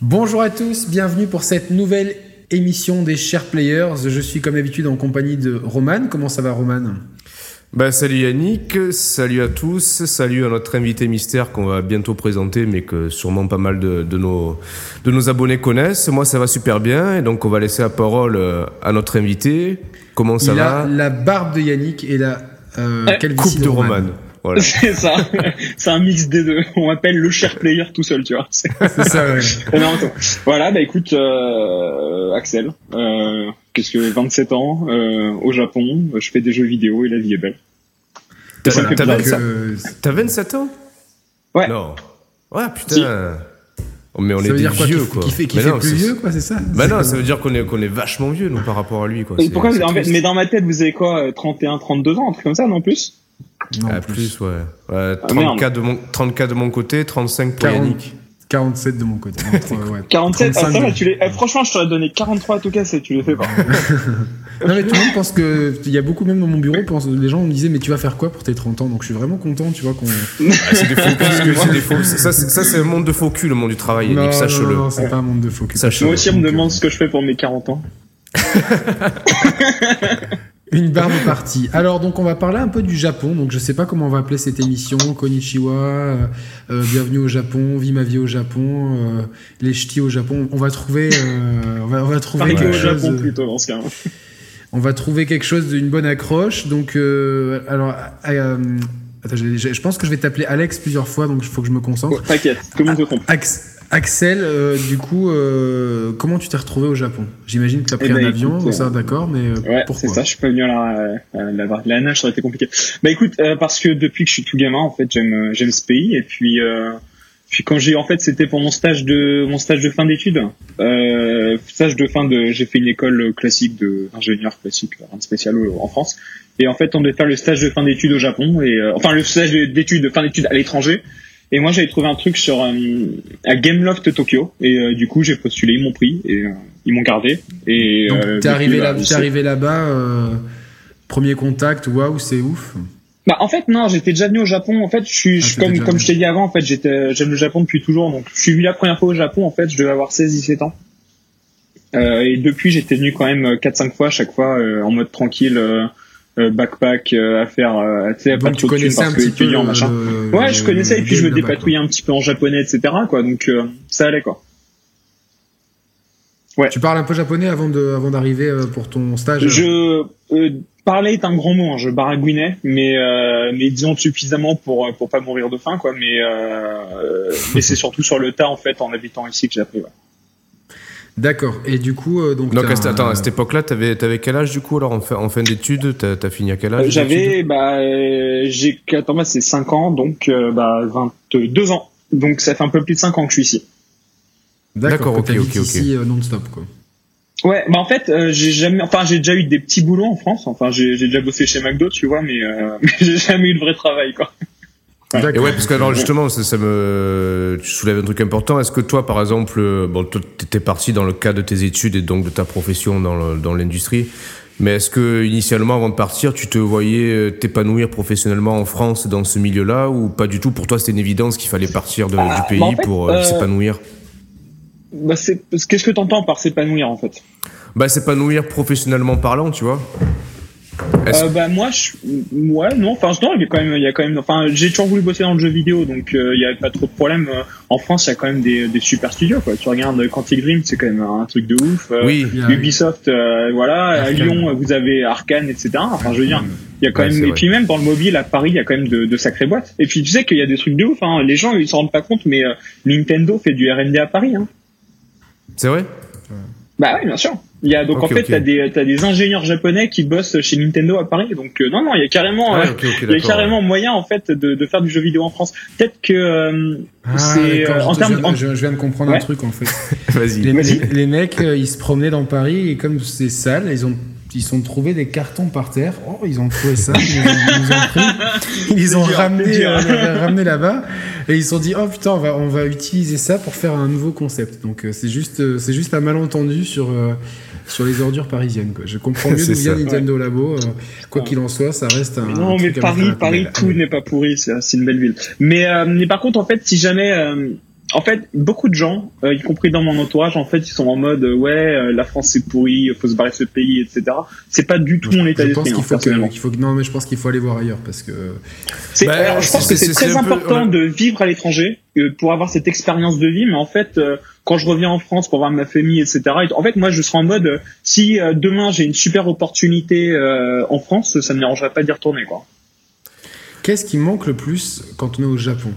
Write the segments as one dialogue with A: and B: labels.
A: Bonjour à tous, bienvenue pour cette nouvelle émission des Chers Players. Je suis comme d'habitude en compagnie de Roman. Comment ça va Roman?
B: Bah, salut Yannick, salut à tous, salut à notre invité mystère qu'on va bientôt présenter, mais que sûrement pas mal de, nos, de nos abonnés connaissent. Moi, ça va super bien, et donc on va laisser la parole euh, à notre invité. Comment ça
A: Il
B: va?
A: a la barbe de Yannick et la euh,
B: coupe de Roman.
C: Voilà. C'est ça. C'est un mix des deux. On m'appelle le cher player tout seul, tu vois.
A: C'est ça, ouais.
C: voilà, bah écoute, euh, Axel, euh, qu'est-ce que 27 ans, euh, au Japon, je fais des jeux vidéo et la vie est belle.
B: T'as 27 ans?
C: Ouais.
B: Non. Ouais, putain. Oh, mais on
A: ça
B: est
A: veut
B: des
A: dire quoi,
B: vieux,
A: qui,
B: quoi.
A: Qui fait, qui fait
B: non,
A: plus vieux, quoi, c'est ça?
B: Bah non, ça veut dire qu'on est, qu'on est vachement vieux, nous, par rapport à lui, quoi.
C: Et pourquoi, en fait, mais dans ma tête, vous avez quoi, 31, 32 ans, un truc comme ça, non plus?
A: Non,
B: ah,
A: plus.
B: plus, ouais. ouais 34,
C: ah,
B: de mon, 34 de mon côté, 35 pour 40, Yannick.
A: 47 de mon côté. Entre, ouais,
C: 47, ah, ça, tu les, eh, franchement, je t'aurais donné 43 à tout cas, tu les fais pas.
A: non, mais tout le monde pense que, il y a beaucoup même dans mon bureau, pense, les gens me disaient, mais tu vas faire quoi pour tes 30 ans? Donc je suis vraiment content, tu vois, qu'on.
B: ah, c'est des faux culs, c'est des faux, ça, ça, c'est un monde de faux cul, le monde du travail, Yannick, sache-le.
A: Non, non c'est pas un monde de faux cul.
C: Moi aussi, on me demande ce que je fais pour mes 40 ans.
A: Une barbe partie. Alors donc on va parler un peu du Japon. Donc je sais pas comment on va appeler cette émission. Konnichiwa, euh, euh, bienvenue au Japon, vie ma vie au Japon, euh, les ch'tis au Japon. On va trouver, euh, on va, on va trouver
C: quelque au
A: chose.
C: Japon plutôt dans ce cas.
A: On va trouver quelque chose d'une bonne accroche. Donc alors. Attends, je, je, je, pense que je vais t'appeler Alex plusieurs fois, donc il faut que je me concentre.
C: Oh, T'inquiète, le monde te trompe.
A: Axel, euh, du coup, euh, comment tu t'es retrouvé au Japon? J'imagine que tu as pris
C: eh ben,
A: un avion,
C: écoute,
A: ça, d'accord, mais euh,
C: ouais,
A: pourquoi?
C: c'est ça, je suis pas venu à la, à la, à la nage, ça aurait été compliqué. Bah écoute, euh, parce que depuis que je suis tout gamin, en fait, j'aime j'aime ce pays, et puis euh, puis quand j'ai, en fait, c'était pour mon stage de mon stage de fin d'études, euh, stage de fin de, j'ai fait une école classique de ingénieur classique, rien de spécial en France, et en fait, on devait faire le stage de fin d'études au Japon, et euh, enfin le stage d'études de fin d'études à l'étranger. Et moi, j'avais trouvé un truc sur euh, à Gameloft Tokyo, et euh, du coup, j'ai postulé, ils m'ont pris, et euh, ils m'ont gardé. Et
A: Donc,
C: euh,
A: t'es arrivé,
C: depuis,
A: là,
C: bah,
A: t'es arrivé là-bas, euh, premier contact, waouh, c'est ouf.
C: Bah en fait non, j'étais déjà venu au Japon. En fait, je suis,
A: Ah,
C: comme comme je t'ai dit avant. En fait, j'étais j'aime le Japon depuis toujours. Donc je suis venu la première fois au Japon. En fait, je devais avoir 16-17 ans. Euh, et depuis, j'étais venu quand même 4-5 fois, à chaque fois euh, en mode tranquille, backpack, euh, à faire, euh, tu sais, pas de
A: tu connaissais un
C: que
A: petit peu
C: étudiant
A: le-
C: machin.
A: le-
C: Ouais, je connaissais et puis je me dépatouillais un petit peu en japonais, etc. Quoi. Donc euh, ça allait quoi.
A: quoi. Tu parles un peu japonais avant de, avant d'arriver euh, pour ton stage.
C: Je euh, parler est un grand mot, hein, je baragouinais, mais euh, mais disons suffisamment pour pour pas mourir de faim quoi. Mais euh, mais c'est surtout sur le tas en fait en habitant ici que j'ai appris. Ouais.
A: D'accord. Et du coup, euh, donc.
B: Donc,
A: un-
B: attends, à cette époque-là, t'avais, t'avais quel âge, du coup, alors, en fin, en fin d'études T'as, t'as fini à quel âge
C: Euh, J'avais bah euh, j'ai attends moi c'est 5 ans donc euh, bah 22 ans. Donc ça fait un peu plus de 5 ans que je suis ici.
A: D'accord,
B: ok, ok, ok.
A: ici euh, non-stop, quoi.
C: Ouais, bah en fait, euh, j'ai jamais, enfin j'ai déjà eu des petits boulots en France. Enfin j'ai j'ai déjà bossé chez McDo, tu vois, mais, euh, mais j'ai jamais eu de vrai travail quoi.
B: Et ouais, parce que alors justement, ça, ça me, tu soulèves un truc important. Est-ce que toi, par exemple, euh, bon, toi, t'étais parti dans le cadre de tes études et donc de ta profession dans l'industrie, mais est-ce que initialement, avant de partir, tu te voyais euh, t'épanouir professionnellement en France dans ce milieu-là ou pas du tout? Pour toi, c'était une évidence qu'il fallait partir de-
C: Ah,
B: du pays
C: bah, en fait,
B: pour euh, s'épanouir.
C: Bah c'est qu'est-ce que t'entends par s'épanouir en fait?
B: Bah, s'épanouir professionnellement parlant, tu vois.
C: Euh, Bah moi, je, ouais, non, enfin non, il y a quand même, il y a quand même, enfin j'ai toujours voulu bosser dans le jeu vidéo, donc euh, il y a pas trop de problème. Euh, En France, il y a quand même des, des super studios quoi. Tu regardes Quantic Dream, c'est quand même un truc de ouf. Euh,
B: Oui.
A: A-
C: Ubisoft, euh, voilà, à. Lyon, vous avez Arkane, etc. Enfin, je veux dire, il y a quand
B: Ouais,
C: même, et
B: vrai.
C: puis même dans le mobile à Paris, il y a quand même de, de sacrées boîtes. Et puis tu sais qu'il y a des trucs de ouf. Hein. Les gens ils s'en rendent pas compte, mais euh, Nintendo fait du R&D à Paris. Hein.
B: C'est vrai?
C: Bah oui, bien sûr. Il y a donc en fait
B: ok.
C: t'as des t'as des ingénieurs japonais qui bossent chez Nintendo à Paris. Donc euh, non non, il y a carrément
B: Ouais,
C: euh, il y a carrément moyen en fait de, de faire du jeu vidéo en France. Peut-être que euh,
A: Ah,
C: c'est euh, en
A: je-
C: termes
A: je,
C: en-
A: je- viens de comprendre un truc en fait.
B: Vas-y.
A: Les,
C: Vas-y.
A: les- les mecs, ils se promenaient dans Paris et comme c'est sale, ils ont ils sont trouvés des cartons par terre. Oh, ils ont trouvé ça, ils, ont- ils nous ont pris, ils ont
C: dur.
A: euh, ramenés là-bas et ils se sont dit oh putain on va on va utiliser ça pour faire un nouveau concept. Donc euh, c'est juste euh, c'est juste un malentendu sur euh, sur les ordures parisiennes quoi. Je comprends mieux d'où vient. Nintendo Labo. quoi qu'il en soit, ça reste un.
C: Mais non,
A: un
C: mais Paris, Paris, tout n'est pas pourri, c'est c'est une belle ville. Mais, euh, mais par contre, en fait, si jamais, euh, en fait, beaucoup de gens, euh, y compris dans mon entourage, en fait, ils sont en mode euh, ouais, euh, la France c'est pourri, faut se barrer de ce pays, etc. C'est pas du tout mon état
A: Je pense
C: d'esprit.
A: qu'il
C: hein,
A: faut, qu'il faut non, mais je pense qu'il faut aller voir ailleurs parce que
B: Bah,
C: alors, je pense que c'est très
B: peu-
C: important de vivre à l'étranger pour avoir cette expérience de vie, mais en fait, quand je reviens en France pour voir ma famille, etc. et- En fait, moi, je serai en mode si demain j'ai une super opportunité en France, ça ne me dérangerait pas d'y retourner, quoi.
A: qu'est-ce qui manque le plus quand on est au Japon?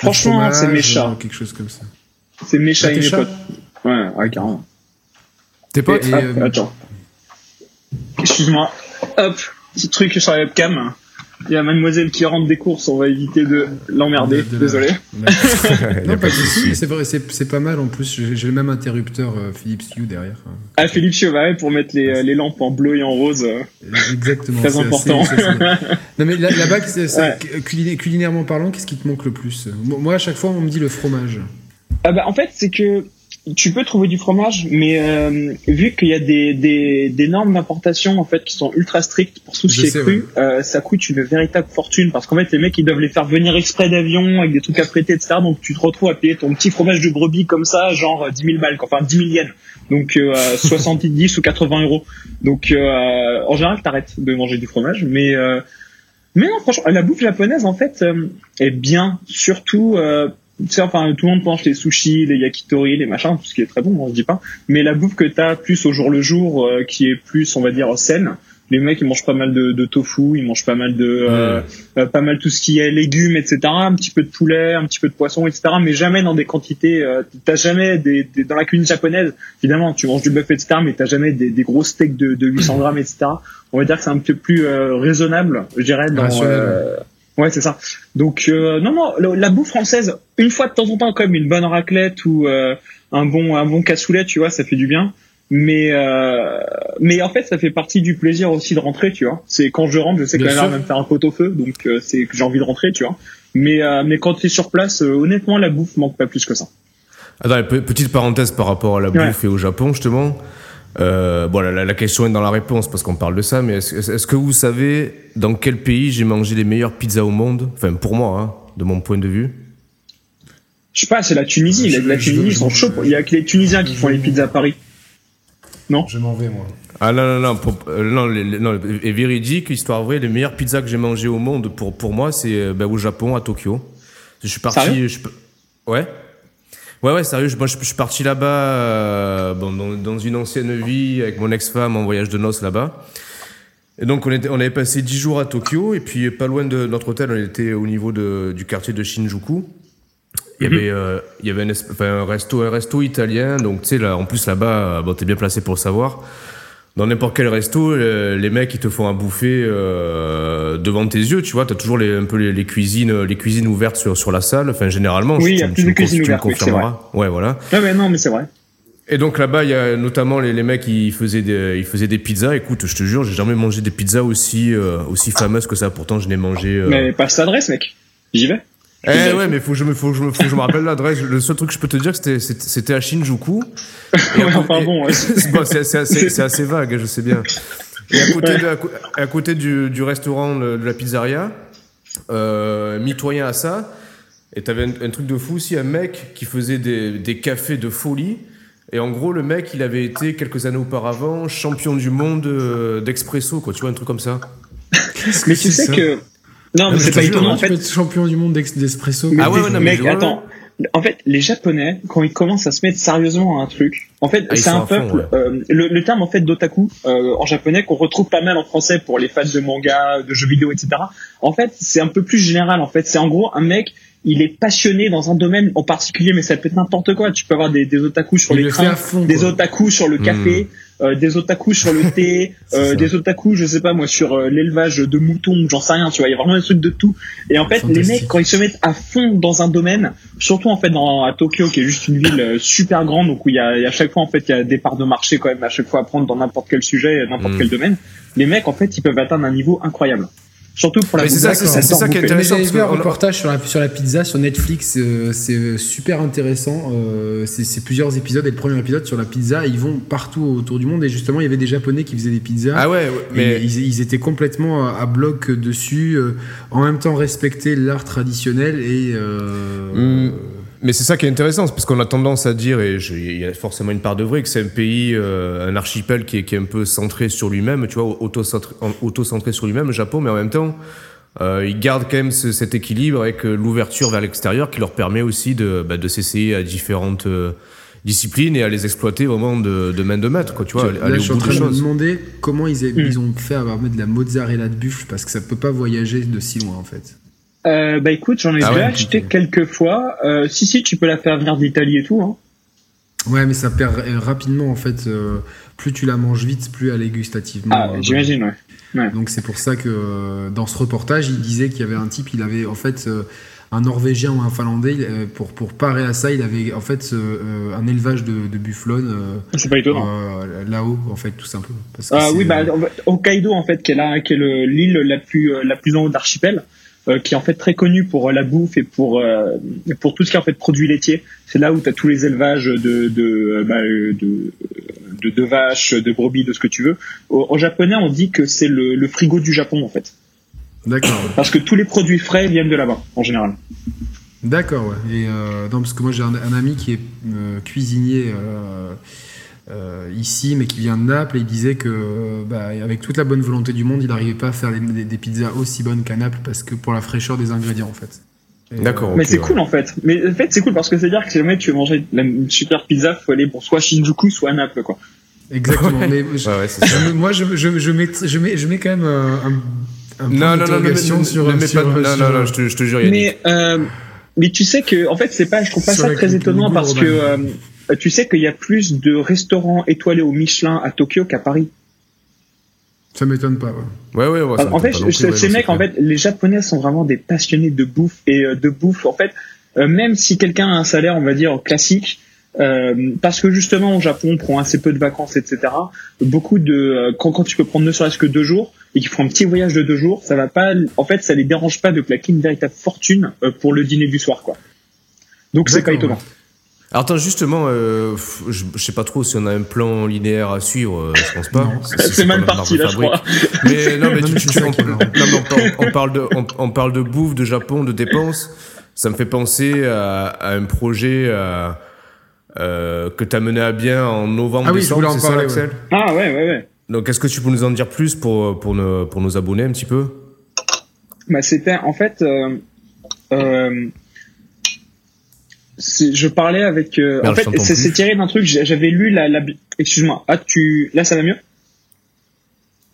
C: Franchement, c'est mes
A: euh. Quelque chose comme ça.
C: C'est mes chats
A: Ah,
C: mes potes. Ouais, ouais, carrément.
B: Tes potes
A: Et,
C: Hop,
A: euh,
C: attends. Excuse-moi. Hop, petit truc sur la webcam. Il y a mademoiselle qui rentre des courses, on va éviter de l'emmerder.
A: De- de la-
C: Désolé.
A: Non, pas de souci, c'est vrai, c'est c'est pas mal en plus. J'ai le même interrupteur euh, Philips Hue derrière. hein.
C: Ah, Philippe Chauvet pour mettre les, euh, les lampes en bleu et en rose. euh.
A: Exactement.
C: Très important.
A: assez- non mais là- là-bas,
C: Ouais.
A: culina- culinairement parlant, qu'est-ce qui te manque le plus? Moi, à chaque fois, on me dit le fromage.
C: Ah bah, en fait, c'est que tu peux trouver du fromage, mais euh, vu qu'il y a des, des, des normes d'importation en fait qui sont ultra strictes pour tout ce qui est cru, euh, ça coûte une véritable fortune parce qu'en fait les mecs ils doivent les faire venir exprès d'avion avec des trucs à prêter etc. Donc tu te retrouves à payer ton petit fromage de brebis comme ça, genre euh, 10 000 balles, enfin 10 000 yens, donc euh, 70 ou 80 euros. Donc euh, en général t'arrêtes de manger du fromage, mais euh, mais non franchement la bouffe japonaise en fait euh, est bien, surtout euh, enfin, tout le monde pense les sushis, les yakitori, les machins, tout ce qui est très bon, on se dit pas. Mais la bouffe que t'as plus au jour le jour, euh, qui est plus, on va dire, saine. Les mecs, ils mangent pas mal de, de tofu, ils mangent pas mal de, euh, euh, pas mal tout ce qui est légumes, etc. Un petit peu de poulet, un petit peu de poisson, etc. Mais jamais dans des quantités. Euh, t'as jamais des, des- dans la cuisine japonaise. Évidemment, tu manges du bœuf, etc. Mais t'as jamais des, des gros steaks de, de 800 grammes, etc. On va dire que c'est un peu plus euh, raisonnable, je dirais. Dans, euh, Ouais, c'est ça. Donc euh, non, non, la, la bouffe française, une fois de temps en temps, comme une bonne raclette ou euh, un bon un bon cassoulet, tu vois, ça fait du bien. Mais euh, mais en fait, ça fait partie du plaisir aussi de rentrer, tu vois. C'est quand je rentre, je sais que la mère va me faire un pot au feu, donc c'est que j'ai envie de rentrer, tu vois. Mais mais quand tu es sur place, honnêtement, la bouffe manque pas plus que ça.
B: Attends, pe- petite parenthèse par rapport à la
C: Ouais.
B: bouffe et au Japon, justement. Euh, bon, la, la question est dans la réponse parce qu'on parle de ça, mais est-ce que vous savez dans quel pays j'ai mangé les meilleures pizzas au monde? Enfin, pour moi, hein, de mon point de vue.
C: Je sais pas, c'est la Tunisie.
A: Je-
C: la, Tunisie, ils sont chauds. Il y a que les Tunisiens qui font les pizzas à Paris.
A: Je m'en vais, moi.
B: Ah non, non, non, pour- euh, non, les- les- non, et véridique, histoire vraie, les meilleures pizzas que j'ai mangées au monde, pour, pour moi, c'est euh, ben, au Japon, à Tokyo. Je suis parti. Je ouais. Ouais, ouais, sérieux, je- moi je, je suis parti là-bas, euh, bon, dans, dans une ancienne vie, avec mon ex-femme en voyage de noces là-bas. Et donc on, était, on avait passé 10 jours à Tokyo, et puis pas loin de notre hôtel, on était au niveau de, du quartier de Shinjuku. Il y avait, euh, il y avait un, enfin, un resto, un resto italien, donc tu sais, là, en plus là-bas, euh, bon, t'es bien placé pour le savoir. Dans n'importe quel resto, euh, les mecs ils te font à bouffer euh, devant tes yeux, tu vois. T'as toujours les, un peu les, les cuisines, les cuisines ouvertes sur, sur la salle. Enfin, généralement,
C: Oui, il y a
B: tu-
C: plus de cuisines ouvertes.
B: Ouais, voilà.
C: Ouais, mais non, mais c'est vrai.
B: Et donc là-bas, il y a notamment les, les mecs qui faisaient des, ils faisaient des pizzas. Écoute, je te jure, j'ai jamais mangé des pizzas aussi aussi, euh, aussi fameuses que ça. Pourtant, je n'ai mangé. euh,
C: Mais passe l'adresse, mec. J'y vais.
B: Eh ouais, mais faut que je me, faut je me, faut je me rappelle l'adresse. Le seul truc que je peux te dire, c'était, c'était à Shinjuku. Et à
C: Ouais,
B: côté-
C: enfin bon, ouais.
B: c'est bon, c'est- c'est assez, c'est assez vague, je sais bien. Et à côté, de- à, côté du, du restaurant de, de la pizzeria, euh, mitoyen à ça, et t'avais un, un truc de fou aussi, un mec qui faisait des, des cafés de folie. Et en gros, le mec, il avait été quelques années auparavant champion du monde euh, d'expresso, quoi. Tu vois, un truc comme ça.
C: Mais tu sais que. Non, mais c'est pas étonnant. En
A: Tu peux
C: fait,
A: être champion du monde d'espresso.
B: Ah ouais, ouais, non, mais
C: mec, attends. En fait, les Japonais, quand ils commencent à se mettre sérieusement à un truc, en fait,
B: Ah,
C: c'est un
B: fond,
C: peuple.
B: ouais.
C: euh, le, le terme en fait d'otaku euh, en japonais qu'on retrouve pas mal en français pour les fans de manga, de jeux vidéo, etc. En fait, c'est un peu plus général. En fait, c'est en gros un mec. Il est passionné dans un domaine en particulier, mais ça peut être n'importe quoi. Tu peux avoir des, des otaku sur
A: Il
C: les
A: le fait
C: trains,
A: fond.
C: des
A: quoi.
C: otaku sur le café, euh, des otaku sur le thé, euh, des otaku, je sais pas moi, sur euh, l'élevage de moutons, j'en sais rien, tu vois, il y a vraiment des trucs de tout. Et en fait, les mecs, quand ils se mettent à fond dans un domaine, surtout en fait dans, à Tokyo, qui est juste une ville euh, super grande, donc où il y a, il y a à chaque fois en fait il y a des parts de marché quand même à chaque fois à prendre dans n'importe quel sujet, n'importe
B: Mm.
C: quel domaine, les mecs en fait ils peuvent atteindre un niveau incroyable. Surtout pour la
B: Mais c'est ça, qui est intéressant, parce
A: vu un reportage sur la, sur la pizza sur Netflix, euh, c'est super intéressant. euh, c'est plusieurs épisodes et le premier épisode sur la pizza, ils vont partout autour du monde et justement il y avait des Japonais qui faisaient des pizzas.
B: Ah ouais, ouais,
A: Mais ils, ils étaient complètement à, à bloc dessus, euh, en même temps respecter l'art traditionnel et euh,
B: Mm. Mais c'est ça qui est intéressant, parce qu'on a tendance à dire, et il y a forcément une part de vrai, que c'est un pays, euh, un archipel qui est, qui est, un peu centré sur lui-même, tu vois, auto-centré auto sur lui-même, le Japon, mais en même temps, euh, ils gardent quand même ce, cet équilibre avec euh, l'ouverture vers l'extérieur qui leur permet aussi de, bah, de s'essayer à différentes euh, disciplines et à les exploiter vraiment de, de main de maître, quoi, tu vois,
A: Là, je suis en train de me demander comment ils, mm. ils ont fait à mettre de la mozzarella de buffle, parce que ça peut pas voyager de si loin, en fait.
C: Euh, bah écoute, j'en ai ah déjà acheté quelques fois. Euh, si si, tu peux la faire venir d'Italie et tout. Hein.
A: Ouais, mais ça perd rapidement en fait. Euh, plus tu la manges vite, plus elle est gustativement.
C: Ah, j'imagine, ouais. ouais.
A: Donc c'est pour ça que euh, dans ce reportage, il disait qu'il y avait un type, il avait en fait euh, un Norvégien ou un Finlandais pour pour parer à ça, il avait en fait un élevage de, de bufflonnes.
C: c'est pas étonnant.
A: Là-haut, en fait, tout simplement.
C: Parce ah oui, bah Hokkaido en fait, qui est là, qui est l'île la plus la plus en haut d'archipel. Euh, qui est en fait très connu pour euh, la bouffe et pour euh, pour tout ce qui est en fait produits laitiers. C'est là où tu as tous les élevages de de, bah, de de, de vaches, de brebis, de ce que tu veux. Au, japonais, on dit que c'est le, le, frigo du Japon en fait.
A: D'accord.
C: Parce que tous les produits frais viennent de là-bas en général.
A: D'accord, ouais. Et euh, non, parce que moi j'ai un, un, ami qui est cuisinier euh, euh, ici, mais qui vient de Naples, et il disait que, bah, avec toute la bonne volonté du monde, il n'arrivait pas à faire des, des, pizzas aussi bonnes qu'à Naples, parce que pour la fraîcheur des ingrédients, en fait.
B: D'accord.
C: mais c'est cool en fait. Mais en fait, c'est cool parce que c'est à dire que si jamais tu veux manger une super pizza, faut aller pour soit Shinjuku, soit Naples, quoi.
A: Exactement. mais je, moi, je, je, je, mets, je, mets, je mets quand même un, un
B: non, non, non, non, sur, non, non, non, je te, je te jure.
C: Mais, euh, mais tu sais que, en fait, c'est pas, je trouve pas ça très étonnant parce que, euh, euh, tu sais qu'il y a plus de restaurants étoilés au Michelin à Tokyo qu'à Paris.
A: Ça m'étonne pas.
B: Ouais, ouais, ouais.
C: en fait, ces mecs, en fait, les Japonais sont vraiment des passionnés de bouffe et euh, de bouffe. En fait, euh, même si quelqu'un a un salaire, on va dire classique, euh, parce que justement au Japon on prend assez peu de vacances, etc. Beaucoup de quand, quand tu peux prendre ne serait-ce que deux jours et qu'ils font un petit voyage de deux jours, ça va pas. En fait, ça les dérange pas de claquer une véritable fortune pour le dîner du soir, quoi. Donc c'est pas étonnant.
B: Alors attends, justement, euh, je, je, sais pas trop si on a un plan linéaire à suivre, euh, je pense pas.
C: C'est mal parti là, je crois.
B: Mais non, mais tu, tu, on, on, parle de, on, parle de bouffe, de Japon, de dépenses. Ça me fait penser à, à un projet euh, euh que tu as mené à bien en novembre,
A: ah oui,
B: décembre,
A: c'est ça, Axel
C: Ah ouais, ouais, ouais.
B: Donc, est-ce que tu peux nous en dire plus pour pour nos pour nos abonnés un petit peu?
C: Bah, c'était en fait. Euh, euh, je parlais avec. Euh, en fait, c'est tiré d'un truc. J'avais lu la. la Excuse-moi. Ah, tu. Là, ça va mieux?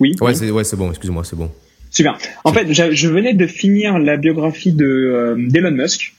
C: Oui?
B: Ouais, c'est ouais, bon. Excuse-moi, c'est bon.
C: Super. En fait, je venais de finir la biographie de euh, d'Elon Musk.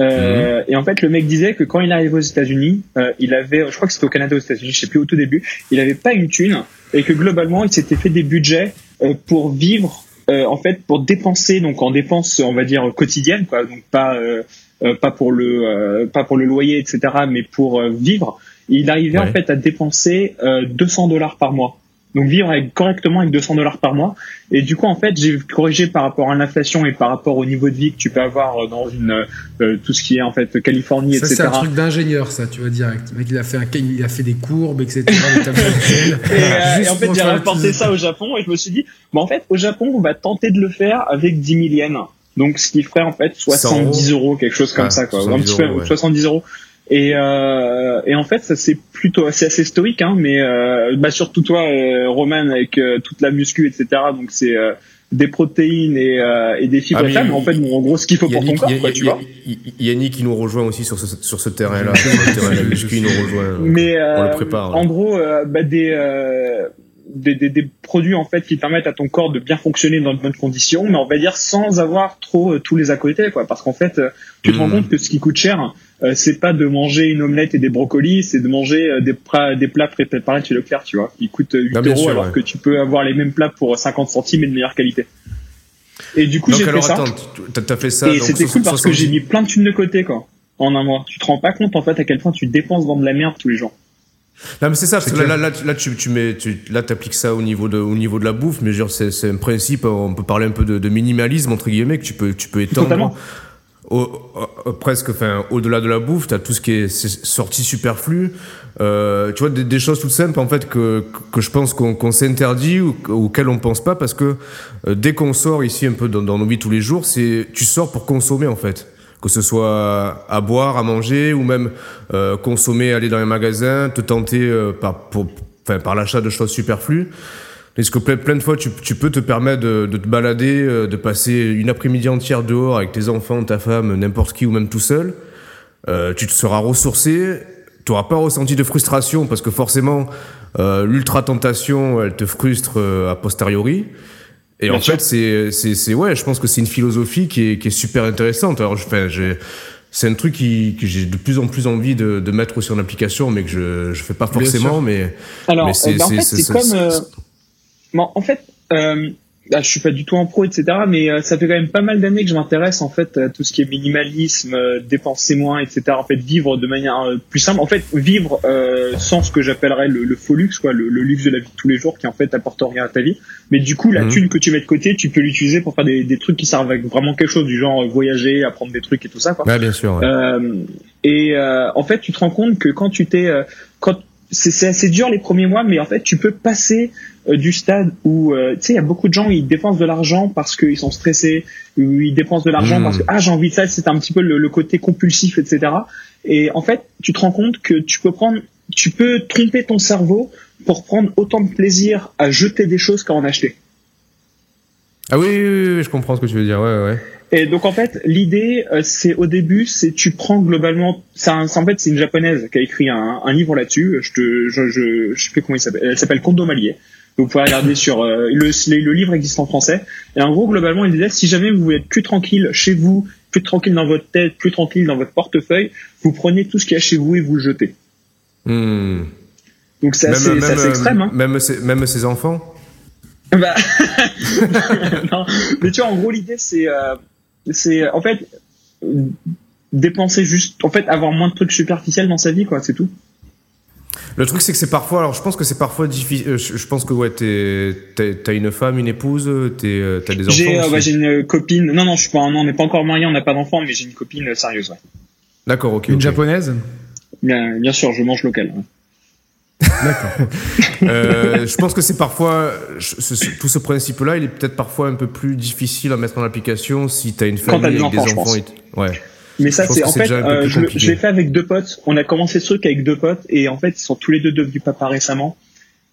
C: Euh, mhm. Et en fait, le mec disait que quand il arrivait aux États-Unis, euh, il avait, je crois que c'était au Canada, aux États-Unis, je sais plus au tout début, il avait pas une thune et que globalement, il s'était fait des budgets euh, pour vivre, en fait, pour dépenser donc en dépenses, on va dire quotidiennes, quoi, donc pas euh, pas pour le euh, pas pour le loyer, etc., mais pour euh, vivre. Il arrivait en fait à dépenser 200 dollars par mois. Donc vivre avec, correctement avec 200 dollars par mois. Et du coup, en fait, j'ai corrigé par rapport à l'inflation et par rapport au niveau de vie que tu peux avoir dans une tout ce qui est en fait Californie,
A: ça,
C: etc.
A: C'est un truc d'ingénieur, ça, tu vois direct. Le mec, il a fait un, il a fait des courbes, etc.
C: et, et, en fait, j'ai rapporté ça au Japon et je me suis dit, bon, en fait, au Japon, on va tenter de le faire avec 10 000 yens. Donc, ce qui ferait en fait 70 euros, quelque chose comme ça, quoi. Un petit peu, 70 euros. Et, euh, et en fait, ça c'est plutôt assez assez stoïque, hein, mais euh, bah, surtout toi, euh, Roman, avec euh, toute la muscu, etc. Donc c'est euh, des protéines et, euh, et des fibres ah, mais en fait, bon, en gros, ce qu'il faut pour ton corps, quoi, tu vois.
B: Yannick qui nous rejoint aussi sur ce, sur ce terrain-là, terrain nous rejoint.
C: Mais on le prépare. En gros, bah, des des, des, des, produits en fait qui permettent à ton corps de bien fonctionner dans de bonnes conditions, mais on va dire sans avoir trop euh, tous les à côté, quoi. Parce qu'en fait, euh, tu te rends mmh. compte que ce qui coûte cher, euh, c'est pas de manger une omelette et des brocolis, c'est de manger des, plats, des plats préparés chez Leclerc, tu vois. Ils coûtent 8 euros alors que tu peux avoir les mêmes plats pour 50 centimes et de meilleure qualité. Et du coup, j'ai fait ça.
B: T'as fait ça.
C: Et c'était cool parce que j'ai mis plein de thunes de côté, quoi, en un mois. Tu te rends pas compte en fait à quel point tu dépenses dans de la merde tous les jours.
B: Non mais c'est ça, parce que là, là, là, tu, tu mets, tu, là t'appliques ça au niveau de, au niveau de la bouffe, mais genre c'est, c'est un principe, on peut parler un peu de, de, minimalisme entre guillemets que tu peux, tu peux étendre. Au, presque, enfin, au-delà de la bouffe, t'as tout ce qui est sorti superflu. Euh, tu vois, des, des, choses toutes simples en fait que, que je pense qu'on, qu'on s'interdit ou auxquelles on pense pas parce que euh, dès qu'on sort ici un peu dans, dans nos vies tous les jours, c'est tu sors pour consommer en fait. Que ce soit à boire, à manger, ou même euh, consommer, aller dans les magasins, te tenter euh, par, pour, enfin, par l'achat de choses superflues. Est-ce que plein, plein de fois, tu, tu peux te permettre de, de te balader, euh, de passer une après-midi entière dehors avec tes enfants, ta femme, n'importe qui, ou même tout seul euh, Tu te seras ressourcé, tu n'auras pas ressenti de frustration, parce que forcément, euh, l'ultra-tentation, elle te frustre euh, a posteriori. Et
C: Bien
B: en
C: sûr.
B: fait, c'est, c'est, c'est, ouais, je pense que c'est une philosophie qui est, qui est super intéressante. Alors, je- enfin, j'ai, c'est un truc qui, que j'ai de plus en plus envie de, de mettre aussi en application, mais que je, je fais pas forcément, mais,
C: Alors,
B: mais c'est,
C: euh, bah, en
B: c'est-
C: fait,
B: c'est-
C: c'est
B: c'est-
C: comme.
B: c'est-
C: euh, bon, en fait, euh, là, je suis pas du tout en pro, etc. Mais euh, ça fait quand même pas mal d'années que je m'intéresse en fait à tout ce qui est minimalisme, euh, dépenser moins, etc. En fait, vivre de manière euh, plus simple. En fait, vivre euh, sans ce que j'appellerais le, le faux luxe, quoi, le, le luxe de la vie de tous les jours, qui en fait apporte rien à ta vie. Mais du coup, la
B: Mhm.
C: thune que tu mets de côté, tu peux l'utiliser pour faire des, des trucs qui servent à vraiment quelque chose, du genre euh, voyager, apprendre des trucs et tout ça, quoi.
B: Ouais, bien sûr. ouais.
C: Euh, et euh, en fait, tu te rends compte que quand tu t'es, euh, quand c'est c'est assez dur les premiers mois, mais en fait, tu peux passer euh, du stade où, euh, tu sais, il y a beaucoup de gens, ils dépensent de l'argent parce qu'ils sont stressés, ou ils dépensent de l'argent
B: Mm.
C: parce que ah j'ai envie de ça, c'est un petit peu le, le côté compulsif, etc. Et en fait, tu te rends compte que tu peux prendre, tu peux tromper ton cerveau pour prendre autant de plaisir à jeter des choses qu'à en acheter.
B: Ah oui, oui, oui, oui, je comprends ce que tu veux dire. Ouais, ouais.
C: Et donc en fait, l'idée, euh, c'est au début, c'est tu prends globalement, c'est en fait c'est une japonaise qui a écrit un, un livre là-dessus. Je te, je, je, je sais plus comment il s'appelle. Elle s'appelle Kondo Malier. Vous pouvez regarder sur euh, le, le, livre existe en français. Et en gros, globalement, il disait si jamais vous voulez être plus tranquille chez vous, plus tranquille dans votre tête, plus tranquille dans votre portefeuille, vous prenez tout ce qu'il y a chez vous et vous le jetez.
B: Hmm.
C: Donc c'est assez, c'est assez
B: euh,
C: extrême. Hein.
B: même, ses, même ses enfants?
C: Bah, non. Mais tu vois, en gros, l'idée, c'est, euh, c'est, en fait, euh, dépenser juste, en fait, avoir moins de trucs superficiels dans sa vie, quoi, c'est tout.
B: Le truc, c'est que c'est parfois. Alors, je pense que c'est parfois difficile. euh, Je, pense que ouais, t'es- t'as une femme, une épouse, t'es, euh, t'as des enfants.
C: J'ai, euh, bah, une copine, non, non, je suis pas, non, on n'est pas encore mariés, on n'a pas d'enfant, mais j'ai une copine euh, sérieuse, ouais.
B: D'accord, ok.
A: Une japonaise?
C: Bien, bien sûr, je mange local. ouais.
A: D'accord.
B: Euh, je pense que c'est parfois. je- ce- ce- tout ce principe-là, il est peut-être parfois un peu plus difficile à mettre en application si t'as une
C: Quand
B: famille
C: des
B: avec des
C: enfants, je
B: enfants. et ouais.
C: Mais ça, c'est en fait,
B: déjà un peu
C: euh, je, l'ai fait avec deux potes. On a commencé ce truc avec deux potes et en fait, ils sont tous les deux devenus papa récemment.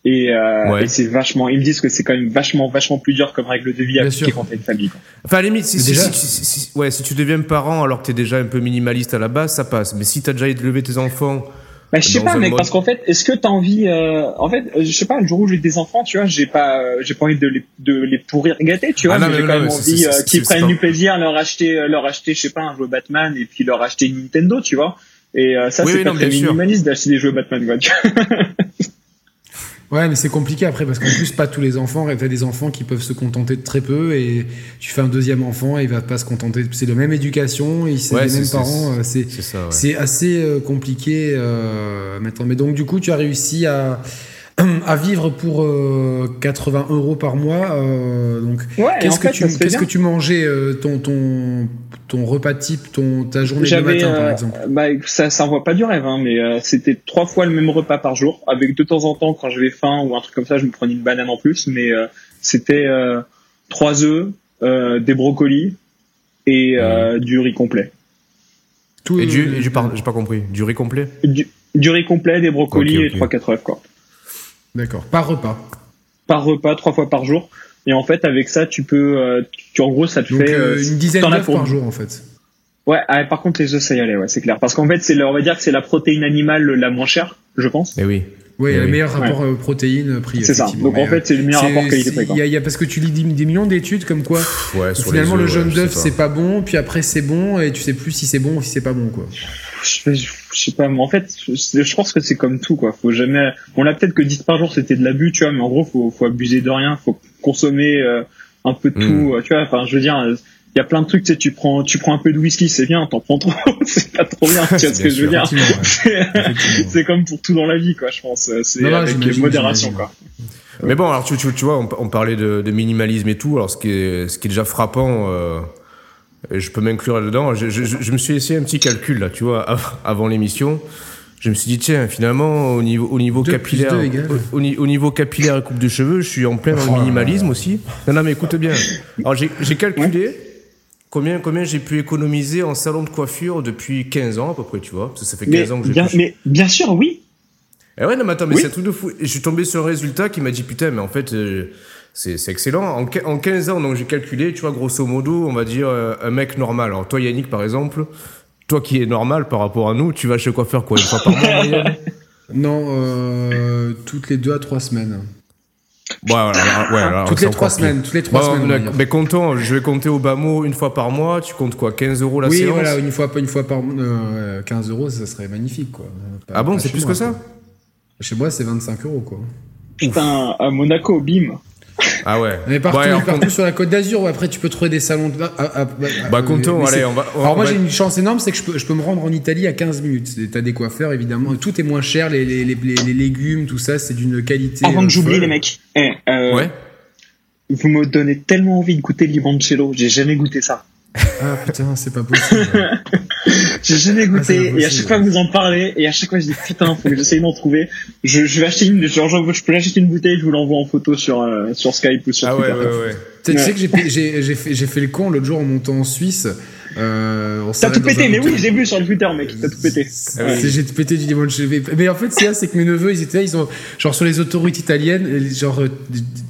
C: Et, euh,
B: Ouais.
C: et c'est vachement, ils me disent que c'est quand même vachement, vachement plus dur comme règle de vie à
A: Bien
C: appliquer
A: sûr.
C: quand t'as une famille. Quoi.
B: Enfin, à la limite, si,
A: déjà-
B: si, si- si- ouais, si tu deviens parent alors que t'es déjà un peu minimaliste à la base, ça passe. Mais si t'as déjà élevé tes enfants.
C: Bah, je sais pas, mec,
B: mode-
C: parce qu'en fait, est-ce que t'as envie, euh, en fait, je sais pas, le jour où j'ai des enfants, tu vois, j'ai pas, euh, j'ai pas envie de les, de les pourrir gâter, tu vois,
B: Ah non,
C: mais
B: mais
C: j'ai quand même envie euh, qu'ils prennent du plaisir, leur acheter, euh, leur acheter, je sais pas, un jeu Batman et puis leur acheter une Nintendo, tu vois. Et euh, ça,
B: Oui,
C: c'est
B: oui,
C: pas
B: non,
C: très minimaliste d'acheter des jeux Batman, quoi. tu.
A: Ouais, mais c'est compliqué après parce qu'en plus, pas tous les enfants. T'as des enfants qui peuvent se contenter de très peu et tu fais un deuxième enfant et il va pas se contenter. de- C'est la même éducation et c'est
B: Ouais,
A: les mêmes parents. euh, C'est
B: ouais.
A: assez euh, compliqué euh, maintenant. Mais donc, du coup, tu as réussi à, à vivre pour euh, 80 euros par mois. euh, donc,
C: Ouais,
A: qu'est-ce que
C: fait,
A: tu
C: bien.
A: que tu mangeais euh, ton ton ton repas type, ton ta journée de
C: J'avais,
A: matin, par exemple?
C: bah, ça, ça envoie pas du rêve, hein, mais euh, c'était trois fois le même repas par jour, avec de temps en temps, quand j'avais faim ou un truc comme ça, je me prenais une banane en plus, mais euh, c'était euh, trois œufs, euh, des brocolis et euh, du riz complet.
A: Tout,
B: Et du,
A: euh,
B: et du par- j'ai pas compris. Du riz complet?
C: Du, du riz complet, des brocolis et trois quatre œufs, quoi.
A: D'accord. Par repas?
C: Par repas, trois fois par jour. Et en fait, avec ça, tu peux, euh, tu, en gros, ça te
A: Donc
C: fait
A: euh,
C: euh,
A: une dizaine d'œufs par jour en fait.
C: Ouais, ah, par contre, les œufs, ça y allait, ouais, c'est clair. Parce qu'en fait, c'est, on va dire que c'est la protéine animale la moins chère, je pense.
B: Eh oui.
A: Oui,
B: Eh
A: le
B: oui.
A: meilleur rapport protéine-prix.
C: C'est ça. Donc en fait, c'est le meilleur
A: c'est-
C: rapport qualité-prix.
A: Il y, a- il y a parce que tu lis des, des millions d'études comme quoi
B: Ouais, sur
A: finalement
B: les
A: le jaune d'œuf c'est pas bon, puis après c'est bon et tu sais plus si c'est bon ou si c'est pas bon quoi.
C: je, je- je sais pas, mais en fait, je, je pense que c'est comme tout, quoi. Faut jamais, on l'a peut-être que 10 par jour, c'était de l'abus, tu vois, mais en gros, faut, faut abuser de rien, faut consommer euh, un peu de
B: Mm.
C: tout, euh, tu vois. Enfin, je veux dire, euh, il y a plein de trucs, tu sais, tu prends, tu prends un peu de whisky, c'est bien, t'en prends trop, c'est pas trop bien, tu vois ce que je veux dire.
A: Ouais.
C: C'est-. C'est comme pour tout dans la vie, quoi, je pense. C'est
A: Non, non,
C: avec modération, quoi.
B: Mais bon, alors tu, tu, tu vois, on, on parlait de, de minimalisme et tout. Alors ce qui est, ce qui est déjà frappant, euh, et je peux m'inclure là-dedans. Je, je, je- je me suis essayé un petit calcul là, tu vois, av- avant l'émission. Je me suis dit tiens, finalement au niveau au niveau
A: Deux
B: capillaire, au, au ni- au niveau capillaire et coupe de cheveux, je suis en plein dans
A: Oh
B: le
A: là
B: minimalisme aussi. Non non mais écoute bien. Alors j'ai calculé combien, combien j'ai pu économiser en salon de coiffure depuis 15 ans à peu près, tu vois. Parce que ça fait 15
C: Mais
B: ans que j'ai
C: bien, mais bien sûr, oui.
B: Eh ouais, non, mais attends, mais
C: Oui.
B: c'est un truc de fou. Et je suis tombé sur un résultat qui m'a dit, putain, mais en fait, euh, c'est c'est excellent. En, en 15 ans, donc j'ai calculé, tu vois, grosso modo, on va dire euh, un mec normal. Alors toi, Yannick, par exemple, toi qui es normal par rapport à nous, tu vas chez le coiffeur quoi, une fois par mois en moyenne?
A: Non, euh, toutes les deux à trois semaines.
B: Ouais, voilà, alors, ouais, alors,
A: toutes les trois semaines. Toutes les trois
B: Bon,
A: semaines.
B: mais comptons, je vais compter au bas mot une fois par mois. Tu comptes quoi 15 euros la
A: oui,
B: séance?
A: voilà, une fois, une fois par euh, 15 euros, ça serait magnifique, quoi. Pas-
B: Ah bon, c'est plus
A: moi,
B: que ça?
A: Quoi. Chez moi, c'est 25 euros, quoi.
C: Putain, à Monaco, bim.
B: Ah ouais.
A: Mais partout,
B: alors,
A: partout
B: compte-
A: sur la Côte d'Azur, où après tu peux trouver des salons. De... Ah, ah, ah,
B: Bah,
A: euh,
B: comptons,
A: mais
B: allez, on va. on
A: Alors moi
B: va-
A: j'ai une chance énorme, c'est que je peux, je peux me rendre en Italie à 15 minutes. T'as des coiffeurs évidemment, tout est moins cher, les, les, les, les- les légumes, tout ça, c'est d'une qualité.
C: Avant
A: euh,
C: que j'oublie,
A: folle.
C: les mecs. Eh, euh,
B: Ouais.
C: Vous me donnez tellement envie de goûter le limoncello. J'ai jamais goûté ça.
A: Ah putain, c'est pas possible.
C: J'ai jamais
A: Ah,
C: goûté.
A: pas
C: et à chaque fois que vous en parlez, et à chaque fois je dis putain, faut que j'essaye d'en trouver. Je, je vais acheter une, genre, je peux acheter une bouteille, je vous l'envoie en photo sur, euh, sur Skype ou sur
B: Ah ouais,
C: Twitter.
B: ouais, ouais.
A: tu sais- tu
C: Ouais.
A: sais que j'ai fait le con l'autre jour en montant en Suisse. Euh, on
C: T'as tout pété, mais oui, j'ai vu sur le Twitter, mec. T'as tout pété.
B: Ah.
A: C'est- J'ai pété du limoncello. Mais en fait, c'est ça, c'est que mes neveux, ils étaient là, ils sont genre sur les autoroutes italiennes, et genre euh,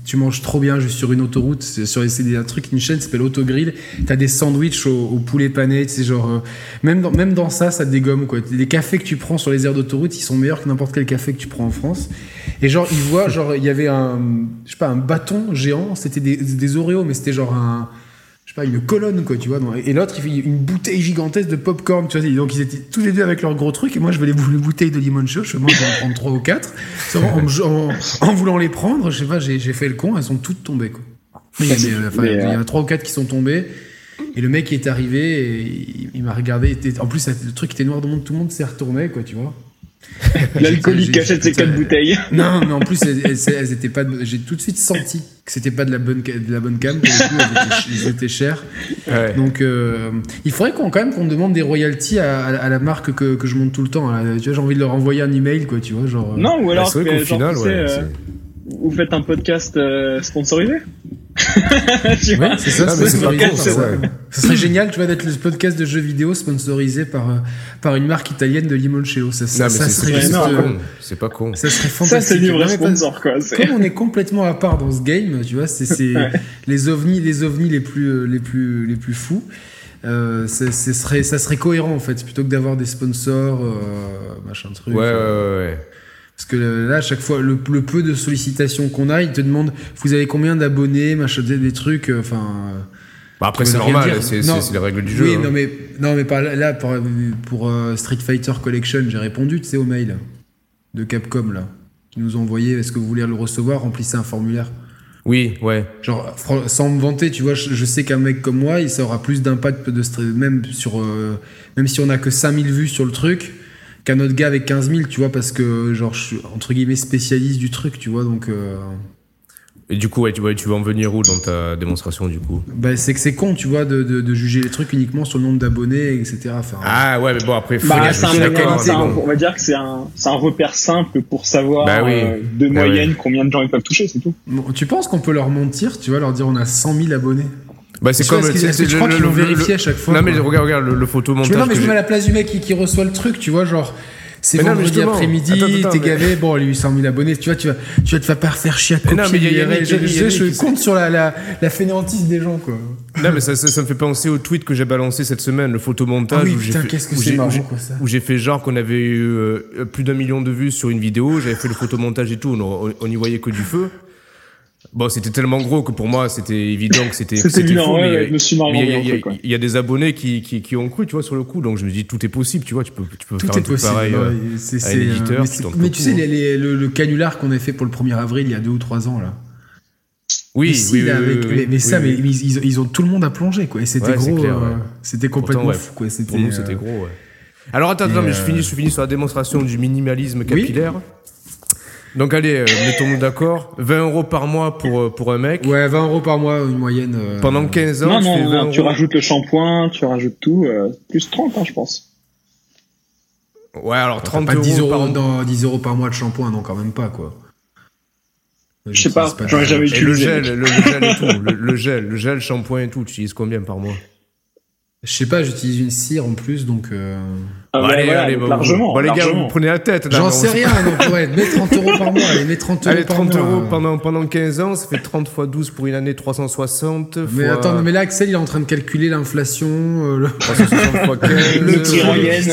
A: tu manges trop bien juste sur une autoroute, c'est sur c'est un truc, une chaîne qui s'appelle Autogrill. T'as des sandwichs au, au poulet pané, tu sais genre euh, même dans, même dans ça, ça te dégomme quoi. Les cafés que tu prends sur les aires d'autoroute, ils sont meilleurs que n'importe quel café que tu prends en France. Et genre ils voient, genre il y avait un, je sais pas, un bâton géant, c'était des, des Oreos, mais c'était genre un je sais pas, une colonne, quoi, tu vois. Et l'autre, il fait une bouteille gigantesque de popcorn, tu vois. Donc, ils étaient tous les deux avec leur gros truc, et moi, je vais les bou- les bouteilles de limoncello. Je vais en prendre trois ou quatre. En, en- en voulant les prendre, je sais pas, j'ai fait le con, elles sont toutes tombées, quoi. Mais,
C: Ouais, c'est-
A: mais, enfin,
C: mais,
A: il y en
C: euh,
A: a trois ou quatre qui sont tombées. Et le mec, il est arrivé, et il, il m'a regardé. il était- en plus, le truc était noir de monde, tout le monde s'est retourné, quoi, tu vois.
C: L'alcoolique achète ses quatre bouteilles.
A: non, mais en plus, elles, elles- elles étaient pas. de- J'ai tout de suite senti que c'était pas de la bonne, de la bonne cam. que du coup, elles étaient, étaient chères.
B: Ouais.
A: Donc, euh, il faudrait qu'on quand même qu'on demande des royalties à, à- à la marque que, que je monte tout le temps. là. Tu vois, j'ai envie de leur envoyer un email, quoi. Tu vois, genre. euh,
C: Non, ou
B: Bah,
C: alors,
B: c'est vrai qu'au final, ouais.
C: euh, vous faites un podcast euh, sponsorisé. tu vois
A: Ouais, c'est ça,
B: mais c'est pas
A: sponsorisé
B: con,
A: par
B: ça,
A: ça.
B: ouais.
A: Ce serait génial, tu vois, d'être le podcast de jeux vidéo sponsorisé par, euh, par une marque italienne de limoncello. Ça, ça,
B: Non,
A: ça serait
B: c'est pas
A: euh.
B: C'est pas con.
A: ça serait
C: Ça,
A: fantastique.
C: c'est du vrai sponsor, quoi.
A: Comme on est complètement à part dans ce game, tu vois, c'est c'est
C: Ouais.
A: les ovnis, les ovnis les plus euh, les plus les plus fous. Euh, serait ça serait cohérent en fait, plutôt que d'avoir des sponsors, euh, machin truc.
B: Ouais, ouais, ouais, ouais.
A: Parce que là, à chaque fois, le, le peu de sollicitations qu'on a, ils te demandent, vous avez combien d'abonnés, machin, des, trucs, euh, enfin. euh,
B: Bah, après, c'est normal, c'est les règles du jeu.
A: oui,
B: hein.
A: non mais non mais pas là pour, pour euh, Street Fighter Collection, j'ai répondu, tu sais, au mail de Capcom là, qui nous ont envoyé, est-ce que vous voulez le recevoir, remplissez un formulaire.
B: Oui, ouais.
A: Genre, sans me vanter, tu vois, je, je sais qu'un mec comme moi, il ça aura plus d'impact de même sur, euh, même si on a que 5000 vues sur le truc, qu'un autre gars avec 15 000, tu vois, parce que genre, je suis entre guillemets spécialiste du truc, tu vois, donc. euh,
B: Et du coup, ouais, tu, ouais, tu veux en venir où dans ta démonstration, du coup?
A: Bah, c'est que c'est con, tu vois, de, de, de juger les trucs uniquement sur le nombre d'abonnés, etc. Enfin,
B: Ah, ouais, mais bon, après, faut
C: Bah,
B: je
C: un, un- on va dire que c'est un, c'est un repère simple pour savoir
B: Bah oui.
C: euh, de
B: Bah
C: moyenne
B: oui.
C: combien de gens ils peuvent toucher, c'est tout.
A: Bon, tu penses qu'on peut leur mentir, tu vois, leur dire on a 100 000 abonnés?
B: Bah, c'est comme. c'est-
A: tu crois qu'ils
B: le-
A: vérifier à chaque fois
B: Non, mais regarde, regarde, le,
A: Je
B: photomontage.
A: non, mais je me mets à la place du mec qui, qui reçoit le truc, tu vois, genre. C'est vendredi après-midi, t'es
B: mais-
A: gavé, bon, lui, 100 000 abonnés, tu vois, tu vas, tu vas te faire faire chier à copier
B: non, mais y a- y a-
A: l'URL.
B: y a-
A: Je, je- je compte sur la, la, la fainéantise des gens, quoi.
B: Non, mais ça, ça, ça me fait penser au tweet que j'ai balancé cette semaine, le photomontage.
A: Ah oui,
B: où j'ai
A: putain,
B: fait-
A: qu'est-ce que c'est
B: j'ai-
A: marrant, quoi, ça.
B: Où j'ai fait genre qu'on avait eu euh, plus d'un million de vues sur une vidéo, j'avais fait le photomontage et tout, on, on y voyait que du feu. Bon, c'était tellement gros que pour moi, c'était évident que c'était
C: C'était
B: c'était
C: évident,
B: faux,
C: ouais,
B: mais il y y y, a- des abonnés qui, qui, qui ont cru, tu vois, sur le coup. Donc je me dis, tout est possible, tu vois, tu peux, tu peux
A: Tout
B: faire un
A: est
B: truc
A: possible.
B: pareil.
A: ouais,
B: euh,
A: c'est-
B: à
A: c'est,
B: un
A: euh,
B: éditeur,
A: mais
B: tu
A: mais sais,
B: tout,
A: les- les- le, le canular qu'on a fait pour le 1er avril il y a deux ou trois ans, là.
B: Oui, oui,
A: là,
B: oui,
A: avec-
B: oui,
A: mais,
B: oui,
A: mais ça,
B: oui,
A: mais ils, ont tout le monde à plonger, quoi. Et c'était
B: Ouais,
A: gros, euh, c'était complètement
B: Pourtant,
A: fou, quoi. C'était,
B: Pour nous,
A: euh,
B: c'était gros, ouais. Alors attends, attends, mais je
A: euh,
B: finis, je finis sur la démonstration du minimalisme capillaire. Donc allez, euh, mettons-nous d'accord. 20 euros par mois pour, euh, pour un mec.
A: Ouais, 20 euros par mois, une moyenne. euh,
B: Pendant 15 ans,
C: Non,
B: tu
C: non,
B: fais 20
C: non, tu
B: euros.
C: rajoutes le shampoing, tu rajoutes tout, euh, plus 30, hein, je pense.
B: Ouais, alors
A: T'as
B: 30
A: pas 10
B: euros
A: euros,
B: par mois.
A: dans 10 euros par mois de shampoing, non, quand même pas, quoi.
C: Je sais pas, j'aurais jamais
B: Et le
C: utilisé.
B: gel, le, le gel et tout. Le, le gel, le gel, shampoing et tout, tu utilises combien par mois?
A: Je sais pas, j'utilise une cire en plus, donc. euh,
C: Ah, bah,
B: allez,
C: voilà, largement.
B: bon, les gars, vous prenez la tête. là,
A: J'en sais rien, donc ouais, mets 30 euros par mois, allez, mets 30 euros
B: Allez,
A: par
B: 30
A: mois.
B: euros pendant, pendant 15 ans, ça fait 30 fois 12 pour une année, 360.
A: Mais
B: fois
A: attends, mais là, Axel, il est en train de calculer l'inflation. euh, le-
B: 360 fois 15.
C: Le tir en yen.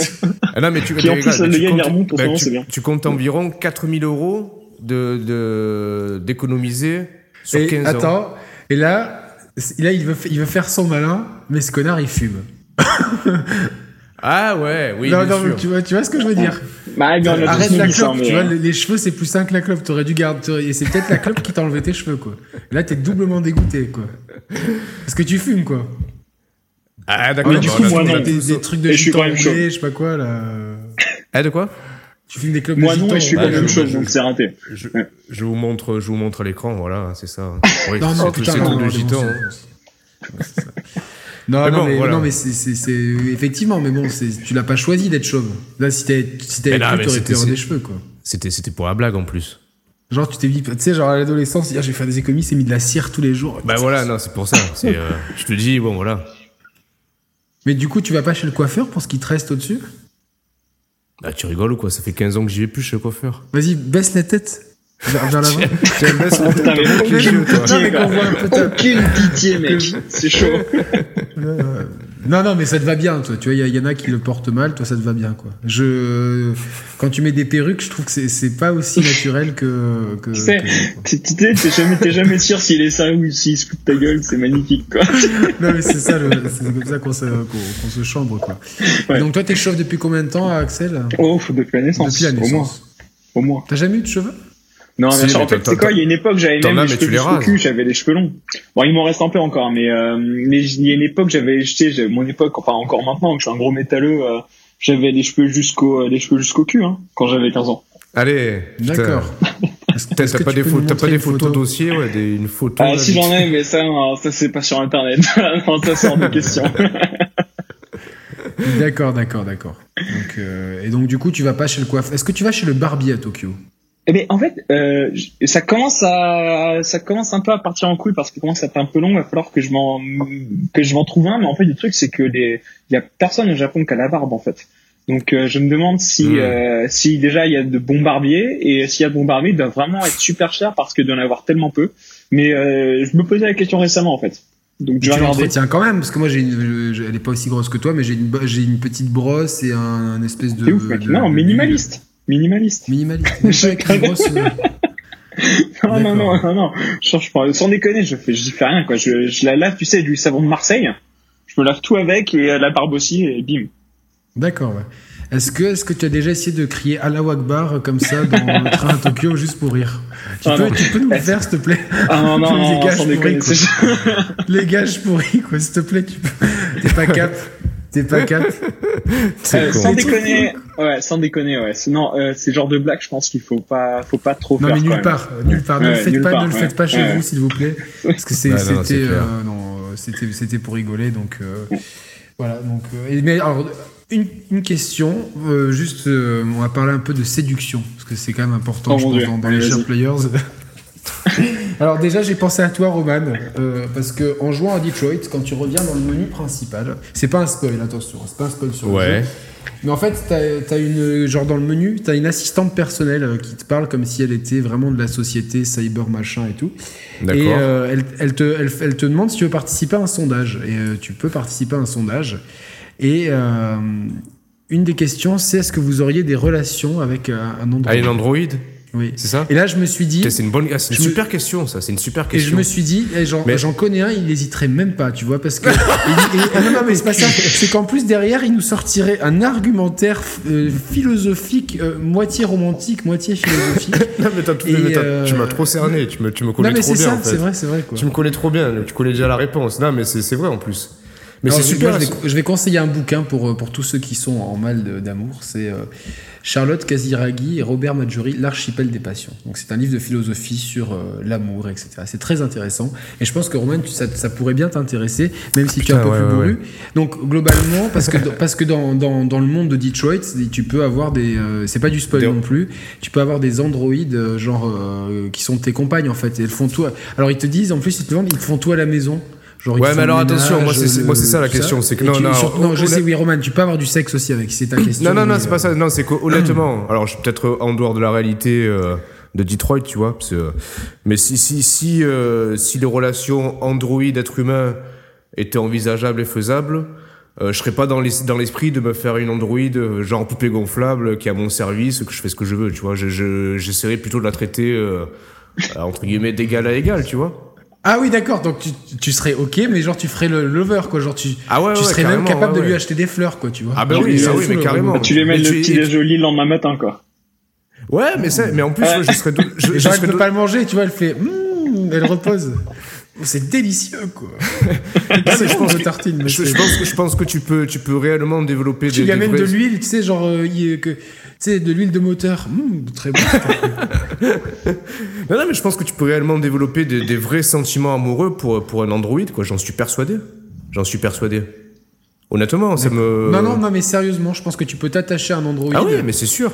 B: Ah non, mais tu,
C: Qui, en plus, le
B: tu
C: yen, il remonte
B: ben,
C: c'est bien.
B: Tu comptes environ 4000 euros de, de, d'économiser sur
A: Et
B: 15 ans.
A: attends, et là, là il, veut, il veut faire son malin, mais ce connard, il fume.
B: Ah ouais, oui,
A: non,
B: bien
A: non,
B: sûr.
A: tu vois, tu vois ce que je veux dire
C: Bah,
A: Arrête la clope, tu vois, les, les cheveux, c'est plus sain que la clope. T'aurais dû garder. Et c'est peut-être la clope qui t'a enlevé tes cheveux, quoi. Là, t'es doublement dégoûté, quoi. Parce que tu fumes, quoi.
B: Ah d'accord.
C: Mais du
B: bon,
C: coup, moi, non.
A: des, des trucs de
C: je suis
A: gitan
C: quand même chaud.
A: roulé, je sais pas quoi, là.
B: Ah de quoi?
A: Tu fumes des clopes
C: Moi
A: de
C: non, et je suis
B: Ah,
C: pas
A: roulé.
C: la même chose,
B: je-
C: donc c'est raté.
B: je, je vous montre, je vous montre l'écran, voilà, c'est ça. Oui,
A: Non, non, putain,
B: c'est
A: non, non,
B: gitan. hein.
A: ça. Non,
B: Mais
A: non,
B: bon,
A: mais,
B: voilà.
A: non, mais c'est, c'est, c'est- effectivement, mais bon, tu l'as pas choisi d'être chauve. Là, si t'avais, si cru, t'aurais avoir des cheveux, quoi.
B: C'était, c'était pour la blague en plus.
A: Genre, tu t'es dit, tu sais, genre à l'adolescence, vais faire des économies, c'est mis de la cire tous les jours.
B: Bah voilà, non, c'est pour ça. Euh, je te dis, bon voilà.
A: Mais du coup, tu vas pas chez le coiffeur pour ce qui te reste au-dessus?
B: Bah tu rigoles ou quoi? Ça fait 15 ans que j'y vais plus chez le coiffeur.
A: Vas-y, baisse la tête. Vers, vers l'avant.
C: Putain, mais
B: les
C: aucune
B: toi.
C: Pitié, Aucune pitié, mec. C'est chaud.
A: Non, non, mais ça te va bien, toi. Tu vois, il y, y en a qui le portent mal, toi, ça te va bien, quoi. Je, quand tu mets des perruques, je trouve que c'est, pas aussi naturel que. que,
C: Tu sais,
A: que-
C: t'es jamais, jamais sûr s'il est sérieux ou s'il se fout de ta gueule, c'est magnifique, quoi.
A: Non, mais c'est ça, c'est comme ça qu'on se, chambre, quoi.
C: Ouais.
A: Donc, toi, t'es chauve depuis combien de temps, Axel?
C: Oh, depuis la naissance.
A: Depuis la
C: Au moins.
A: naissance.
C: Au moins.
A: T'as jamais eu de cheveux?
C: Non,
B: Si,
C: bien sûr.
B: mais
C: En fait, c'est quoi Il y a une époque, j'avais même
B: as,
C: les
B: mais tu
C: cheveux
B: les
C: cul, j'avais les cheveux longs. Bon, il m'en reste un peu encore, mais euh, mais il y a une époque, j'avais, tu sais, j'avais- mon époque, enfin encore maintenant, que je suis un gros métalleux, euh, j'avais les cheveux jusqu'au, euh, les cheveux jusqu'au cul, hein, quand j'avais 15 ans.
B: Allez.
A: D'accord.
B: T'as pas, des,
A: peux
B: pho-
A: nous
B: t'as pas des photos
A: photo
B: dossier, ouais, des, une photo.
C: Ah,
B: là,
C: si j'en ai, mais ça, non, ça c'est pas sur internet. non, ça sort de question.
A: D'accord, d'accord, d'accord. Donc, euh, et donc, du coup, tu vas pas chez le coiffeur. Est-ce que tu vas chez le barbier à Tokyo?
C: Eh ben, en fait, euh, ça commence à, ça commence un peu à partir en couille parce que commence à être un peu long. Il va falloir que je m'en, que je m'en trouve un. Mais en fait, le truc, c'est que les, il y a personne au Japon qui a la barbe, en fait. Donc, euh, je me demande si,
B: Hmm.
C: euh, si déjà il y a de bons barbiers et s'il y a de bons barbiers, il doit vraiment être super cher parce que d'en avoir tellement peu. Mais euh, je me posais la question récemment, en fait. Donc, je
A: Tu l'entretiens quand même, parce que moi, j'ai une, elle est pas aussi grosse que toi, mais j'ai une, j'ai une petite brosse et un, un espèce de.
C: Ouf, mec.
A: de-
C: Non, minimaliste. Minimaliste.
A: Minimaliste. Même pas avec euh,
C: Non, non, non, non, non. Je, je, sans déconner, je fais, je fais rien, quoi. Je, je la lave, tu sais, du savon de Marseille. Je me lave tout avec et euh, la barbe aussi et bim.
A: D'accord, ouais. Est-ce que, est-ce que tu as déjà essayé de crier Allahu Akbar euh, comme ça dans le train à Tokyo juste pour rire? Tu,
C: Ah
A: peux, tu peux nous le faire, s'il te plaît?
C: Ah non, non,
A: je Les gars, je pourris, quoi, s'il te plaît, tu peux. T'es pas cap T'es pas cap
C: Euh, sans déconner, ouais, sans déconner, ouais. Sinon, euh, c'est le genre de blague, je pense qu'il faut pas, faut pas trop
A: Non,
C: faire.
A: mais nulle part, nulle part. Ne le faites pas,
C: part,
A: ne le faites pas chez
C: Ouais.
A: vous, s'il vous plaît. Parce que c'était, euh, non, c'était, c'était pour rigoler, donc euh, voilà. Donc, euh, mais alors, une, une question, euh, juste, euh, on va parler un peu de séduction, parce que c'est quand même important,
C: Oh,
A: je pense, dans, dans les. Share Players. alors déjà, j'ai pensé à toi, Roman, euh, parce que en jouant à Detroit, quand tu reviens dans le menu principal, c'est pas un spoil, attention, c'est pas un spoil sur le
B: Ouais.
A: jeu. Mais en fait, t'as as une genre dans le menu, t'as une assistante personnelle euh, qui te parle comme si elle était vraiment de la société cyber machin et tout. Et euh, elle, elle te, elle, elle te demande si tu veux participer à un sondage. Et euh, tu peux participer à un sondage. Et une des questions, c'est est-ce que vous auriez des relations avec un Android Oui.
B: C'est ça
A: Et là, je me suis dit.
B: C'est une bonne, ah, c'est une
A: Je me-
B: super question, ça. C'est une super
A: Et je
B: question.
A: me suis dit, eh, j'en
B: Mais-
A: connais un, il n'hésiterait même pas, tu vois, parce que. et- et- ah non, non, mais c'est pas ça. C'est qu'en plus, derrière, il nous sortirait un argumentaire euh, philosophique, euh, moitié romantique, moitié philosophique.
B: Non, mais t'as tout-
A: Et,
B: mais t'as-
A: euh,
B: tu m'as trop cerné. Tu me, tu me connais
A: non, mais
B: trop
A: c'est
B: bien,
A: ça,
B: en fait.
A: c'est vrai, c'est vrai, quoi.
B: Tu me connais trop bien. Tu connais déjà la réponse. Non, mais c'est vrai en plus. Mais c'est super.
A: moi, je, vais, je vais conseiller un bouquin pour, pour tous ceux qui sont en mal d'amour. C'est euh, Charlotte Casiraghi et Robert Maggiori, L'archipel des passions. Donc c'est un livre de philosophie sur euh, l'amour, etc. C'est très intéressant. Et je pense que Romain, tu- ça, ça pourrait bien t'intéresser, même si tu es un peu
B: ouais,
A: plus
B: ouais,
A: bourru. Donc globalement, parce que, parce que dans, dans, dans le monde de Detroit, tu peux avoir des... euh, c'est pas du spoil non plus. Tu peux avoir des androïdes, euh, genre, qui sont tes compagnes en fait. Et elles font tout. à- Alors ils te disent, en plus, ils te vendent, ils te font tout à la maison. Genre,
B: Ouais, mais alors attention, moi,
A: ménage,
B: c'est- moi, c'est ça, la question, c'est que non,
A: tu-
B: non,
A: sur- non, je sais, oui, Roman, tu peux avoir du sexe aussi avec, c'est ta question.
B: Non, non, non, c'est
A: euh,
B: pas ça. Non, c'est que honnêtement, alors je suis peut-être en dehors de la réalité euh, de Detroit, tu vois. parce que- mais si si si euh, si les relations Android-être humain étaient envisageables et faisables, euh, je serais pas dans l'es- dans l'esprit de me faire une Android euh, genre poupée gonflable qui est à mon service, que je fais ce que je veux, tu vois. Je- je- J'essaierais plutôt de la traiter euh, entre guillemets d'égal à égal, tu vois.
A: Ah oui, d'accord. Donc tu, tu serais ok, mais genre tu ferais le lover, quoi. Genre tu,
B: Ah ouais,
A: tu
B: ouais,
A: serais même capable
B: ouais,
A: de lui
B: ouais.
A: acheter des fleurs, quoi, tu vois.
B: Ah ben
A: Genre,
B: oui, ça
A: s'en
B: oui, mais carrément.
C: Tu lui mets
B: Mais
C: le
B: tu-
C: petit
B: et-
C: déj au lit le lendemain matin, quoi.
B: Ouais, mais ça, mais en plus,
C: Ouais.
B: je serais, dou- je, je
A: elle
B: serais
A: pas le manger, tu vois. Elle fait, Mmm, elle repose. C'est délicieux, quoi.
B: je pense que-
A: tartine. mais
B: je, je pense que je pense que tu peux tu peux réellement développer
A: Tu
B: des,
A: lui amènes de l'huile, tu sais, genre, euh, que, tu sais, de l'huile de moteur. Mmh, très bon.
B: Non, non, mais je pense que tu peux réellement développer des, des vrais sentiments amoureux pour, pour un Android, quoi. J'en suis persuadé. J'en suis persuadé. Honnêtement, ça me.
A: Non, non, non, mais sérieusement, je pense que tu peux t'attacher à un Android.
B: Ah oui, mais c'est sûr.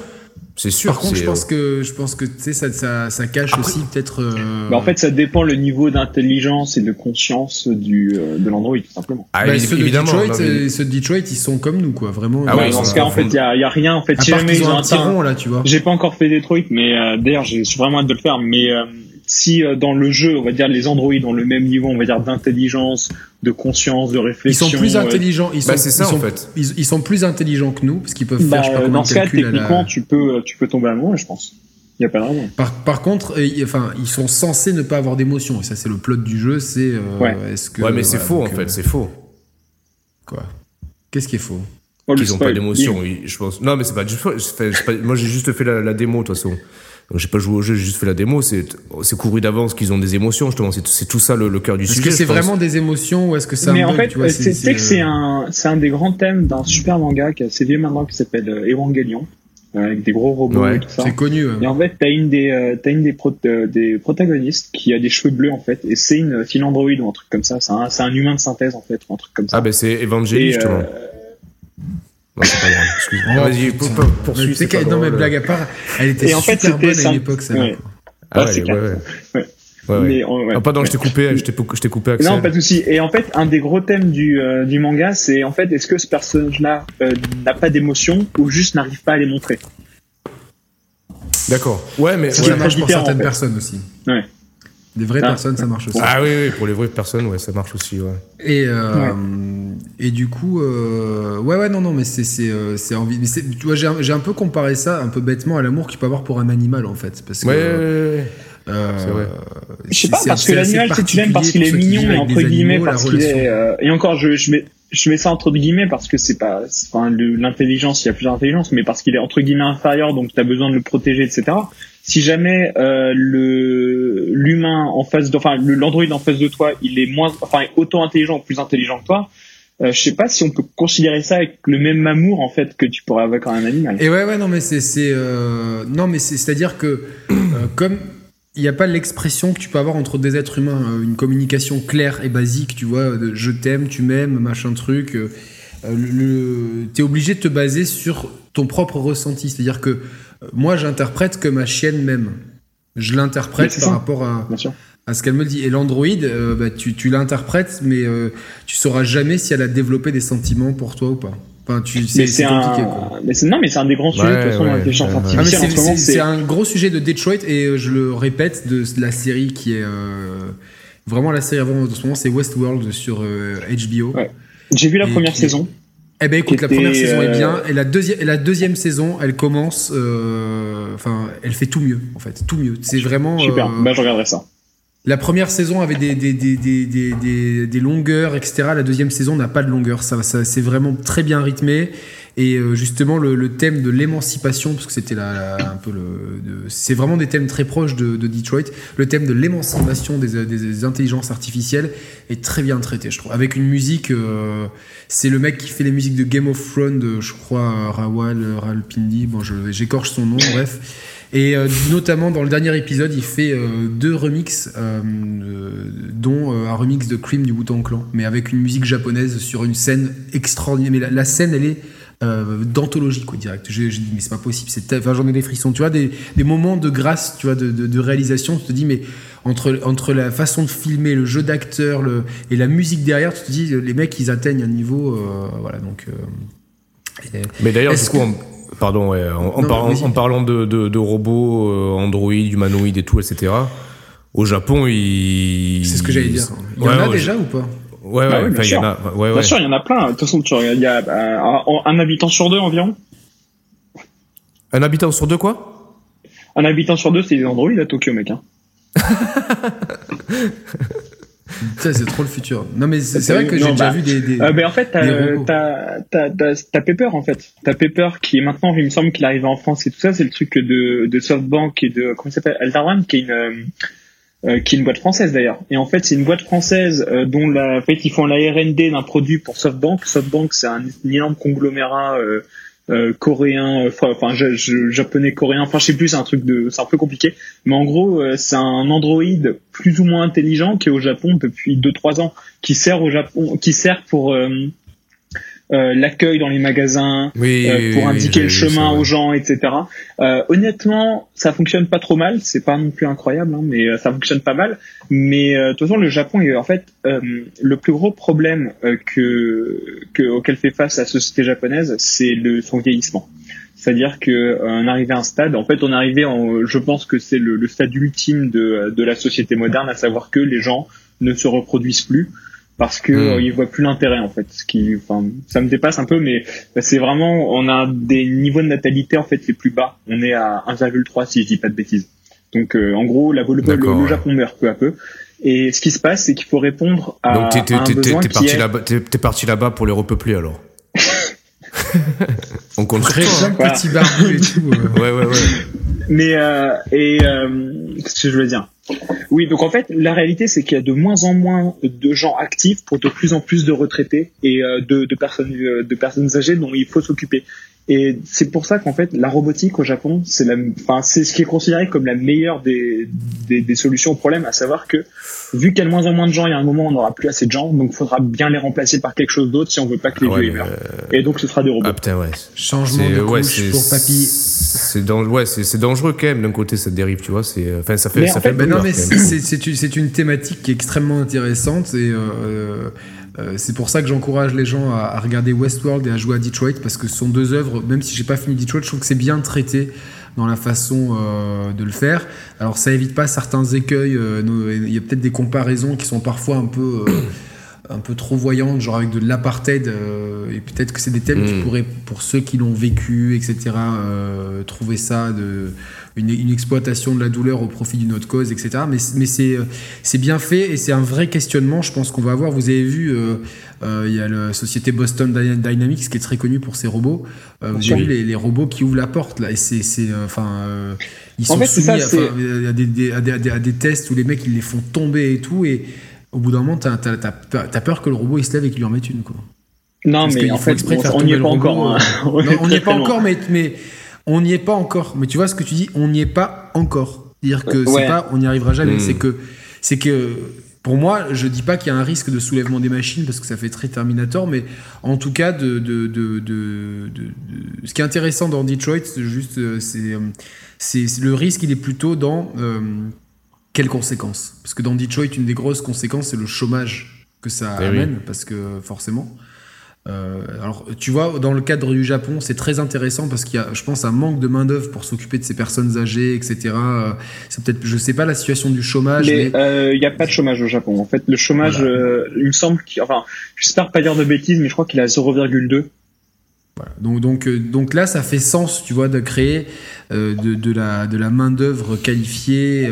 B: C'est sûr.
A: Par contre, je pense
B: euh,
A: que, je pense que, tu sais, ça, ça, ça cache aussi peut-être. euh,
C: Bah, en fait, ça dépend le niveau d'intelligence et de conscience du, euh, de l'Android, tout simplement.
B: Ah,
A: bah, ceux de
B: évidemment.
A: Detroit,
B: non, mais-
A: euh, ceux de Detroit, ils sont comme nous, quoi. Vraiment.
B: Ah ouais,
C: dans ce cas, en fait, il y a, y a rien. En fait,
A: À
C: si
A: part
C: jamais ils
A: ont
C: ont
A: un petit
C: atteint.
A: rond, là, tu vois.
C: J'ai pas encore fait Detroit, mais euh, d'ailleurs, j'ai vraiment hâte de le faire. Mais euh, si euh, dans le jeu, on va dire, les Android ont le même niveau, on va dire, d'intelligence, de conscience, de
A: Ils
C: réflexion.
A: sont plus
C: euh,
A: intelligents. Ils sont,
B: Bah, c'est ça,
A: ils sont,
B: en fait.
A: Ils, ils sont plus intelligents que nous, parce qu'ils peuvent
C: bah,
A: faire, je sais pas
C: euh,
A: combien
C: dans ce cas,
A: à la-
C: techniquement, tu peux, tu peux tomber amoureux, je pense. Il y a pas de raison.
A: Par, par contre, euh, enfin, ils sont censés ne pas avoir d'émotion. Et ça, c'est le plot du jeu. C'est euh,
C: Ouais.
A: est-ce que
B: Ouais, mais c'est faux, en fait.
A: euh,
B: C'est faux.
A: quoi? Qu'est-ce qui est faux?
C: Oh, le
B: Ils ont
C: spoil.
B: pas d'émotion, oui, je pense. Non, mais c'est pas du faux. c'est pas- c'est pas- Moi, j'ai juste fait la, la démo, de toute façon. Donc, j'ai pas joué au jeu, j'ai juste fait la démo. C'est, c'est couru d'avance qu'ils ont des émotions, justement. C'est, c'est tout ça le, le cœur du
A: Est-ce
B: sujet.
A: que c'est vraiment des émotions ou est-ce que c'est un
C: mais en
A: bug,
C: fait,
A: tu vois,
C: c'est- que c'est
A: euh,
C: un, c'est un des grands thèmes d'un super manga qui est assez vieux maintenant qui s'appelle euh, Evangelion, euh, avec des gros robots
B: Ouais,
C: et tout ça.
A: C'est connu. ouais.
C: Et en fait, t'as une des, euh, t'as une des, pro- euh, des protagonistes qui a des cheveux bleus en fait, et c'est une, android ou un truc comme ça. C'est un, c'est un humain de synthèse en fait, ou un truc comme ça.
B: Ah, ben, c'est Evangélie,
C: Et,
B: justement.
C: euh,
B: Non, c'est pas grave. Excuse-moi.
A: Oh,
B: Vas-y, pour, poursuis.
A: Mais tu sais
B: c'est
A: qu'elle- non, mais
B: drôle.
A: blague à part, elle était
C: Et en fait,
A: super
C: c'était
A: bonne à
C: ça-
A: l'époque, ça.
C: ouais.
B: Ah, ouais,
C: c'est
B: ouais, ouais.
C: Ouais.
B: Ouais, ouais.
C: Mais, euh, ouais.
B: Ah, pardon, je t'ai coupé, je t'ai, coupé, Axel.
C: Non, pas de souci. Et en fait, un des gros thèmes du, euh, du manga, c'est en fait, est-ce que ce personnage-là euh, n'a pas d'émotion ou juste n'arrive pas à les montrer?
B: D'accord. Ouais, mais.
A: Ça,
C: Ouais.
A: pour certaines
C: en fait.
A: personnes aussi.
C: Ouais.
A: Des vraies
C: Ah,
A: personnes, ça marche aussi.
B: Ah oui, oui, pour les vraies personnes, ouais, ça marche aussi, ouais.
A: Et, euh, et du coup, euh, ouais, ouais, non, non, mais c'est, c'est, euh, c'est envie. Mais tu vois, j'ai, un- j'ai un peu comparé ça, un peu bêtement, à l'amour qu'il peut avoir pour un animal, en fait. Parce que,
B: Ouais, ouais, ouais,
A: euh,
B: c'est vrai.
C: Je sais pas, parce que l'animal, tu l'aimes parce qu'il est mignon, et entre guillemets,
A: animaux,
C: parce qu'il est, euh, et encore, je, je mets, je mets ça entre guillemets parce que c'est pas, enfin, l'intelligence, il y a plusieurs intelligences, mais parce qu'il est entre guillemets inférieur, donc tu as besoin de le protéger, etc. Si jamais, euh, le, l'humain en face de, enfin, le- l'android en face de toi, il est moins, enfin, autant intelligent ou plus intelligent que toi, euh, je sais pas si on peut considérer ça avec le même amour, en fait, que tu pourrais avoir avec un animal.
A: Et ouais, ouais, non, mais c'est, c'est, euh, non, mais c'est, c'est-à-dire que euh, comme il n'y a pas l'expression que tu peux avoir entre des êtres humains, euh, une communication claire et basique, tu vois, je t'aime, tu m'aimes, machin truc. euh, le, t'es obligé de te baser sur ton propre ressenti, c'est-à-dire que euh, moi, j'interprète que ma chienne m'aime. Je l'interprète par
C: ça.
A: rapport à, ce qu'elle me dit. Et l'android, euh, bah, tu, tu l'interprètes, mais euh, tu sauras jamais si elle a développé des sentiments pour toi ou pas. Enfin, tu, c'est, compliqué,
C: un,
A: quoi.
C: mais c'est, non, mais c'est un des grands sujets, de
B: Ouais,
C: toute façon,
B: ouais,
C: l'intelligence
B: ouais, ouais.
A: Ah, mais
C: artificielle,
A: c'est, un gros sujet de Detroit et euh, je le répète de la série qui est euh, vraiment la série avant en ce moment c'est Westworld sur euh, HBO.
C: Ouais. j'ai vu la
A: Et
C: première
A: qui-
C: saison.
A: Eh ben écoute, la première saison est
C: euh,
A: bien et la deuxième la deuxième saison elle commence, euh, enfin elle fait tout mieux en fait, tout mieux. C'est vraiment
C: Super.
A: euh,
C: Bah, je regarderai ça.
A: la première saison avait des, des, des, des, des, des, des longueurs, etc. La deuxième saison n'a pas de longueur. Ça, ça, c'est vraiment très bien rythmé. Et euh, justement, le, thème de l'émancipation, parce que c'était un peu le. c'est vraiment des thèmes très proches de, de Detroit. Le thème de l'émancipation des, des, intelligences artificielles est très bien traité, je trouve. Avec une musique. euh, c'est le mec qui fait les musiques de Game of Thrones, je crois, Rawal Ralpindi. Bon, j'écorche son nom, bref. Et euh, notamment dans le dernier épisode, il fait euh, deux remixes, euh, euh, dont euh, un remix de Cream du Wu-Tang Clan, mais avec une musique japonaise sur une scène extraordinaire. Mais la scène, elle est euh, d'anthologie, quoi, direct. J'ai dit, mais c'est pas possible. Enfin, j'en ai des frissons. Tu vois, des, des, moments de grâce, tu vois, de, de, de, réalisation. Tu te dis, mais entre, entre la façon de filmer, le jeu d'acteur et la musique derrière, tu te dis, les mecs, ils atteignent un niveau. Euh, voilà, donc.
B: Euh, mais d'ailleurs, du coup, pardon, ouais, en, en, parlant de, de robots, Android, humanoïdes et tout, etc. Au Japon, ils.
A: C'est ce que j'allais dire. Il y en a déjà ou pas?
B: Ouais, ouais,
C: bah bien, sûr.
B: Y en a, ouais,
C: bien sûr, il y en a plein. De toute façon, tu regardes, il y a euh, un habitant sur deux environ.
B: Un habitant sur deux quoi?
C: Un habitant sur deux, c'est des androïdes à Tokyo, mec. Hein.
A: Ça, c'est trop le futur. Non, mais c'est vrai que j'ai déjà bah, vu des. des
C: euh, mais en fait, t'as t'as Pepper en fait. T'as Pepper qui est maintenant, il me semble qu'il arrive en France et tout ça. C'est le truc de, de SoftBank et de comment il s'appelle Altarwan qui est une euh, euh, qui est une boîte française d'ailleurs. Et en fait, c'est une boîte française euh, dont la, en fait, ils font la R&D d'un produit pour SoftBank. SoftBank, c'est un, énorme conglomérat euh, euh coréen, enfin japonais coréen, enfin je sais plus, c'est un truc de, c'est un peu compliqué. Mais en gros, c'est un Android plus ou moins intelligent qui est au Japon depuis 2-3 ans, qui sert au Japon, qui sert pour euh, l'accueil dans les magasins, euh, pour indiquer le chemin aux gens, etc. Euh, honnêtement, ça fonctionne pas trop mal. C'est pas non plus incroyable, hein, mais ça fonctionne pas mal. Mais de toute façon, le Japon est en fait le plus gros problème que, que, auquel fait face la société japonaise, c'est le son vieillissement. C'est-à-dire que on arrivé à un stade, en fait, on arrivé en, je pense que c'est le, le, stade ultime de, de la société moderne, à savoir que les gens ne se reproduisent plus parce que hmm. il voit plus l'intérêt en fait. Ce qui, enfin, ça me dépasse un peu, mais c'est vraiment, on a des niveaux de natalité en fait les plus bas. On est à 1,3 si je dis pas de bêtises. Donc euh, en gros, la, le, le, Japon meurt peu à peu. Et ce qui se passe, c'est qu'il faut répondre à, Donc t'es, un besoin
B: t'es, parti
C: est...
B: là-bas, t'es, parti là-bas pour les repeupler alors. on compte
A: sur toi. Hein. petit barbu et tout.
B: Euh. ouais ouais ouais.
C: Mais euh, et euh, qu'est-ce que je veux dire? Oui, donc en fait, la réalité, c'est qu'il y a de moins en moins de gens actifs pour de plus en plus de retraités et euh, de, personnes, euh, de personnes âgées dont il faut s'occuper. Et c'est pour ça qu'en fait, la robotique au Japon, c'est la, enfin, c'est ce qui est considéré comme la meilleure des, des, des solutions au problème, à savoir que vu qu'il y a de moins en moins de gens, il y a un moment où on n'aura plus assez de gens, donc il faudra bien les remplacer par quelque chose d'autre si on veut pas que les vieux meurent. Et donc ce sera des robots.
B: Ah putain ouais.
A: Changement de couche pour papy.
B: C'est dangereux, ouais, c'est dangereux quand même d'un côté cette dérive, tu vois. C'est, enfin, ça fait, ça fait.
A: Ben non, mais c'est une thématique qui est extrêmement intéressante et. Euh, euh, c'est pour ça que j'encourage les gens à, regarder Westworld et à jouer à Detroit parce que ce sont deux œuvres, même si j'ai pas fini Detroit, je trouve que c'est bien traité dans la façon euh, de le faire. Alors ça évite pas certains écueils, euh, il y a peut-être des comparaisons qui sont parfois un peu un peu trop voyantes, genre avec de l'apartheid, et peut-être que c'est des thèmes qui mm. pourraient, pour ceux qui l'ont vécu, etc., trouver ça de, une, exploitation de la douleur au profit d'une autre cause, etc. Mais, mais euh, c'est bien fait et c'est un vrai questionnement, je pense qu'on va avoir. Vous avez vu, euh, euh, il y a la société Boston Dynamics qui est très connue pour ses robots. vous avez vu les, robots qui ouvrent la porte, là, et c'est, enfin, ils sont soumis à, des, tests où les mecs, ils les font tomber et tout, et au bout d'un moment, t'as as, peur que le robot, il se lève et qu'il lui en mette une, quoi.
C: Non, mais en fait, on n'y est pas encore. Hein.
A: on n'y est pas encore, mais, mais on n'y est pas encore. Mais tu vois ce que tu dis, on n'y est pas encore. Dire que c'est pas, on n'y arrivera jamais. Hmm. C'est que, c'est que, pour moi, je dis pas qu'il y a un risque de soulèvement des machines parce que ça fait très Terminator, mais en tout cas, de, de, de, de ce qui est intéressant dans Detroit, c'est juste, euh, euh, c'est, le risque, il est plutôt dans euh, quelles conséquences? Parce que dans Detroit, une des grosses conséquences, c'est le chômage que ça eh amène, parce que forcément. Euh, alors, tu vois, dans le cadre du Japon, c'est très intéressant parce qu'il y a, je pense, un manque de main-d'œuvre pour s'occuper de ces personnes âgées, etc. Euh, c'est peut-être, je sais pas la situation du chômage.
C: Mais euh, il n'y a pas de chômage au Japon. En fait, le chômage, il me semble qu'il, enfin, j'espère pas dire de bêtises, mais je crois qu'il est à 0,2.
A: Donc, donc, donc là, ça fait sens, tu vois, de créer de, de, la, de la main-d'œuvre qualifiée,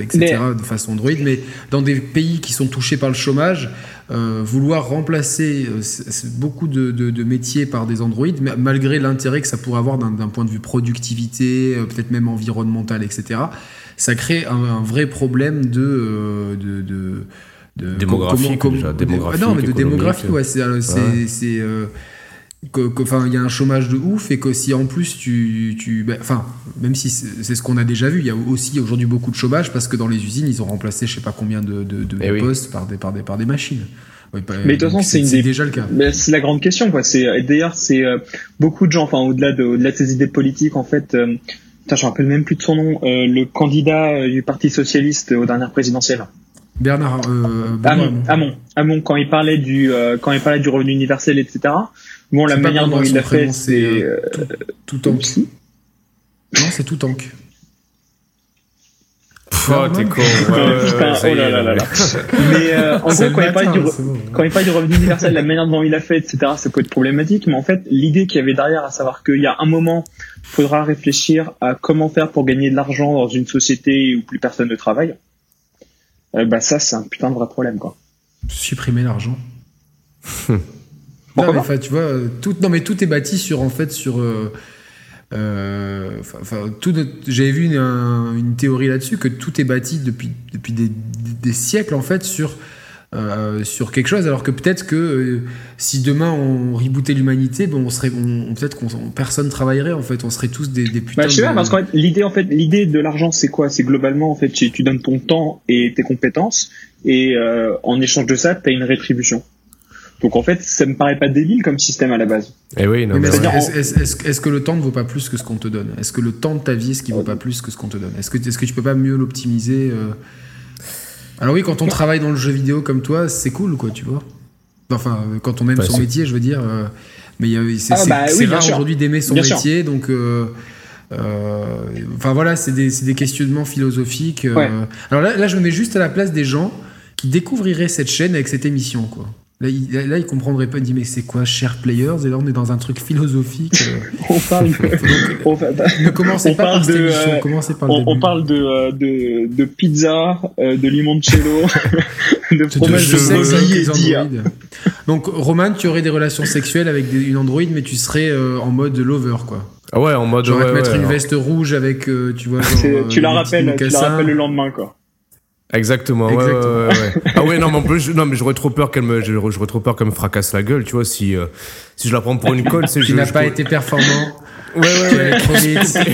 A: etc., de façon droïde. Mais dans des pays qui sont touchés par le chômage, euh, vouloir remplacer euh, beaucoup de, métiers par des androïdes, malgré l'intérêt que ça pourrait avoir d'un point de vue productivité, euh, peut-être même environnemental, etc., ça crée un, vrai problème de, de,
B: de démographique, déjà, démographique,
A: non, mais de démographie, ouais, c'est, enfin il y a un chômage de ouf et que si en plus tu, tu ben, enfin même si c'est ce qu'on a déjà vu il y a aussi aujourd'hui beaucoup de chômage parce que dans les usines ils ont remplacé je sais pas combien de, de, eh postes par des par des par des machines
C: Mais de toute façon, c'est des-
A: déjà le cas.
C: Mais c'est la grande question, quoi. C'est et d'ailleurs, c'est euh, beaucoup de gens, enfin, au-delà de, au-delà de ces idées politiques, en fait. Euh, putain, je me rappelle même plus de son nom. euh, le candidat euh, du Parti socialiste aux dernières présidentielles.
A: Bernard euh, non.
C: Hamon, Hamon, quand il parlait du, euh, quand il parlait du revenu universel, etc. Bon, la manière dont il l'a fait,
A: c'est, euh,
C: euh,
A: Tout tank. Non, c'est tout tank.
B: Oh, t'es con.
C: Oh. Mais euh, en gros,
A: le
C: quand il parle
A: matin,
C: du, re-
A: c'est bon.
C: quand il parle du revenu universel, la manière dont il l'a fait, etc., ça peut être problématique. Mais en fait, l'idée qu'il y avait derrière, à savoir qu'il y a un moment, il faudra réfléchir à comment faire pour gagner de l'argent dans une société où plus personne ne travaille. Euh, bah ça, c'est un putain de vrai problème, quoi.
A: supprimer l'argent.
C: Pourquoi
A: non, mais, enfin, tu vois, tout, non, mais tout est bâti sur, en fait, sur. euh, euh, enfin, enfin, tout notre- j'avais vu une, un- une théorie là-dessus que tout est bâti depuis, depuis des, des siècles, en fait, sur. euh, sur quelque chose alors que peut-être que euh, si demain on rebootait l'humanité bon on serait on, on- peut-être qu'on on- personne travaillerait en fait on serait tous des, des putains
C: Bah, je sais
A: de-
C: pas, parce qu'en fait, l'idée, en fait, l'idée de l'argent, c'est quoi? C'est globalement, en fait, tu, tu donnes ton temps et tes compétences, et euh, en échange de ça, tu as une rétribution. Donc, en fait, ça me paraît pas débile comme système à la base.
B: Eh oui, non,
A: Oui, mais est-ce, est-ce- est-ce que le temps ne vaut pas plus que ce qu'on te donne? Est-ce que le temps de ta vie, est-ce qu'il vaut pas plus que ce qu'on te donne? Est-ce que, est-ce que tu peux pas mieux l'optimiser euh? Alors oui, quand on travaille dans le jeu vidéo comme toi, c'est cool, quoi, tu vois. Enfin, euh, quand on aime
B: Bah,
A: son métier, je veux dire. euh, mais c'est,
C: Ah, bah, oui,
A: rare aujourd'hui d'aimer son
C: Bien sûr.
A: métier, donc. euh, euh, Enfin voilà, c'est des, questionnements philosophiques. euh.
C: Ouais.
A: Alors là, là, je me mets juste à la place des gens qui découvriraient cette chaîne avec cette émission, quoi. Là, ils, là, ils comprendraient pas. Ils disent mais c'est quoi, chers players? Et là, on est dans un truc philosophique.
C: On parle de,
A: Ne commencez pas
C: parle
A: par cette
C: de,
A: émission, commencez par le
C: on,
A: début.
C: on parle de, de, de pizza, euh, de limoncello, de
A: de
C: fromage de d'IA.
A: androïdes. Donc, Roman, tu aurais des relations sexuelles avec des- une androïde, mais tu serais euh, en mode lover, quoi.
B: Ah ouais, en mode.
A: À
B: ouais,
A: te mettre
B: ouais,
A: une
B: alors.
A: veste rouge avec, euh, tu vois, genre,
C: C'est-
A: euh,
C: Tu la rappelles, tu la rappelles le lendemain, quoi.
B: Exactement, ouais,
A: Exactement.
B: ouais, ouais, ouais. Ah ouais, non, mais en plus, je- non, mais j'aurais trop peur qu'elle me, j'aurais trop peur qu'elle me fracasse la gueule, tu vois, si, euh, si je la prends pour une conne, c'est
A: Tu n'as pas été performant,
B: Ouais, ouais, ouais.
A: trop vite.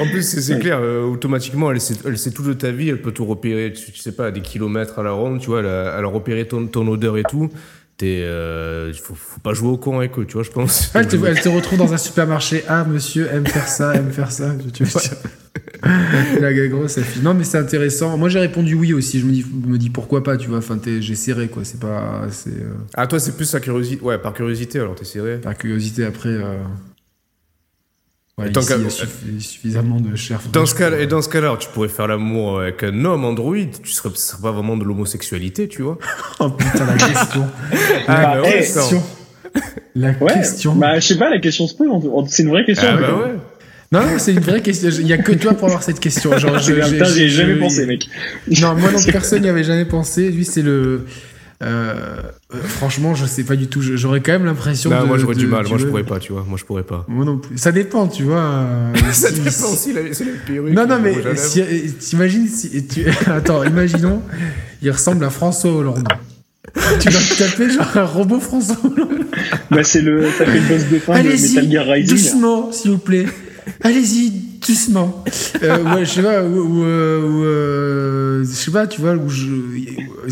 B: En plus, c'est clair, euh, automatiquement, elle sait, elle sait tout de ta vie, elle peut tout repérer, tu, tu sais pas, à des kilomètres à la ronde, tu vois, elle a, elle a repéré ton, ton odeur et tout. T'es, euh, faut, faut pas jouer au con avec eux, tu vois, je pense.
A: Elle te, elle te retrouve dans un supermarché. Ah, monsieur aime faire ça, aime faire ça. Tu veux La grosse affiche. Non, mais c'est intéressant. Moi, j'ai répondu oui aussi. Je me dis, me dis pourquoi pas, tu vois. Enfin, t'es- j'essaierai, quoi. C'est pas. C'est. euh,
B: Ah, toi, c'est plus sa curiosité. Ouais, par curiosité, alors t'essaierais.
A: Par curiosité, après. Euh... Ouais, ici,
B: qu'à-
A: il y a suffi- suffisamment de chair
B: Dans ce cas,
A: pour-
B: et dans ce cas-là, tu pourrais faire l'amour avec un homme androïde, tu serais, ce serait pas vraiment de l'homosexualité, tu vois.
A: Oh putain, la question.
B: Ah,
A: la
B: bah ouais,
A: question. La
C: Ouais.
A: question.
C: Bah, je sais pas, la question se pose. on- C'est une vraie question.
B: Ah, bah ouais.
A: Non, non, c'est une vraie question. Il y a que toi pour avoir cette question. Genre, je- j'ai-
C: jamais pensé, mec.
A: Non, moi non, personne n'y avait jamais pensé. Lui, c'est le. euh, franchement, je sais pas du tout. J'aurais quand même l'impression.
B: Non,
A: de-
B: moi j'aurais
A: de-
B: du mal, moi je pourrais pas, tu vois, moi je pourrais pas.
A: Moi non plus. Ça dépend, tu vois. euh,
B: Ça
A: si-
B: dépend
A: si-
B: aussi, la- c'est la perruque.
A: Non, non, mais si- t'imagines si. Tu... Attends, imaginons, il ressemble à François Hollande. tu vas te taper genre un robot François Hollande.
C: Bah, c'est le, ça fait le boss de fin de
A: Allez-y,
C: Metal Gear Rising.
A: doucement, s'il vous plaît. Allez-y, doucement. Euh, ouais, je sais pas, ou, ou, euh, ou, euh, je sais pas, tu vois, où je,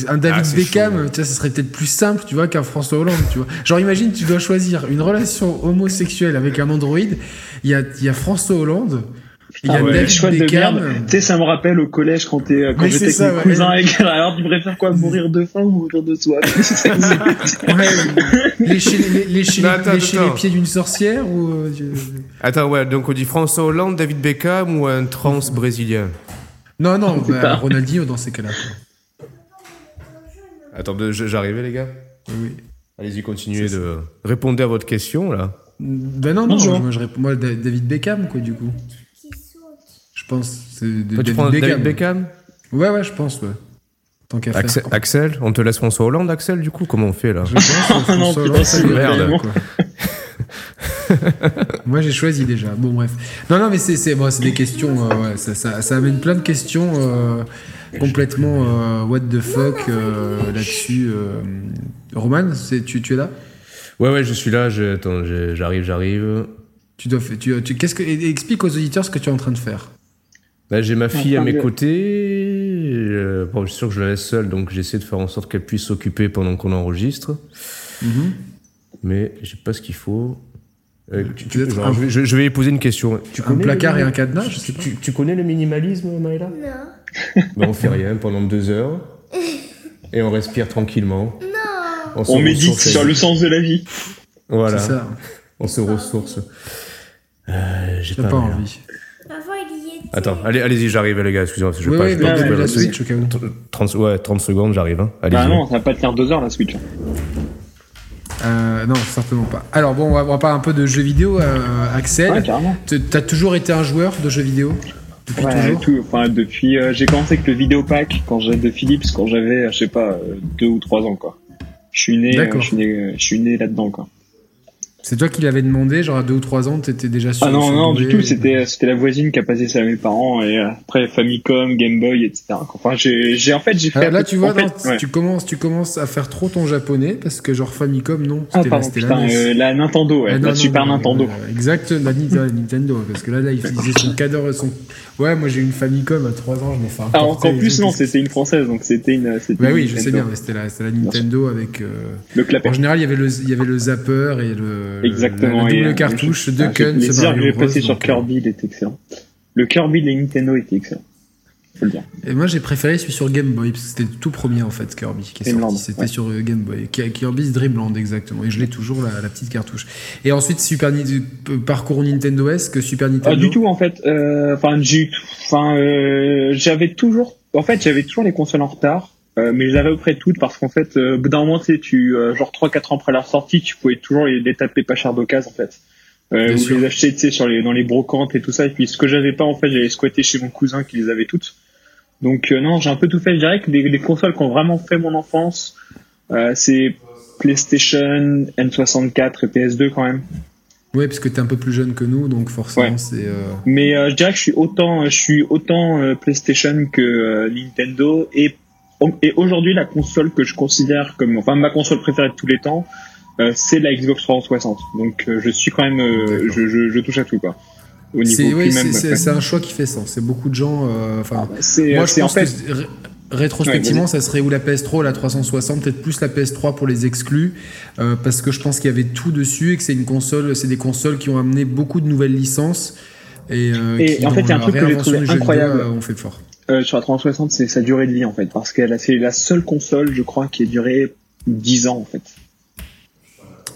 A: un David
B: Ah,
A: Beckham,
B: chaud, ouais.
A: tu vois, ça serait peut-être plus simple, tu vois, qu'un François Hollande, tu vois. Genre, imagine, tu dois choisir une relation homosexuelle avec un androïde. Il y a, il y a François Hollande. Il y a
C: Ah ouais,
A: David
C: choix de
A: Beckham.
C: merde. Tu sais, ça me rappelle au collège quand t'es, quand j'étais
A: c'est
C: avec
A: ça,
C: mes
A: ouais.
C: cousins. avec- Alors, tu préfères quoi, mourir de faim ou mourir de soif?
A: Lécher, les- lécher,
B: Non,
A: les-
B: attends,
A: lécher
B: attends.
A: les pieds d'une sorcière ou euh,
B: Attends, ouais, donc on dit François Hollande, David Beckham ou un trans brésilien?
A: Non, non, bah,
C: pas-
A: Ronaldinho dans ces cas-là.
B: Attends, j'arrivais les gars
A: Oui.
B: Allez-y, continuez de répondre à votre question là.
A: Ben non, non,
C: Bonjour.
A: moi, je réponds, moi, Da- David Beckham, quoi, du coup. Pense, c'est de-
B: Toi, tu
A: David
B: prends
A: Beckham.
B: David Beckham
A: Ouais, ouais, je pense, ouais. Tant qu'à faire.
B: Axel, Axel, on te laisse François Hollande, Axel, du coup Comment on fait là
A: Je pense, François
C: Non,
A: Hollande, ça
B: merde.
A: Moi, j'ai choisi déjà. Bon, bref. Non, non, mais c'est, c'est, bon, c'est des questions. euh, ouais, ça, ça, ça amène plein de questions euh, complètement euh, what the fuck euh, là-dessus. euh. Roman, c'est, tu, tu es là?
B: Ouais, ouais, je suis là, je- attends, je- j'arrive, j'arrive.
A: tu dois, tu, tu, qu'est-ce que, explique aux auditeurs ce que tu es en train de faire.
B: Là, j'ai ma fille à mes côtés, euh, bon, je suis sûr que je la laisse seule, donc j'essaie de faire en sorte qu'elle puisse s'occuper pendant qu'on enregistre.
A: Mhm.
B: Mais j'ai pas ce qu'il faut. Euh, tu- tu-
A: Peut-être
B: genre,
A: un-
B: je, vais- je- je vais lui poser une question. Tu
A: Un
B: connais
A: placard et un cadenas, je sais
B: tu,
A: pas.
B: tu- tu connais le minimalisme, Maëla
D: Non.
B: ben, On fait rien pendant deux heures. Et on respire tranquillement.
D: Non.
B: On,
C: médite
B: ressource.
C: sur le sens de la vie.
B: Voilà,
A: C'est ça.
B: on se ressource. Euh, j'ai pas,
A: envie.
D: Avant, il y était.
B: Attends, allez, allez-y, j'arrive, les gars, excusez-moi. Je vais
A: Oui,
B: pas,
A: oui,
B: je vais
A: mais
B: pas couper
A: la Switch au cas où.
B: 30, ouais, 30 secondes, j'arrive. Hein.
C: Bah non, ça va pas tenir deux heures la Switch.
A: Euh, non, certainement pas. Alors bon, on va, on va parler un peu de jeux vidéo, euh, Axel.
C: Ouais,
A: T'as toujours été un joueur de jeux vidéo? Depuis
C: Ouais,
A: toujours?
C: tout, enfin, depuis, euh, j'ai commencé avec le Vidéopack quand de Philips quand j'avais, je sais pas, deux ou trois ans, quoi. Je suis né, euh,
A: D'accord.
C: je suis né, euh, je suis né là-dedans, quoi.
A: C'est toi qui l'avais demandé, genre à deux ou trois ans, t'étais déjà sur
C: Ah non,
A: sur
C: non, du tout, c'était, c'était la voisine qui a passé ça à mes parents et euh, après Famicom, Game Boy, etc. Enfin, j'ai, j'ai, en fait, j'ai fait.
A: Là, tu vois,
C: fait, ouais.
A: tu commences, tu commences à faire trop ton japonais parce que genre Famicom, non,
C: Ah, pardon,
A: c'était
C: putain, euh, la Nintendo, ouais,
A: Ah, non,
C: la
A: non,
C: Super Nintendo.
A: euh, exact, la Nintendo, parce que là, là, il utilisait son cadre, son. Ouais, moi j'ai une Famicom à 3 ans, je l'ai fait
C: qu'en
A: et
C: plus, non, c'était une française, donc c'était une. C'était
A: Bah oui, je sais bien, mais c'était la, la Nintendo avec. euh,
C: Le clapet.
A: En général, il y avait le, il y avait le zapper et le.
C: Exactement. Et,
A: double
C: euh,
A: cartouche,
C: ah, j'ai-
A: Kun, ce
C: heures que j'ai passé sur
A: euh,
C: Kirby, il était excellent. Le Kirby de Nintendo était excellent. Faut le dire.
A: Et moi j'ai préféré celui sur Game Boy, parce que c'était le tout premier en fait Kirby qui est sorti. C'était
C: ouais.
A: sur euh, Game Boy. Ki- Kirby's Dreamland exactement. Et je l'ai toujours la, la petite cartouche. Et ensuite Super Ni- euh, parcours Nintendo S que Super Nintendo.
C: Ah, du tout en fait. euh, Enfin, j'ai, enfin, euh, j'avais toujours, en fait, j'avais toujours les consoles en retard. euh, mais je les avais à peu près toutes parce qu'en fait, euh, bout d'un moment, tu sais, tu, genre 3-4 ans après leur sortie, tu pouvais toujours les, les taper pas cher d'occasion en fait. Euh,
A: sûr.
C: les sais, sur les, dans les brocantes et tout ça. Et puis, ce que j'avais pas, en fait, j'allais squatter chez mon cousin qui les avait toutes. Donc, euh, non, j'ai un peu tout fait. Je dirais que les, les consoles qui ont vraiment fait mon enfance, euh, c'est PlayStation, N64 et PS2 quand même.
A: Ouais, parce que t'es un peu plus jeune que nous, donc forcément
C: Ouais.
A: c'est. euh,
C: Mais euh, je dirais que je suis autant, je suis autant euh, PlayStation que Nintendo et et aujourd'hui la console que je considère comme, enfin ma console préférée de tous les temps, c'est la Xbox 360. Donc euh, je suis quand même, euh, je, je, je touche à tout quoi. Au niveau
A: C'est oui, c'est- un choix qui fait sens. C'est beaucoup de gens. euh, Enfin,
C: C'est
A: moi
C: euh,
A: je
C: en
A: pense
C: fait.
A: que ré- rétrospectivement, ça serait ou la PS3 ou la 360, peut-être plus la PS3 pour les exclus, euh, parce que je pense qu'il y avait tout dessus et que c'est une console, c'est des consoles qui ont amené beaucoup de nouvelles licences. Et, euh,
C: Et
A: qui,
C: en fait, il y a un truc que j'ai trouvé
A: vidéo,
C: incroyable.
A: euh, ont fait fort.
C: euh, sur la 360, c'est sa durée de vie en fait, parce que c'est la seule console, je crois, qui a duré 10 ans en fait.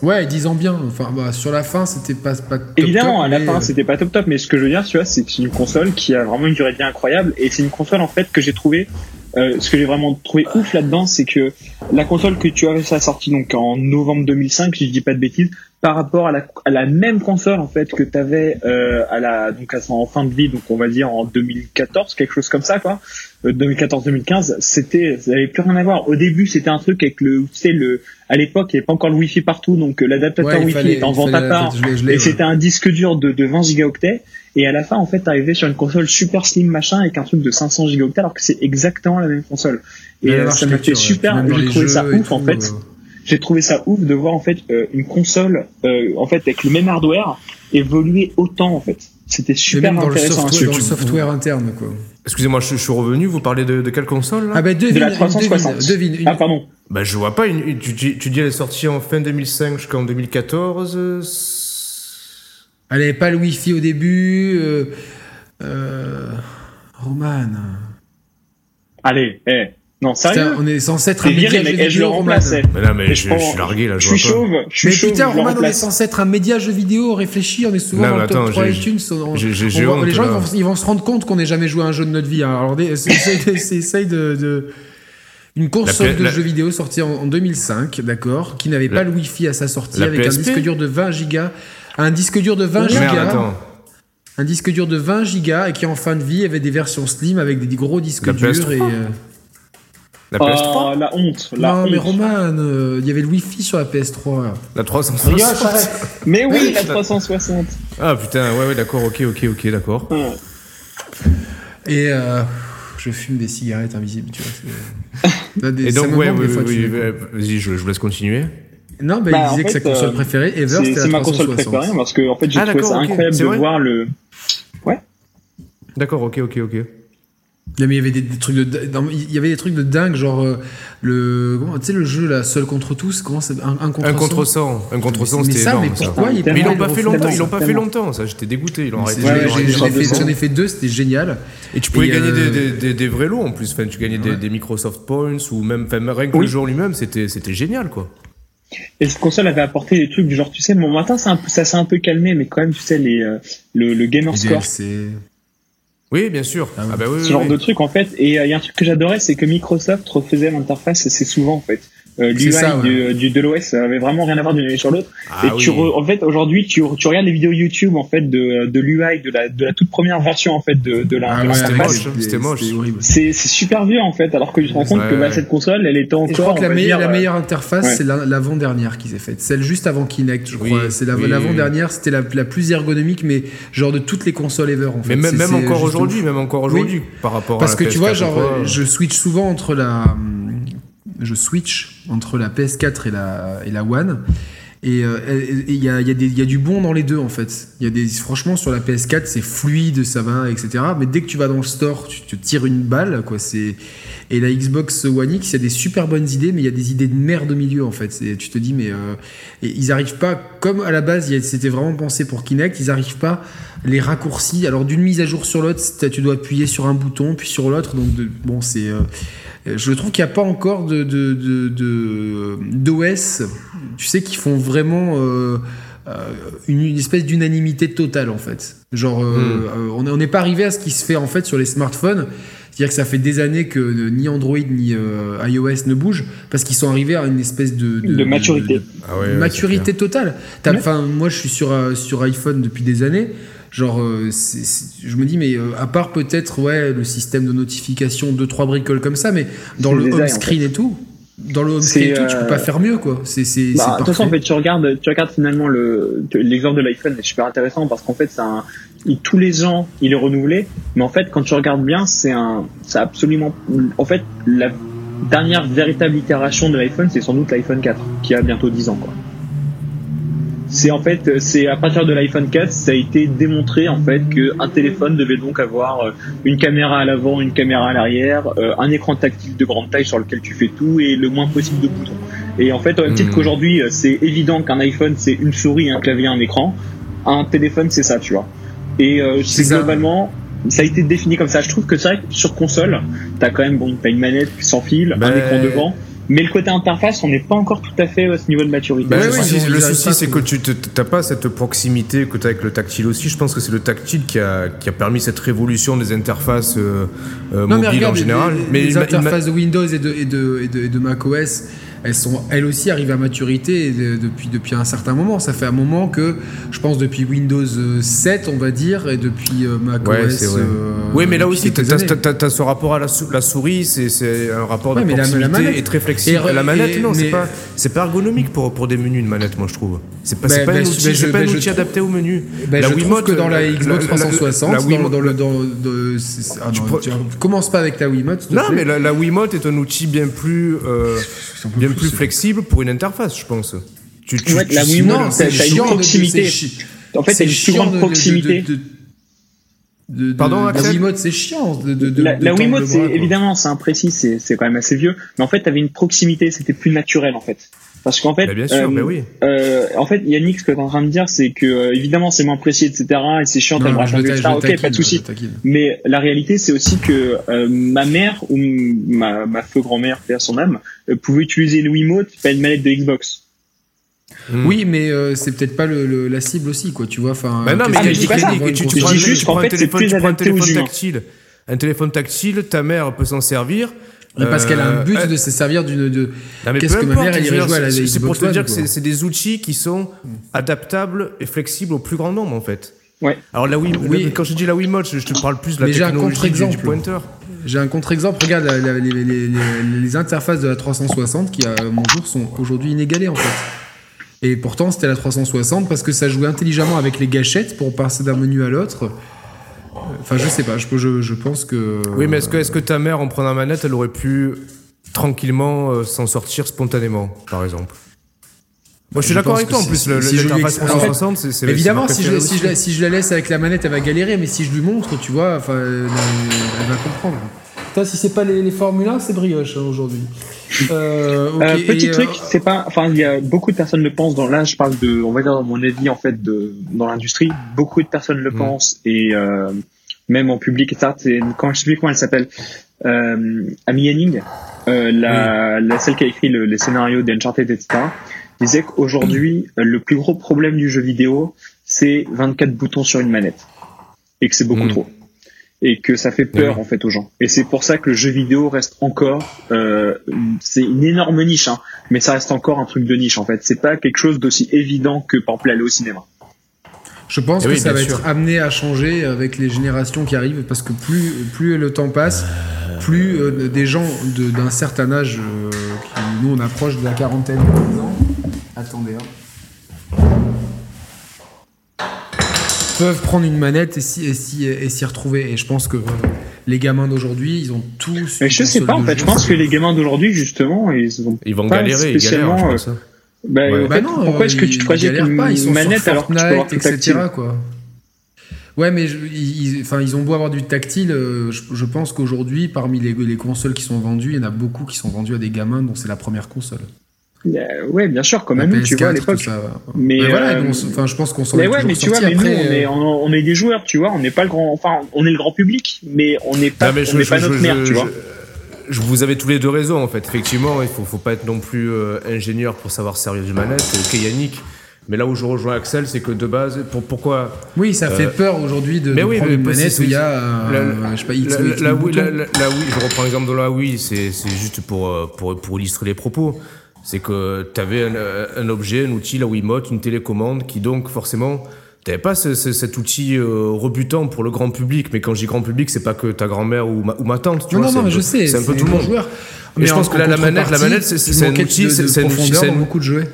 A: Ouais, 10 ans bien. Enfin, bah, sur la fin, c'était pas, pas top,
C: Évidemment,
A: top,
C: à la
A: mais,
C: fin,
A: euh,
C: c'était pas top top, mais ce que je veux dire, tu vois, c'est que c'est une console qui a vraiment une durée de vie incroyable, et c'est une console en fait que j'ai trouvé. euh, ce que j'ai vraiment trouvé ouf là-dedans, c'est que la console que tu avais sa sortie donc en novembre 2005, si je dis pas de bêtises, par rapport à la, à la même console en fait que tu avais euh, à la donc à son en fin de vie, donc on va dire en 2014, quelque chose comme ça quoi. Euh, 2014-2015, c'était ça avait plus rien à voir. Au début, c'était un truc avec le tu sais le à l'époque, il n'y avait pas encore le wifi partout, donc euh, l'adaptateur
A: ouais,
C: wifi était en vente à part.
A: je
C: Et c'était un disque dur de, de 20 gigaoctets. Et à la fin, en fait, t'arrivais sur une console super slim machin avec un truc de 500 gigaoctets alors que c'est exactement la même console. Et euh, ça m'a fait super, j'ai trouvé ça ouf en fait.
A: euh,
C: J'ai trouvé ça ouf de voir en fait euh, une console euh, en fait avec le même hardware évoluer autant en fait. C'était super
A: même dans le
C: intéressant. à
A: software, dans le software interne, quoi.
B: Excusez-moi, je, je suis revenu, vous parlez de, de quelle console là
A: Ah bah devine,
C: De la 360.
A: devine, devine, une-
C: Ah pardon.
B: Bah je vois pas, une, tu, tu, tu dis elle est sortie en fin 2005 jusqu'en 2014 euh, c'est-
A: Elle avait pas le wifi au début. Euh, euh, Roman.
C: Allez, eh. Non,
A: Putain,
C: sérieux
A: on est censé être un média
C: viré,
A: jeu.
C: Eh, je
A: vidéo,
C: le eh.
B: Mais non, mais je,
C: prends-
B: je suis largué là, je
C: suis chauve, je suis
A: Mais
C: chauve,
A: putain, Roman, on est censé être un média jeu vidéo, réfléchis, on est souvent
B: Non,
A: dans le top
B: attends,
A: 3
B: j'ai-
A: iTunes. on-
B: j'ai- j'ai-
A: on
B: j'ai
A: voit-
B: honte,
A: les gens,
B: là.
A: ils vont, ils vont se rendre compte qu'on n'est jamais joué à un jeu de notre vie. hein. Alors, essaye de, de- Une console de
B: la-
A: jeux vidéo sortie en, en 2005, d'accord, qui n'avait
B: La-
A: pas le Wi-Fi à sa sortie,
B: la
A: avec un disque dur de 20 gigas. Un disque dur de 20
B: Merde,
A: gigas. Un disque dur de 20 gigas et qui en fin de vie avait des versions slim avec des gros disques
B: La
A: durs.
B: PS3?
A: Et, euh,
B: La
C: Oh,
B: PS3
C: la honte, la
A: Non,
C: honte.
A: mais Roman, euh, il y avait le Wi-Fi sur la PS3. là.
B: La 360
C: Mais oui, la 360.
B: Ah putain, ouais, ouais, d'accord, ok, ok, ok, d'accord.
C: Ouais.
A: Et euh, je fume des cigarettes invisibles, tu vois. c'est- Là, des-
B: Et donc, ouais, oui,
A: fumer.
B: ouais, vas-y, je, je vous laisse continuer.
A: Non, bah,
C: Bah,
A: il
C: en
A: disait que sa
C: fait,
A: console
C: euh,
A: préférée, Ever,
C: C'est
A: c'était
C: c'est
A: la
C: ma console
A: 360.
C: préférée parce que en fait j'ai
B: Ah,
C: trouvé ça
B: d'accord, ok.
C: incroyable
B: C'est
C: de voir le.
B: D'accord, ok, ok, ok.
A: Non, mais il y avait des, des trucs de, non, il y avait des trucs de dingue, genre euh, le, comment- tu sais le jeu là, seul contre tous, comment c'est un, un contre
B: Un contre 100, un contre 100,
A: Mais
B: c'était
A: ça,
B: énorme.
A: mais
B: ça.
A: pourquoi il est
B: Mais ils l'ont pas fait longtemps, ils l'ont pas fait longtemps, ça, j'étais dégoûté, ils l'ont arrêté.
A: j'en ai fait- deux, c'était génial.
B: Et tu pouvais
A: Et,
B: gagner
A: euh,
B: des, des, des vrais lots en plus, enfin, tu gagnais des,
A: Ouais.
B: des Microsoft Points ou même, enfin, rien que
C: Oui.
B: le jeu en lui-même, c'était c'était génial quoi.
C: Et cette console avait apporté des trucs du genre, tu sais, bon, matin, c'est un peu, ça s'est un peu calmé, mais quand même, tu sais, les, euh, le, le gamer score,
A: DLC.
B: Oui, bien sûr.
A: Ah
B: Ah, bah oui,
C: ce
B: oui,
C: genre
B: oui.
C: de truc, en fait. Et euh, il y a un truc que j'adorais, c'est que Microsoft refaisait l'interface assez souvent, en fait. Euh, L'UI
A: ça, ouais.
C: du, du, de l'OS avait vraiment rien à voir d'une année sur l'autre.
B: Ah
C: et tu re- en fait, aujourd'hui, tu, tu regardes les vidéos YouTube, en fait, de, de l'UI, de la, de la toute première version, en fait, de, de la,
A: Ah
C: de
A: ouais,
B: c'était
C: l'interface.
B: moche, c'était moche.
A: horrible.
C: C'est c'est super vieux, en fait, alors que tu te rends compte
B: Ouais,
C: que bah, cette console, elle était encore,
A: Et je crois que la,
C: dire,
A: la
C: euh,
A: meilleure interface,
C: ouais.
A: c'est la- l'avant-dernière qu'ils aient faite. Celle juste avant Kinect, je
B: Oui,
A: crois. c'est la-
B: oui,
A: l'avant-dernière, c'était la, la plus ergonomique, mais genre de toutes les consoles ever, en fait.
B: Mais même, encore aujourd'hui, même encore aujourd'hui, par rapport
A: Parce
B: à
A: que tu vois,
B: PS4
A: genre,
B: quoi.
A: je switch souvent entre la. Je switch entre la PS4 et la, et la One. Et euh, et- et il y, a, il y, y a du bon dans les deux en fait. Y a des, franchement sur la PS4 c'est fluide, ça va, etc. Mais dès que tu vas dans le store, tu te tires une balle quoi. Et la Xbox One X, il y a des super bonnes idées, mais il y a des idées de merde au milieu en fait. C'est- Tu te dis mais euh, et ils arrivent pas comme à la base, c'était vraiment pensé pour Kinect, ils arrivent pas les raccourcis. Alors d'une mise à jour sur l'autre, tu dois appuyer sur un bouton puis sur l'autre. Donc de- bon c'est euh, je trouve qu'il n'y a pas encore de, de, de, de- d'OS, tu sais, qui font vraiment euh, euh, une, une espèce d'unanimité totale, en fait. Genre, euh, euh, on est- on n'est pas arrivé à ce qui se fait, en fait, sur les smartphones. C'est-à-dire que ça fait des années que ni Android ni euh, iOS ne bougent, parce qu'ils sont arrivés à une espèce de...
C: De maturité.
A: de-
B: Ah ouais,
A: de
B: ouais,
A: maturité
B: c'est
A: totale. T'as-
C: Ouais.
A: Enfin, moi, je suis sur, sur iPhone depuis des années. Genre, euh, je me dis, mais euh, à part peut-être, ouais, le système de notification, deux, trois bricoles comme ça, mais dans le home
C: en
A: screen et tout, dans le home screen et tout, tu peux
C: euh,
A: pas faire mieux, quoi. C'est,
C: Bah, de toute façon, en fait, tu regardes, tu regardes finalement le, l'exemple de l'iPhone est super intéressant parce qu'en fait, c'est un, il- tous les ans, il est renouvelé. Mais en fait, quand tu regardes bien, c'est un, c'est absolument, en fait, la dernière véritable itération de l'iPhone, c'est sans doute l'iPhone 4, qui a bientôt 10 ans, quoi. C'est en fait, c'est à partir de l'iPhone 4, ça a été démontré en fait que un téléphone devait donc avoir euh, une caméra à l'avant, une caméra à l'arrière, euh, un écran tactile de grande taille sur lequel tu fais tout et le moins possible de boutons. Et en fait, au même titre
B: Mhm.
C: qu'aujourd'hui, euh, c'est évident qu'un iPhone c'est une souris, un clavier, un écran. Un téléphone, c'est ça, tu vois. Et euh, c'est globalement, ça a été défini comme ça. Je trouve que c'est vrai que sur console, t'as quand même bon, t'as une manette sans fil, un
B: Ben-
C: écran devant. Mais le côté interface, on n'est pas encore tout à fait à ce niveau de maturité.
B: Bah, le souci, le c'est que tu n'as pas cette proximité que tu as avec le tactile aussi. Je pense que c'est le tactile qui a, qui a permis cette révolution des interfaces euh, euh,
A: Non, mais
B: mobiles
A: regarde,
B: en général.
A: les, les
B: il m'a- il m'a-
A: interfaces de Windows et de, et de, et de, et de macOS, elles sont elles aussi arrivées à maturité de- depuis, depuis un certain moment. Ça fait un moment que, je pense, depuis Windows euh, 7, on va dire, et depuis euh, macOS.
B: Ouais, vrai.
A: euh,
B: oui, mais là aussi, tu as, ce rapport à la, sou- la souris, c'est- un rapport de
A: Ouais, mais la- la
B: proximité
A: manette-
B: et très flexible.
A: et-
B: la manette,
A: et-
B: non, c'est pas, pas ergonomique pour, pour des menus, une manette, moi, je trouve. C'est pas, un outil, c'est
A: je-
B: pas un
A: je
B: outil
A: trouve-
B: adapté au menu.
A: Ben,
B: la
A: je
B: Wiimote,
A: que dans la,
B: la-
A: Xbox
B: la- la-
A: 360,
B: la
A: dans,
B: Wiimote-
A: dans le, dans, de- c'est- ah non,
B: pre-
A: tu- commence pas avec ta Wiimote.
B: Non, mais la, la Wiimote est un outil bien plus, euh, bien plus flexible pour une interface, je pense. Tu, tu,
C: Ouais,
B: tu
C: la Wiimote,
A: non,
C: c'est- une proximité. En fait,
A: c'est
C: une plus grande
A: de- de-
C: proximité.
A: de- de- de- de-
B: Pardon,
A: la Wiimote, c'est chiant.
C: La, Wiimote, c'est évidemment, c'est imprécis, c'est c'est quand même assez vieux, mais en fait, t'avais une proximité, c'était plus naturel en fait. Parce qu'en fait,
B: Bah, bien sûr,
C: euh,
B: oui.
C: euh, en fait, Yannick, ce que t'es en train de dire, c'est que euh, évidemment, c'est moins précis, etc., et c'est chiant, t'as le
A: je le
C: etc.
A: le
C: Ok,
A: taquine,
C: pas de souci.
A: le.
C: Mais la réalité, c'est aussi que euh, ma mère ou ma, ma feu grand-mère, à son âme, euh, pouvait utiliser une Wiimote, pas une manette de Xbox.
B: Mm.
A: Oui, mais euh, c'est peut-être pas le, le- la cible aussi, quoi. Tu vois, enfin.
B: Bah non, mais
C: Ah, mais
B: Yannick,
C: je dis pas ça.
B: Tu, tu
C: Je
B: prends
C: dis
B: un-
C: juste
B: tu
C: qu'en
B: prends un
C: fait, c'est
B: téléphone,
C: plus
B: tu prends un
C: adapté aux
B: téléphone
C: humains.
B: tactile. Un téléphone tactile, ta mère peut s'en servir.
A: Mais parce qu'elle a un but
B: euh,
A: de se servir d'une. De... Qu'est-ce que ma mère, elle irait
B: dire,
A: jouer à la
B: c'est- C'est pour te dire que c'est- des outils qui sont adaptables et flexibles au plus grand nombre, en fait.
C: Ouais.
B: Alors, la Wii,
A: Oui.
B: quand je dis la Wiimote, je je te parle plus de la
A: Mais j'ai un
B: technologie du, pointer.
A: J'ai un contre-exemple. Regarde la- la- les, les- les- les interfaces de la 360 qui, à mon jour, sont aujourd'hui inégalées, en fait. Et pourtant, c'était la 360 parce que ça jouait intelligemment avec les gâchettes pour passer d'un menu à l'autre. Enfin, je sais pas. Je, je, je pense que.
B: Oui, mais est-ce que, est que ta mère, en prenant la manette, elle aurait pu tranquillement euh, s'en sortir spontanément, par exemple? Moi, je suis d'accord avec toi. En plus,
A: si-
B: le-
A: si
B: l'interface
A: ex- en fait,
B: 360, c'est
A: Évidemment, si je, si, je, si je la laisse avec la manette, elle va galérer, mais si je lui montre, tu vois, enfin, elle, elle va comprendre. Putain, si c'est pas les, les Formule 1, c'est brioche hein, aujourd'hui. Euh,
C: Euh, petit
A: et,
C: truc,
A: euh,
C: c'est pas, enfin, il y a beaucoup de personnes le pensent. Dans là, je parle de, on va dire dans mon avis en fait de dans l'industrie, beaucoup de personnes le
B: Mm.
C: pensent et euh, même en public c'est- Quand je sais plus comment elle s'appelle, euh, Amy Henning, euh, la, la celle qui a écrit le- les scénarios d'Uncharted etc. disait qu'aujourd'hui le plus gros problème du jeu vidéo c'est 24 boutons sur une manette et que c'est beaucoup
B: Mm.
C: trop et que ça fait peur en fait aux gens. Et c'est pour ça que le jeu vidéo reste encore, euh, c'est une énorme niche, hein, mais ça reste encore un truc de niche en fait. C'est pas quelque chose d'aussi évident que par exemple aller au cinéma.
A: Je pense
B: Eh
A: que
B: oui,
A: ça va
B: sûr.
A: être amené à changer avec les générations qui arrivent, parce que plus, plus le temps passe, plus euh, des gens de- d'un certain âge, euh, qui, nous on approche de la quarantaine attendez, hein. peuvent prendre une manette et s'y et s'y- et s'y retrouver. Et je pense que euh, les gamins d'aujourd'hui, ils ont tous.
C: Mais je sais pas en fait. Je pense que les gamins d'aujourd'hui justement, ils ont
B: Ils vont
C: pas
B: galérer, ils galèrent, je
C: spécialement,
B: pense. hein.
C: Bah,
B: Ouais.
C: en
A: Bah
C: fait,
A: non,
C: pourquoi
A: euh,
C: est-ce que tu
A: ils
C: te projettes une
A: pas, ils sont
C: manette
A: sur
C: alors que tu peux avoir
A: Fortnite,
C: tout
A: etc.
C: tactile
A: Quoi. Ouais, mais je- ils, ils- enfin, ils ont beau avoir du tactile, euh, je, je pense qu'aujourd'hui, parmi les, les consoles qui sont vendues, il y en a beaucoup qui sont vendues à des gamins dont c'est la première console.
C: Euh, Ouais, bien sûr, comme à nous, tu vois à
A: PS4,
C: l'époque. Mais,
A: Mais voilà,
C: euh,
A: enfin, je pense qu'on s'en
C: Mais
A: est
C: ouais, mais tu vois, mais nous,
A: Après,
C: on est,
A: euh,
C: on, on est des joueurs, tu vois, on n'est pas le grand, enfin, on est le grand public, mais on n'est pas,
B: Non, mais
C: on
B: je-
C: n'est
B: je-
C: pas
B: je-
C: notre
B: je-
C: mère, tu
B: je-
C: vois.
B: Je- vous avez tous les deux raison en fait. Effectivement, il faut, faut pas être non plus euh, ingénieur pour savoir servir du manette. Ok Yannick, mais là où je rejoins Axel, c'est que de base, pour, pourquoi
A: Oui, ça fait
B: Euh,
A: peur aujourd'hui de,
B: mais
A: de
B: oui,
A: prendre
B: mais
A: une manette où il y a, euh,
B: la-
A: je sais pas, X
B: la,
A: X
B: la Wii, la, Wii, je reprends l'exemple de la Wii, c'est c'est juste pour, euh, pour, pour illustrer les propos. C'est que tu avais un, un objet, un outil, la Wiimote, une télécommande qui donc forcément, t'avais pas ce- ce- cet outil euh, rebutant pour le grand public. Mais quand je dis grand public, c'est pas que ta grand-mère ou ma, ou ma tante, tu
A: Non,
B: vois.
A: non,
B: peu-
A: je sais.
B: C'est un peu tout le monde.
A: joueur.
B: Mais je
A: en-
B: pense que là, la manette- la manette, c'est- un outil, c'est-
A: beaucoup de jeux.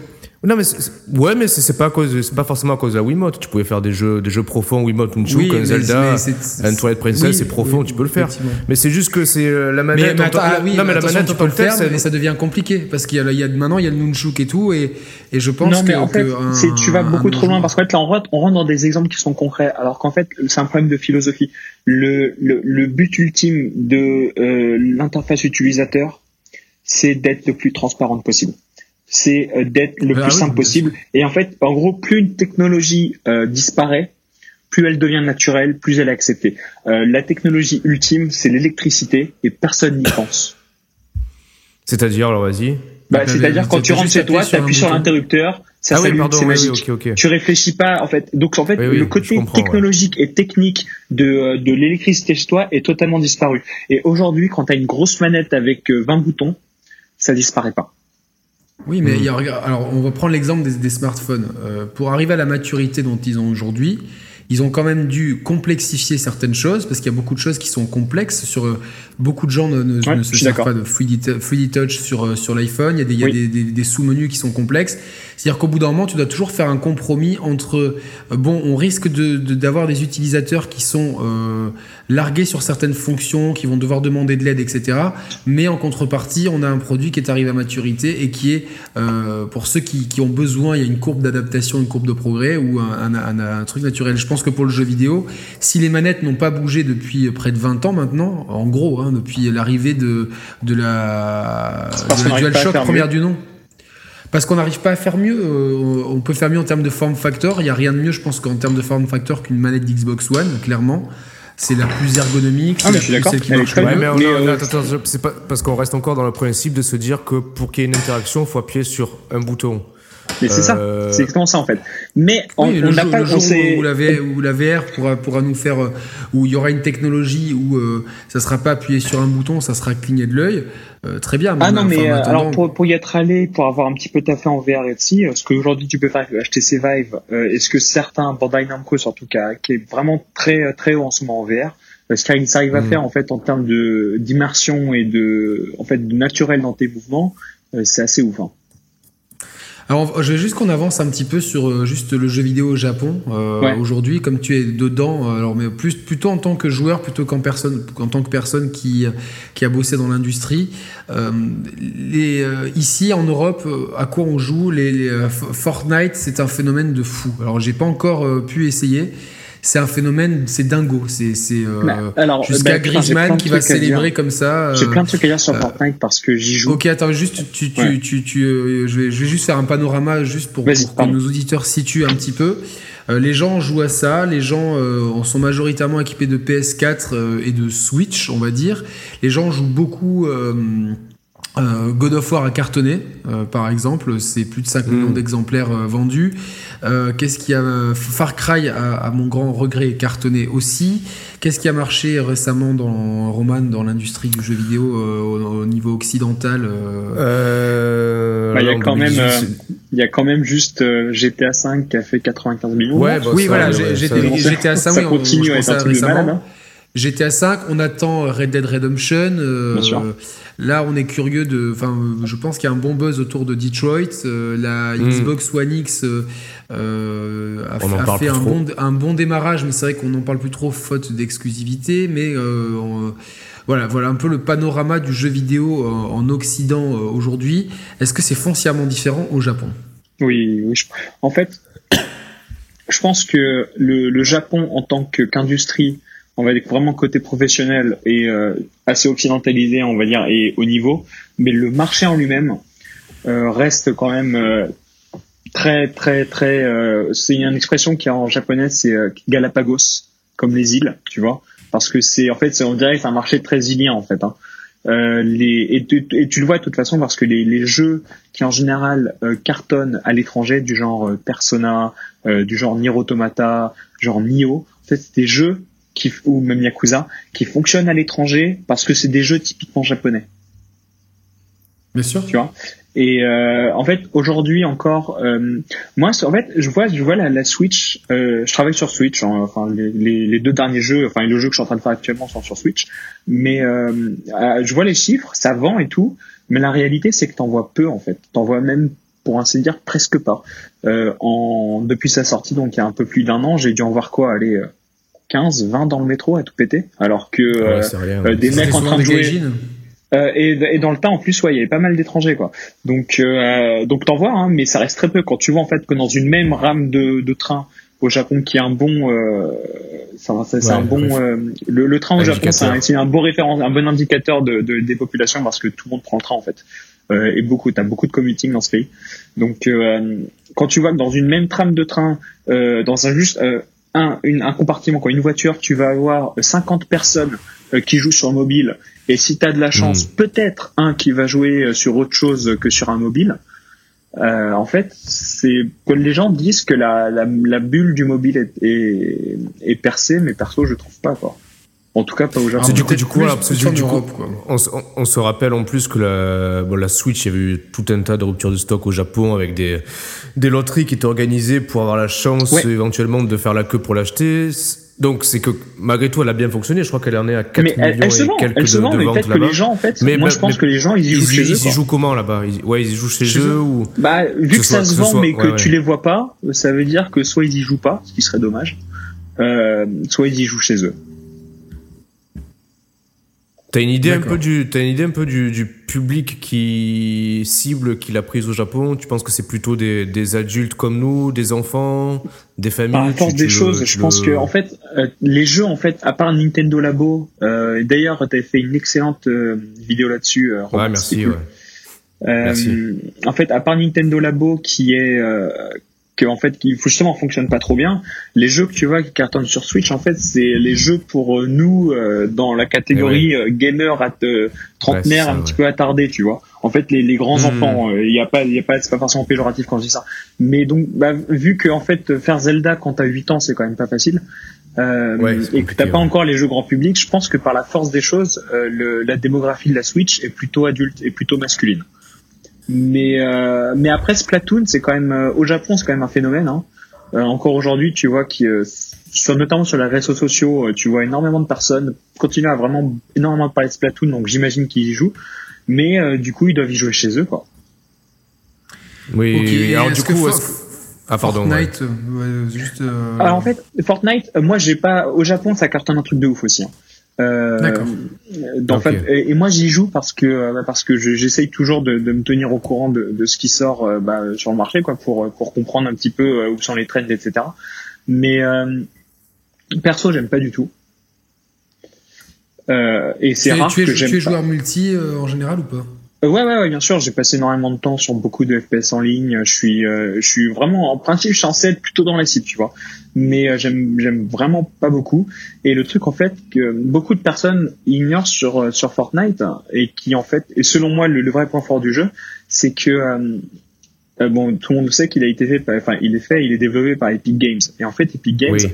B: Non mais c'est- ouais mais c'est c'est pas à cause de- c'est pas forcément à cause de la Wiimote tu pouvais faire des jeux des jeux profonds Wiimote Nunchuk
A: Oui,
B: un
A: mais-
B: Zelda
A: mais
B: un Twilight Princess
A: oui,
B: c'est profond
A: oui,
B: tu peux le faire mais c'est juste que c'est euh, la
A: Mais,
B: manette
A: mais attends,
B: tant-
A: ah oui,
B: non mais la manette
A: tu peux le faire, mais ça devient compliqué parce qu'il y a, il y a maintenant il y a le nunchuk et tout et, et je pense
C: non, mais
A: que,
C: en fait,
A: que un-
C: c'est- tu vas beaucoup trop loin parce qu'en fait, là, on rentre, on rentre dans des exemples qui sont concrets, alors qu'en fait, c'est un problème de philosophie. Le, le, le but ultime de euh, l'interface utilisateur, c'est d'être le plus transparente possible. C'est euh, d'être le
A: Ah
C: plus
A: oui,
C: simple possible. Et en fait, en gros, plus une technologie euh, disparaît, plus elle devient naturelle, plus elle est acceptée. Euh, la technologie ultime, c'est l'électricité et personne n'y pense.
B: c'est-à-dire alors vas-y
C: Bah, c'est-à-dire quand tu rentres chez toi,
A: un
C: t'appuies sur l'interrupteur, ça
B: ah oui
C: s'allume, c'est
B: oui,
C: magique.
B: ok ok
C: Tu réfléchis pas en fait. Donc en fait,
B: Oui,
C: le côté
B: ouais.
C: technologique et technique de euh, de l'électricité chez toi est totalement disparu. Et aujourd'hui, quand tu as une grosse manette avec euh, 20 boutons, ça disparaît pas.
A: Oui, mais
B: Mm.
A: il y a, alors on va prendre l'exemple des, des smartphones. Euh, pour arriver à la maturité dont ils ont aujourd'hui, ils ont quand même dû complexifier certaines choses parce qu'il y a beaucoup de choses qui sont complexes. Sur euh, beaucoup de gens ne, ne-
C: Ouais,
A: ne se servent pas de 3D, 3D Touch sur euh, sur l'iPhone. Il y a des, il y a
C: Oui.
A: des, des- des sous-menus qui sont complexes. C'est-à-dire qu'au bout d'un moment, tu dois toujours faire un compromis entre euh, bon, on risque de- de- d'avoir des utilisateurs qui sont euh, largués sur certaines fonctions, qui vont devoir demander de l'aide, etc. Mais en contrepartie, on a un produit qui est arrivé à maturité et qui est, euh, pour ceux qui, qui ont besoin, il y a une courbe d'adaptation, une courbe de progrès ou un, un- un- un truc naturel. Je pense que pour le jeu vidéo, si les manettes n'ont pas bougé depuis près de 20 ans maintenant, en gros, hein, depuis l'arrivée de, de la, de DualShock première du nom. Parce qu'on n'arrive pas à faire mieux. euh, on peut faire mieux en termes de form factor. Il n'y a rien de mieux, je pense, qu'en termes de form factor qu'une manette d'Xbox One, clairement. C'est la plus ergonomique,
C: Ah,
A: c'est
C: mais
A: la
C: je suis
A: plus
C: d'accord,
A: celle qui marche
B: Ouais,
A: mieux.
B: mais, on-
C: Mais, euh,
B: attends, attends, c'est pas parce qu'on reste encore dans le principe de se dire que pour qu'il y ait une interaction, faut appuyer sur un bouton.
C: Mais c'est
B: Euh,
C: ça, c'est exactement ça en fait. Mais on
A: Oui,
C: n'a pas
A: le jour où, où la VR, où la VR pourra, pourra nous faire, euh, où il y aura une technologie où euh, ça sera pas appuyé sur un bouton, ça sera cligné de l'œil, euh, très bien.
C: Ah non, mais
A: en
C: euh,
A: attendant-
C: alors pour, pour y être allé, pour avoir un petit peu taffé en VR et aussi, euh, ce qu'aujourd'hui tu peux faire avec le HTC Vive, euh, est-ce que certains, Bandai Namco surtout, qui, a- qui est vraiment très très haut en ce moment en VR, euh, ce qu'ils arrivent à faire en fait en termes d'immersion et de en fait de naturel dans tes mouvements, euh, c'est assez ouf. hein.
A: Alors, je veux juste qu'on avance un petit peu sur euh, juste le jeu vidéo au Japon euh,
C: Ouais.
A: aujourd'hui, comme tu es dedans. euh, Alors, mais plus plutôt en tant que joueur, plutôt qu'en personne, en tant que personne qui qui a bossé dans l'industrie. Euh, les euh, ici en Europe, euh, à quoi on joue? Les, les, euh, Fortnite, c'est un phénomène de fou. Alors, j'ai pas encore euh, pu essayer. C'est un phénomène, c'est dingo. C'est c'est euh,
C: Bah,
A: jusqu'à
C: bah,
A: Griezmann qui va célébrer comme ça.
C: J'ai
A: euh,
C: plein de trucs à dire sur Fortnite parce que j'y joue.
A: Ok, attends, juste, tu, tu,
C: Ouais.
A: tu, tu, euh, je, vais, je vais juste faire un panorama juste pour, que nos auditeurs situent un petit peu. Euh, les gens jouent à ça, les gens euh, en sont majoritairement équipés de PS4 euh, et de Switch, on va dire. Les gens jouent beaucoup. Euh, God of War a cartonné, euh, par exemple, c'est plus de 5 millions d'exemplaires euh, vendus. Euh, Qu'est-ce qui a euh, Far Cry a, à mon grand regret cartonné aussi. Qu'est-ce qui a marché récemment dans Roman dans l'industrie du jeu vidéo euh, au, au niveau occidental euh,
B: Euh,
C: Bah, il y a quand même,
B: 2018, c'est-
C: Il y a quand même juste GTA 5 qui a fait 95 millions.
B: Ouais, bah,
A: oui,
B: ça,
A: voilà,
B: ouais, ça-
A: GTA 5,
C: ça
A: oui, on-
C: continue
A: je
C: à être un truc de
A: récemment.
C: malade. hein.
A: GTA 5, on attend Red Dead Redemption. euh,
C: Bien sûr.
A: Là, on est curieux de. Enfin, je pense qu'il y a un bon buzz autour de Detroit. Euh, la
B: Mm.
A: Xbox One X euh, a, a fait un
B: trop.
A: bon, un bon démarrage, mais c'est vrai qu'on n'en parle plus trop faute d'exclusivité. Mais euh, on- voilà, voilà un peu le panorama du jeu vidéo euh, en Occident euh, aujourd'hui. Est-ce que c'est foncièrement différent au Japon?
C: Oui, oui. je- En fait, je pense que le, le Japon en tant que- qu'industrie, on va dire vraiment côté professionnel et euh, assez occidentalisé, on va dire, et au niveau, mais le marché en lui-même euh, reste quand même euh, très, très, très. euh, c'est une expression qui en japonais, c'est euh, Galapagos, comme les îles, tu vois, parce que c'est en fait, on dirait que c'est un marché très îlien en fait. Hein. Euh, les, et, tu, et tu le vois de toute façon parce que les, les jeux qui en général cartonnent à l'étranger, du genre Persona, du genre Nier Automata, genre Nioh, en fait c'est des jeux qui, ou même Yakuza, qui fonctionnent à l'étranger parce que c'est des jeux typiquement japonais,
A: Bien sûr.
C: tu vois? Et euh, en fait aujourd'hui encore, euh, moi en fait je vois je vois la, la Switch, euh, je travaille sur Switch, hein, enfin les, les, les deux derniers jeux, enfin les jeux que je suis en train de faire actuellement sont sur Switch, mais euh, euh, je vois les chiffres, ça vend et tout, mais la réalité c'est que t'en vois peu en fait, t'en vois même pour ainsi dire presque pas. Euh, en depuis sa sortie donc il y a un peu plus d'un an, j'ai dû en voir quoi, aller euh, 15, 20 dans le métro à tout péter, alors que euh,
B: Ouais, c'est rien.
C: euh, des mecs en train de jouer. Euh, et, et dans le tas en plus ouais il y avait pas mal d'étrangers quoi. Donc euh, donc t'en vois hein, mais ça reste très peu. Quand tu vois en fait que dans une même rame de, de train au Japon qui est un bon euh, c'est
B: Ouais,
C: un bon euh, le, le train au Japon c'est un, un bon référence un bon indicateur de, de- des populations parce que tout le monde prend le train en fait. Euh, et beaucoup t'as beaucoup de commuting dans ce pays. Donc euh, quand tu vois que dans une même trame de train euh, dans un juste euh, un, une, un compartiment quoi une voiture tu vas avoir 50 personnes euh, qui jouent sur mobile et si tu as de la chance, peut-être un qui va jouer euh, sur autre chose que sur un mobile. Euh, en fait, c'est que les gens disent que la, la, la bulle du mobile est, est, est percée, mais perso, je trouve pas quoi. En tout cas, pas au Japon.
B: C'est du coup, du coup, voilà, du, coup,
A: quoi.
B: on, se- on- on se rappelle en plus que la, bon, la Switch, il y avait eu tout un tas de ruptures de stock au Japon avec des, des loteries qui étaient organisées pour avoir la chance
C: Ouais.
B: éventuellement de faire la queue pour l'acheter. Donc c'est que malgré tout, elle a bien fonctionné. Je crois qu'elle en est à 4
C: mais elle,
B: millions
C: elle
B: et
C: vend,
B: quelques
C: elle se
B: de,
C: vend,
B: de
C: mais
B: ventes
C: peut-être que
B: là-bas.
C: les gens, en fait,
B: Mais
C: moi
B: bah-
C: je pense
B: mais
C: que les gens, ils y jouent
B: Ils,
C: chez eux.
B: ils y jouent comment là-bas? Ils, Ouais, ils y jouent chez,
A: Chez
B: eux,
A: eux.
B: ou?
C: Bah, vu
B: Que
C: ça
B: soit-
C: se vend,
B: soit-
C: mais que
B: ouais,
C: tu les vois pas, ça veut dire que soit ils y jouent pas, ce qui serait dommage, euh, soit ils y jouent chez eux.
B: T'as une idée un peu du, t'as une idée un peu du, du public qui cible qu'il a prise au Japon? Tu penses que c'est plutôt des, des adultes comme nous, des enfants, des familles?
C: Par force
B: tu-
C: des
B: tu
C: choses,
B: le-
C: je pense que en fait, euh, les jeux en fait, à part Nintendo Labo, euh, et d'ailleurs, tu avais fait une excellente euh, vidéo là-dessus. Euh,
B: Ouais,
C: c'était
B: merci. Ouais.
C: Euh,
B: Merci.
C: en fait, à part Nintendo Labo, qui est euh, que en fait, qui justement fonctionne pas trop bien, les jeux que tu vois qui cartonnent sur Switch, en fait, c'est les jeux pour euh, nous euh, dans la catégorie euh, gamer à euh, trentenaire,
B: Ouais, c'est ça,
C: un petit peu attardé, tu vois. En fait, les, les grands
B: Hmm.
C: enfants, il y a pas, il y a pas, c'est pas forcément péjoratif quand je dis ça. Mais donc, bah, vu que en fait, faire Zelda quand t'as 8 ans, c'est quand même pas facile. Euh, et que t'as pas encore les jeux grand public, je pense que par la force des choses, euh, le, la démographie de la Switch est plutôt adulte et plutôt masculine. Mais euh, mais après Splatoon, c'est quand même euh, au Japon, c'est quand même un phénomène. Hein. Euh, encore aujourd'hui, tu vois qui euh, sur notamment sur les réseaux sociaux, euh, tu vois énormément de personnes continuer à vraiment énormément parler de Splatoon, donc j'imagine qu'ils y jouent. Mais euh, du coup, ils doivent y jouer chez eux, quoi.
B: Oui. Alors du coup, que- ah pardon.
A: Fortnite, euh, ouais, juste. euh,
C: Alors en fait, Fortnite, moi j'ai pas au Japon, ça cartonne un truc de ouf aussi. hein. Euh, et, et moi j'y joue parce que euh, parce que je- j'essaye toujours de, de me tenir au courant de, de ce qui sort euh, bah, sur le marché, quoi, pour pour comprendre un petit peu euh, où sont les trends, etc. Mais euh, perso, j'aime pas du tout. Euh, et c'est
A: tu es-
C: rare
A: tu es,
C: que
A: tu
C: j'aime
A: es
C: pas.
A: joueur multi euh, en général ou pas?
C: Ouais, ouais, ouais, bien sûr. J'ai passé énormément de temps sur beaucoup de FPS en ligne. Je suis, euh, je suis vraiment, en principe, je suis censé être plutôt dans la cible, tu vois. Mais euh, j'aime, j'aime vraiment pas beaucoup. Et le truc, en fait, que beaucoup de personnes ignorent sur euh, sur Fortnite et qui, en fait, et selon moi, le, le vrai point fort du jeu, c'est que euh, euh, bon, tout le monde sait qu'il a été fait, par- enfin, il est fait, il est développé par Epic Games. Et en fait, Epic Games,
B: Oui.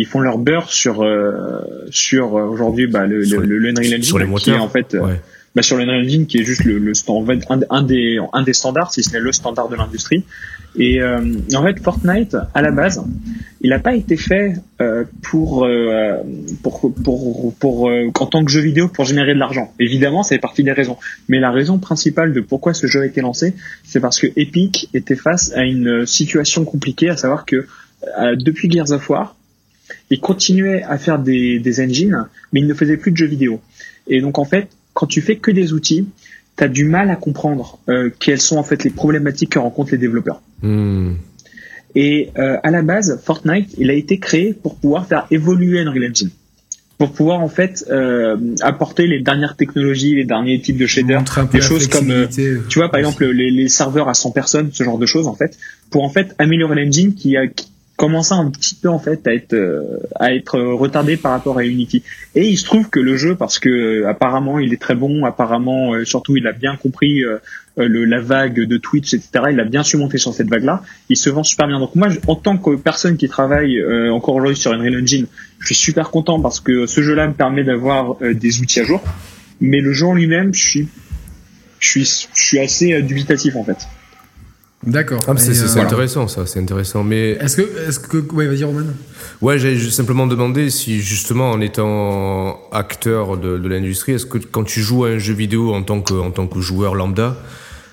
C: ils font leur beurre sur sur sur euh, aujourd'hui bah, le, le, le Unreal Engine
B: sur les
C: qui est en fait euh,
B: Ouais.
C: Bah, sur l'Unreal Engine qui est juste le, le stand- un, des un des standards si ce n'est le standard de l'industrie. Et euh, en fait Fortnite à la base il n'a pas été fait euh, pour, euh, pour pour pour euh, en tant que jeu vidéo pour générer de l'argent. Évidemment fait partie des raisons. Mais la raison principale de pourquoi ce jeu a été lancé c'est parce que Epic était face à une situation compliquée à savoir que euh, depuis Gears of War il continuait à faire des, des engines, mais il ne faisait plus de jeux vidéo. Et donc en fait, quand tu fais que des outils, tu as du mal à comprendre euh, quelles sont en fait les problématiques que rencontrent les développeurs.
B: Hmm.
C: Et euh, à la base, Fortnite, il a été créé pour pouvoir faire évoluer Unreal Engine, pour pouvoir en fait euh, apporter les dernières technologies, les derniers types de shaders, des choses comme tu vois, par exemple, les, les serveurs à 100 personnes, ce genre de choses, en fait, pour en fait améliorer l'engine qui a qui commençait un petit peu en fait à être euh, à être retardé par rapport à Unity. Et il se trouve que le jeu, parce que euh, apparemment il est très bon, apparemment euh, surtout il a bien compris le, la vague de Twitch, etc. Il a bien su monter sur cette vague-là. Il se vend super bien. Donc moi, en tant que personne qui travaille encore aujourd'hui sur Unreal Engine, je suis super content parce que ce jeu-là me permet d'avoir des outils à jour. Mais le jeu en lui-même, je suis je suis je suis assez dubitatif en fait.
A: D'accord.
B: Ah, c'est
A: euh,
B: intéressant ça, c'est intéressant. Mais
A: Est-ce que, est-ce que, ouais, vas-y Roman.
B: ouais, juste simplement demandé si justement en étant acteur de, de l'industrie, est-ce que quand tu joues à un jeu vidéo en tant que en tant que joueur lambda,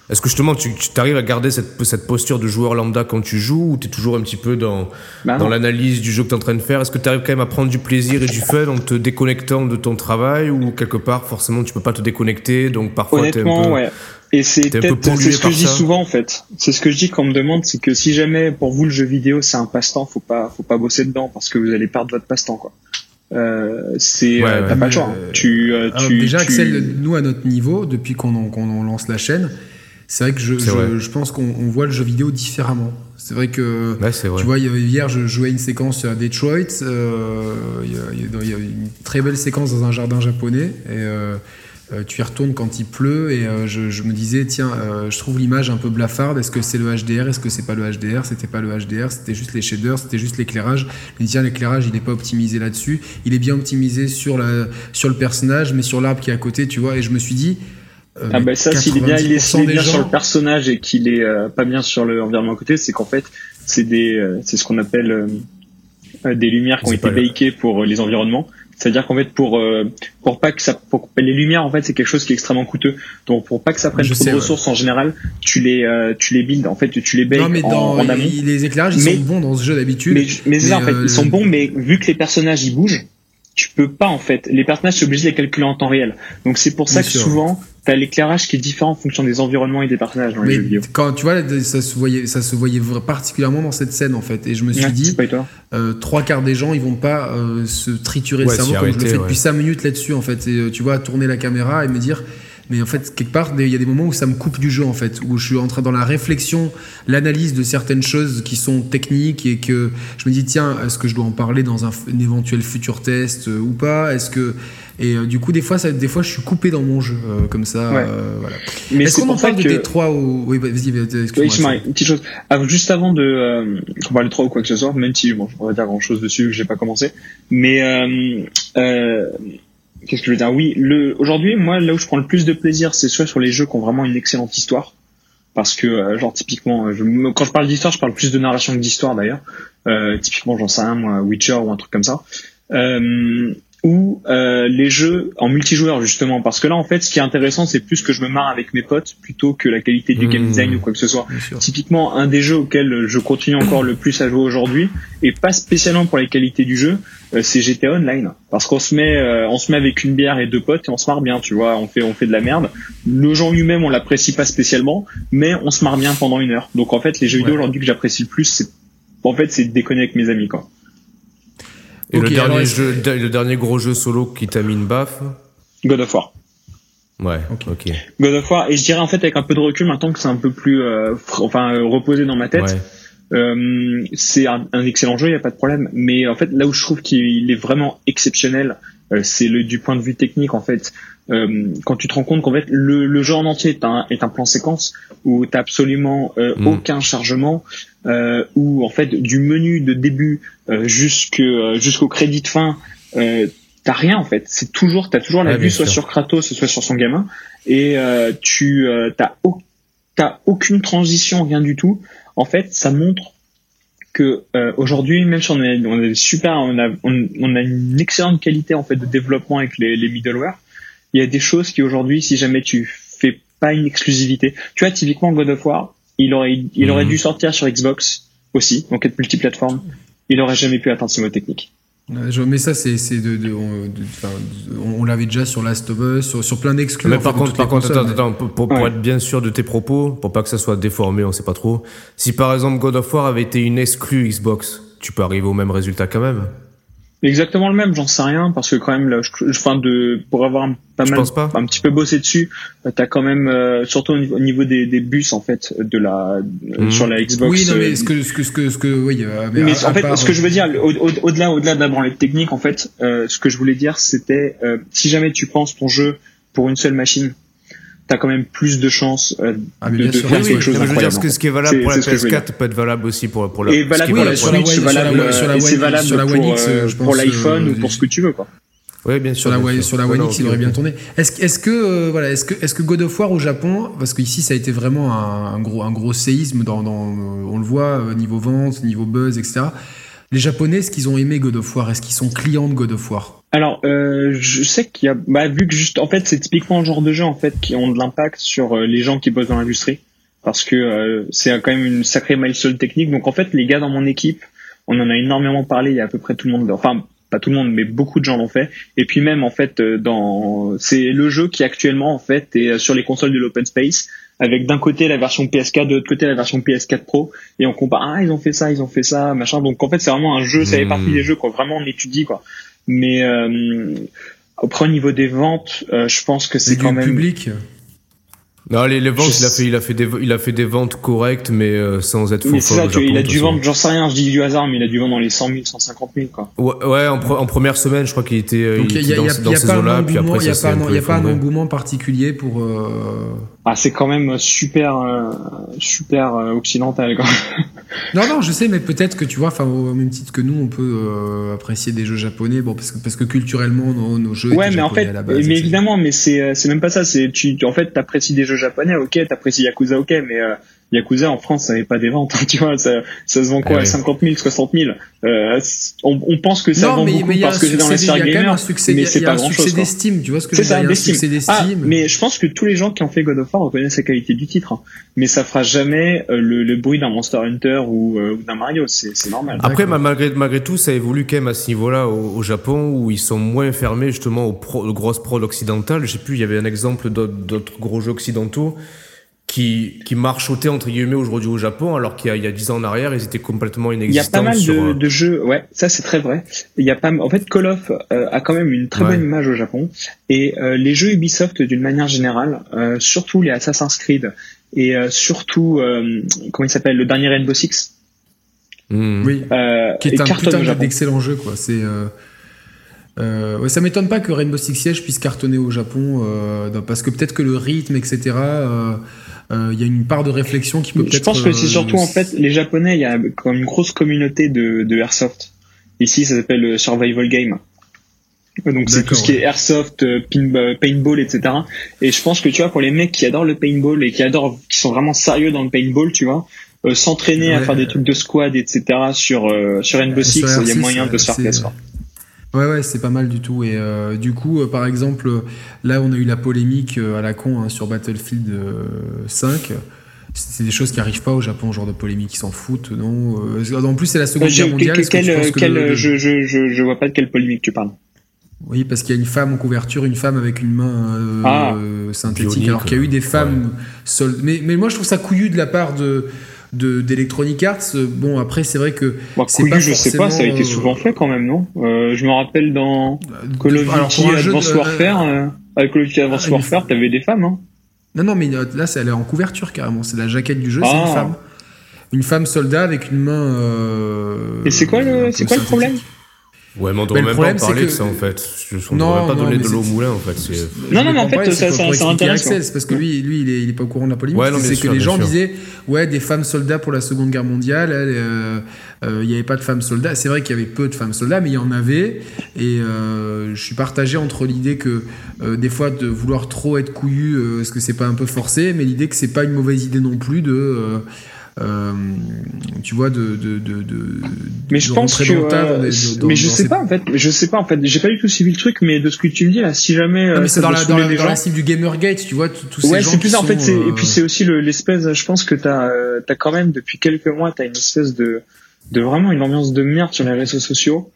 B: est-ce que justement tu tu arrives à garder cette, cette posture de joueur lambda quand tu joues ou tu es toujours un petit peu dans,
C: Bah
B: dans l'analyse du jeu que tu es en train de faire? Est-ce que tu arrives quand même à prendre du plaisir et du fun en te déconnectant de ton travail ou quelque part forcément tu peux pas te déconnecter donc parfois t'es un
C: Honnêtement,
B: peu...
C: ouais. Et c'est peut-être c'est ce que je dis
B: ça.
C: souvent en fait. C'est ce que je dis quand on me demande, c'est que si jamais pour vous le jeu vidéo c'est un passe-temps, faut pas faut pas bosser dedans parce que vous allez perdre votre passe-temps quoi. Euh, c'est
B: Ouais,
C: euh,
B: ouais.
C: t'as pas le choix. hein.
A: euh,
C: Tu euh,
A: Alors,
C: tu
A: déjà,
C: tu-
A: Axel, nous à notre niveau, depuis qu'on en lance la chaîne, c'est vrai que je, je, je pense qu'on on voit le jeu vidéo différemment. C'est vrai que
B: Ouais, vrai.
A: Tu vois, il y avait- hier, je jouais une séquence à Detroit. euh, Il y, a- il y a- il y a une très belle séquence dans un jardin japonais. Et euh, tu y retournes quand il pleut. Et euh, je, je me disais, tiens, euh, je trouve l'image un peu blafarde. Est-ce que c'est le HDR Est-ce que c'est pas le HDR C'était pas le HDR. C'était juste les shaders. C'était juste l'éclairage. Dis, tiens, l'éclairage, il n'est pas optimisé là-dessus. Il est bien optimisé sur, la, sur le personnage, mais sur l'arbre qui est à côté, tu vois. Et je me suis dit.
C: Ah
A: mais
C: bah ça, s'il est bien, il est,
A: 90%
C: s'il est
A: des
C: bien
A: gens-
C: sur le personnage et qu'il est pas bien sur le environnement à côté, c'est qu'en fait, c'est des, c'est ce qu'on appelle des lumières qui ont été
B: le-
C: bakées pour les environnements. C'est-à-dire qu'en fait, pour euh, pour pas que ça, pour les lumières, en fait, c'est quelque chose qui est extrêmement coûteux. Donc, pour pas que ça prenne
A: Je
C: trop
A: sais,
C: de
A: ouais.
C: ressources en général, tu les euh, tu les builds. En fait, tu les bakes
A: Non, mais dans
C: en amont.
A: les, éclairages, ils
C: Mais-
A: sont bons dans ce jeu d'habitude.
C: Mais, mais c'est ça, en fait,
A: euh,
C: ils sont bons, mais vu que les personnages ils bougent, tu peux pas en fait. Les personnages sont obligés de les calculer en temps réel. Donc c'est pour ça
A: Bien
C: que
A: sûr.
C: souvent t'as l'éclairage qui est différent en fonction des environnements et des personnages dans les
A: Mais
C: jeux vidéo.
A: quand tu vois, ça se voyait, ça se voyait particulièrement dans cette scène en fait. Et je me suis
C: Ouais,
A: dit, euh, trois quarts des gens, ils vont pas euh, se triturer
B: Ouais,
A: le cerveau comme je le fais
B: ouais.
A: depuis cinq minutes là-dessus en fait. Et euh, tu vois, tourner la caméra et me dire, mais en fait quelque part, il y a des moments où ça me coupe du jeu en fait, où je suis en train dans la réflexion, l'analyse de certaines choses qui sont techniques et que je me dis tiens, est-ce que je dois en parler dans un, éventuel futur test euh, ou pas? Est-ce que et euh, du coup des fois, ça, des fois, je suis coupé dans mon jeu euh, comme ça.
C: Ouais.
A: euh, voilà.
C: Mais
A: Est-ce
C: c'est
A: qu'on en parle de
C: que
A: Détroit ou oui, bah, vas-y, vas-y,
C: Oui,
A: excuse-moi.
C: Shimari, une petite chose. Juste avant de qu'on parle de 3 ou quoi que ce soit, même si bon, on va dire grand chose dessus que j'ai pas commencé. Mais qu'est-ce que je veux dire? Oui, le aujourd'hui, moi, là où je prends le plus de plaisir, c'est soit sur les jeux qui ont vraiment une excellente histoire. Parce que, genre, typiquement, je, quand je parle d'histoire, je parle plus de narration que d'histoire d'ailleurs. Euh, typiquement, j'en sais un, moi, Witcher ou un truc comme ça. Euh, ou euh, les jeux en multijoueur justement parce que là en fait ce qui est intéressant c'est plus que je me marre avec mes potes plutôt que la qualité du game
B: Mmh.
C: design ou quoi que ce soit. Typiquement un des jeux auxquels je continue encore le plus à jouer aujourd'hui et pas spécialement pour la qualité du jeu, euh, c'est GTA Online parce qu'on se met euh, on se met avec une bière et deux potes et on se marre bien, tu vois, on fait on fait de la merde. Le en lui-même on l'apprécie pas spécialement, mais on se marre bien pendant une heure. Donc en fait les jeux vidéo aujourd'hui que j'apprécie le plus c'est en fait c'est de déconner avec mes amis quoi.
B: Et le, dernier jeu, le dernier gros jeu solo qui t'a mis une baffe
C: God of War.
B: Ouais,
A: Ok.
B: ok.
C: God of War et je dirais en fait avec un peu de recul maintenant que c'est un peu plus euh, fr- enfin reposé dans ma tête
B: Ouais.
C: euh, c'est un, un excellent jeu il y a pas de problème mais en fait là où je trouve qu'il est vraiment exceptionnel euh, c'est le du point de vue technique en fait euh, quand tu te rends compte qu'en fait le, le jeu en entier est un, est un plan séquence où t'as absolument euh,
B: Mm.
C: aucun chargement euh, où en fait du menu de début euh, euh, jusqu'au crédit de fin euh, t'as rien en fait. C'est toujours t'as toujours la vue soit
B: sûr.
C: sur Kratos soit sur son gamin. Et tu t'as au- t'as aucune transition rien du tout. En fait ça montre que aujourd'hui même si on a, on a super on a on, on a une excellente qualité en fait de développement avec les, les middleware il y a des choses qui aujourd'hui si jamais tu fais pas une exclusivité tu vois typiquement God of War il aurait il
B: Mhm.
C: aurait dû sortir sur Xbox aussi donc être multiplateforme il aurait jamais pu atteindre ce mot technique
A: Ouais, je- Mais ça, c'est c'est de, de, on, de- enfin, on, on l'avait déjà sur Last of Us, sur, sur plein d'exclus.
B: Par contre, par contre,
A: consoles,
B: attends,
A: mais-
B: attends, pour, pour- pour
C: Ouais.
B: être bien sûr de tes propos, pour pas que ça soit déformé, on sait pas trop. Si par exemple God of War avait été une exclue Xbox, tu peux arriver au même résultat quand même.
C: Exactement le même j'en sais rien parce que quand même là je, enfin de pour avoir un, pas
B: Je
C: mal
B: pas.
C: un petit peu bossé dessus euh, t'as quand même euh, surtout au niveau, au niveau des, des bus en fait de la euh,
B: Mhm.
C: sur la Xbox
A: Oui, non,
C: euh,
A: mais ce que, ce que, ce que, ce que, oui, euh, mais,
C: Mais
A: à-
C: en
A: à
C: fait,
A: part-
C: ce que je veux dire, au- au- au-delà, au-delà de la branlette technique, en fait, euh, ce que je voulais dire, c'était euh, si jamais tu penses ton jeu pour une seule machine, t'as quand même plus de chances euh,
A: Ah, mais
C: de,
A: bien
C: de
A: sûr,
C: faire
A: oui,
C: quelque
A: oui,
C: chose
B: Non, mais je veux dire,
C: d'incroyable.
B: ce, que, ce qui est valable pour la
C: c'est ce que je veux
B: PS4 peut être valable aussi pour, pour la
C: Et valable
B: est
C: pour la
B: valable
A: sur la
C: Switch, c'est valable
A: sur la One
C: pour, euh, pour l'iPhone
A: euh,
C: ou pour ce que tu veux, quoi.
B: Oui, bien sûr.
A: sur la,
B: bien sûr.
A: sur la One
B: non,
A: X, il aurait bien tourné. Est-ce que, est-ce que, euh, voilà, est-ce que, est-ce que God of War au Japon, parce que ici ça a été vraiment un, un gros, un gros séisme dans, dans, on le voit niveau vente, niveau buzz, etc. Les Japonais, est-ce qu'ils ont aimé God of War? Est-ce qu'ils sont clients de God of War?
C: Alors, euh, je sais qu'il y a, bah, vu que juste, en fait, c'est typiquement le genre de jeu en fait qui ont de l'impact sur euh, les gens qui bossent dans l'industrie, parce que euh, c'est quand même une sacrée milestone technique. Donc en fait, les gars dans mon équipe, on en a énormément parlé. Il y a à peu près tout le monde, enfin pas tout le monde, mais beaucoup de gens l'ont fait. Et puis même en fait, dans, c'est le jeu qui actuellement en fait est sur les consoles de l'open space, avec d'un côté la version PS4, de l'autre côté la version PS4 Pro, et on compare, ah ils ont fait ça, ils ont fait ça, machin. Donc en fait, c'est vraiment un jeu, ça fait
B: Hmm.
C: partie des jeux quoi, vraiment on étudie quoi. Mais euh, après au niveau des ventes, euh, je pense que c'est
A: C'est
C: quand même.
A: public
B: Non, les, les ventes,
C: Je
B: il a fait, il a fait des, il a fait des ventes correctes, mais euh, sans être faux.
C: Mais c'est ça,
B: Japon,
C: il a dû vendre, j'en sais rien, je dis du hasard, mais il a dû vendre dans les 100 000, 150 000 quoi.
B: Ouais, ouais, en, pre- en première semaine, je crois qu'il était, euh,
A: Donc
B: il
A: y a,
B: était
A: il y
B: dans,
A: a-
B: dans
A: y a
B: ces
A: pas un
B: eaux-là, puis
A: engouement,
B: après
A: il y a pas un-
B: un
A: il y a
B: peu
A: pas un
B: effondré.
A: engouement particulier pour. euh,
C: Ah, c'est quand même super, euh, super euh, occidental quoi.
A: Non, non, je sais, mais peut-être que tu vois, enfin, au même titre que nous, on peut euh, apprécier des jeux japonais, bon, parce que, parce que culturellement, nos, nos jeux
C: Ouais,
A: étaient
C: mais en fait,
A: à la base.
C: mais
A: etc.
C: évidemment, mais c'est c'est même pas ça. C'est tu, tu- en fait, t'apprécies des jeux japonais, ok, t'apprécies Yakuza, ok, mais Yakuza en France, ça n'avait pas des ventes, tu vois, ça, ça se vend quoi,
B: Ah ouais.
C: 50 000, 60 000. Euh, c'est- on, on pense que ça
A: non,
C: vend
A: mais,
C: beaucoup
A: mais
C: parce que c'est dans
A: quand même
C: gamer,
A: un succès, il y
C: mais
A: a-
C: c'est pas
A: un
C: grand
A: succès
C: chose. quoi.
A: d'estime, tu vois ce que je
C: C'est
A: veux dire un
C: d'estime.
A: succès
C: Ah,
A: d'estime.
C: mais je pense que tous les gens qui ont fait God of War reconnaissent la qualité du titre, hein. mais ça fera jamais euh, le, le bruit d'un Monster Hunter ou, euh, ou d'un Mario, c'est c'est normal.
B: Après, malgré, malgré tout, ça évolue quand même à ce niveau-là au, au Japon, où ils sont moins fermés justement aux, pro- aux grosses prods occidentales. Je sais plus, il y avait un exemple d'autres gros jeux occidentaux qui, qui marchautaient entre guillemets aujourd'hui au Japon, alors qu'il y a, il y a 10 ans en arrière, ils étaient complètement
C: Il y a
B: inexistants
C: pas mal
B: sur...
C: de,
B: euh,
C: de jeux, ouais, ça c'est très vrai. Il y a pas, en fait, Call of euh, a quand même une très
B: Ouais.
C: bonne image au Japon et euh, les jeux Ubisoft d'une manière générale, euh, surtout les Assassin's Creed et euh, surtout euh, comment il s'appelle le dernier Rainbow Six,
B: hmm.
A: Oui,
C: euh,
A: qui est un putain d'excellent jeu, quoi. C'est. Euh, euh, ouais, ça m'étonne pas que Rainbow Six Siege puisse cartonner au Japon, euh, parce que peut-être que le rythme, etc. euh, Il y a une part de réflexion qui peut peut-être.
C: Je pense que c'est
A: euh,
C: surtout en fait les Japonais, il y a comme une grosse communauté de, de airsoft. Ici, ça s'appelle le survival game. Donc c'est tout ce qui est airsoft, euh, pin- euh, paintball, etc. Et je pense que tu vois pour les mecs qui adorent le paintball et qui adorent, qui sont vraiment sérieux dans le paintball, tu vois, euh, s'entraîner à faire des trucs de squad, etc. sur euh, sur Rainbow
A: Euh,
C: Six,
A: sur
C: il y a
A: R6,
C: moyen de se faire plaisir.
A: Ouais, ouais, c'est pas mal du tout. Et euh, du coup, euh, par exemple, euh, là, on a eu la polémique euh, à la con hein, sur Battlefield euh, 5. C'est des choses qui arrivent pas au Japon, genre de polémique, ils s'en foutent, non Euh, En plus, c'est la Seconde
C: Je-
A: Guerre mondiale. que tu
C: quel-
A: penses que
C: quel-
A: le- le-
C: je, je, je, je vois pas de quelle polémique tu parles.
A: Oui, parce qu'il y a une femme en couverture, une femme avec une main euh,
C: Ah.
A: euh, synthétique,
B: Bionique,
A: alors qu'il y a eu des
B: ouais.
A: femmes sol- Mais, mais moi, je trouve ça couillu de la part de de- d'Electronic Arts. Bon, après, c'est vrai que C'est
C: couillu,
A: pas
C: je sais pas, ça a été
A: forcément,
C: souvent fait quand même, non? Euh, Je me rappelle dans Call of Duty Advanced
A: de-
C: Warfare, euh, avec Call of Duty Advanced
A: Ah,
C: Warfare, t'avais des femmes, hein
A: Non, non, mais euh, là, elle est en couverture carrément. C'est la jaquette du jeu, c'est
C: Ah.
A: une femme. Une femme soldat avec une main. euh,
C: Et c'est quoi le- c'est quoi le problème?
B: Ouais, mais on devrait même
A: problème,
B: pas en parler de
A: que-
B: ça en fait. On
A: Non,
B: devrait pas
A: non,
B: donner de l'eau au moulin en fait.
C: Non, non, mais en
A: pas
C: fait,
A: parler,
C: ça-
A: c'est
C: ça- ça intéresse,
A: parce que lui, lui, il est, il est pas au courant de la polémique.
B: Ouais,
A: c'est que les gens
B: sûr.
A: disaient, ouais, des femmes soldats pour la Seconde Guerre mondiale. euh, euh, Il n'y avait pas de femmes soldats. C'est vrai qu'il y avait peu de femmes soldats, mais il y en avait. Et euh, je suis partagé entre l'idée que euh, des fois de vouloir trop être couillu, euh, est-ce que c'est pas un peu forcé, mais l'idée que c'est pas une mauvaise idée non plus de. Euh, tu vois, de, de, de, de
C: Mais je
A: de
C: pense que,
A: le
C: euh,
A: dans
C: mais je sais
A: ces-
C: pas en fait, je sais pas en fait, j'ai pas du tout suivi le truc, mais de ce que tu me dis là, si jamais
A: Non,
C: euh,
A: mais c'est dans la, dans la, dans la cible du Gamergate, tu vois, tous ces
C: Ouais,
A: gens
C: c'est plus
A: qui
C: en fait, c'est
A: euh,
C: et puis c'est aussi le- l'espèce, je pense que t'as euh, t'as quand même depuis quelques mois t'as une espèce de de vraiment une ambiance de merde sur les réseaux sociaux.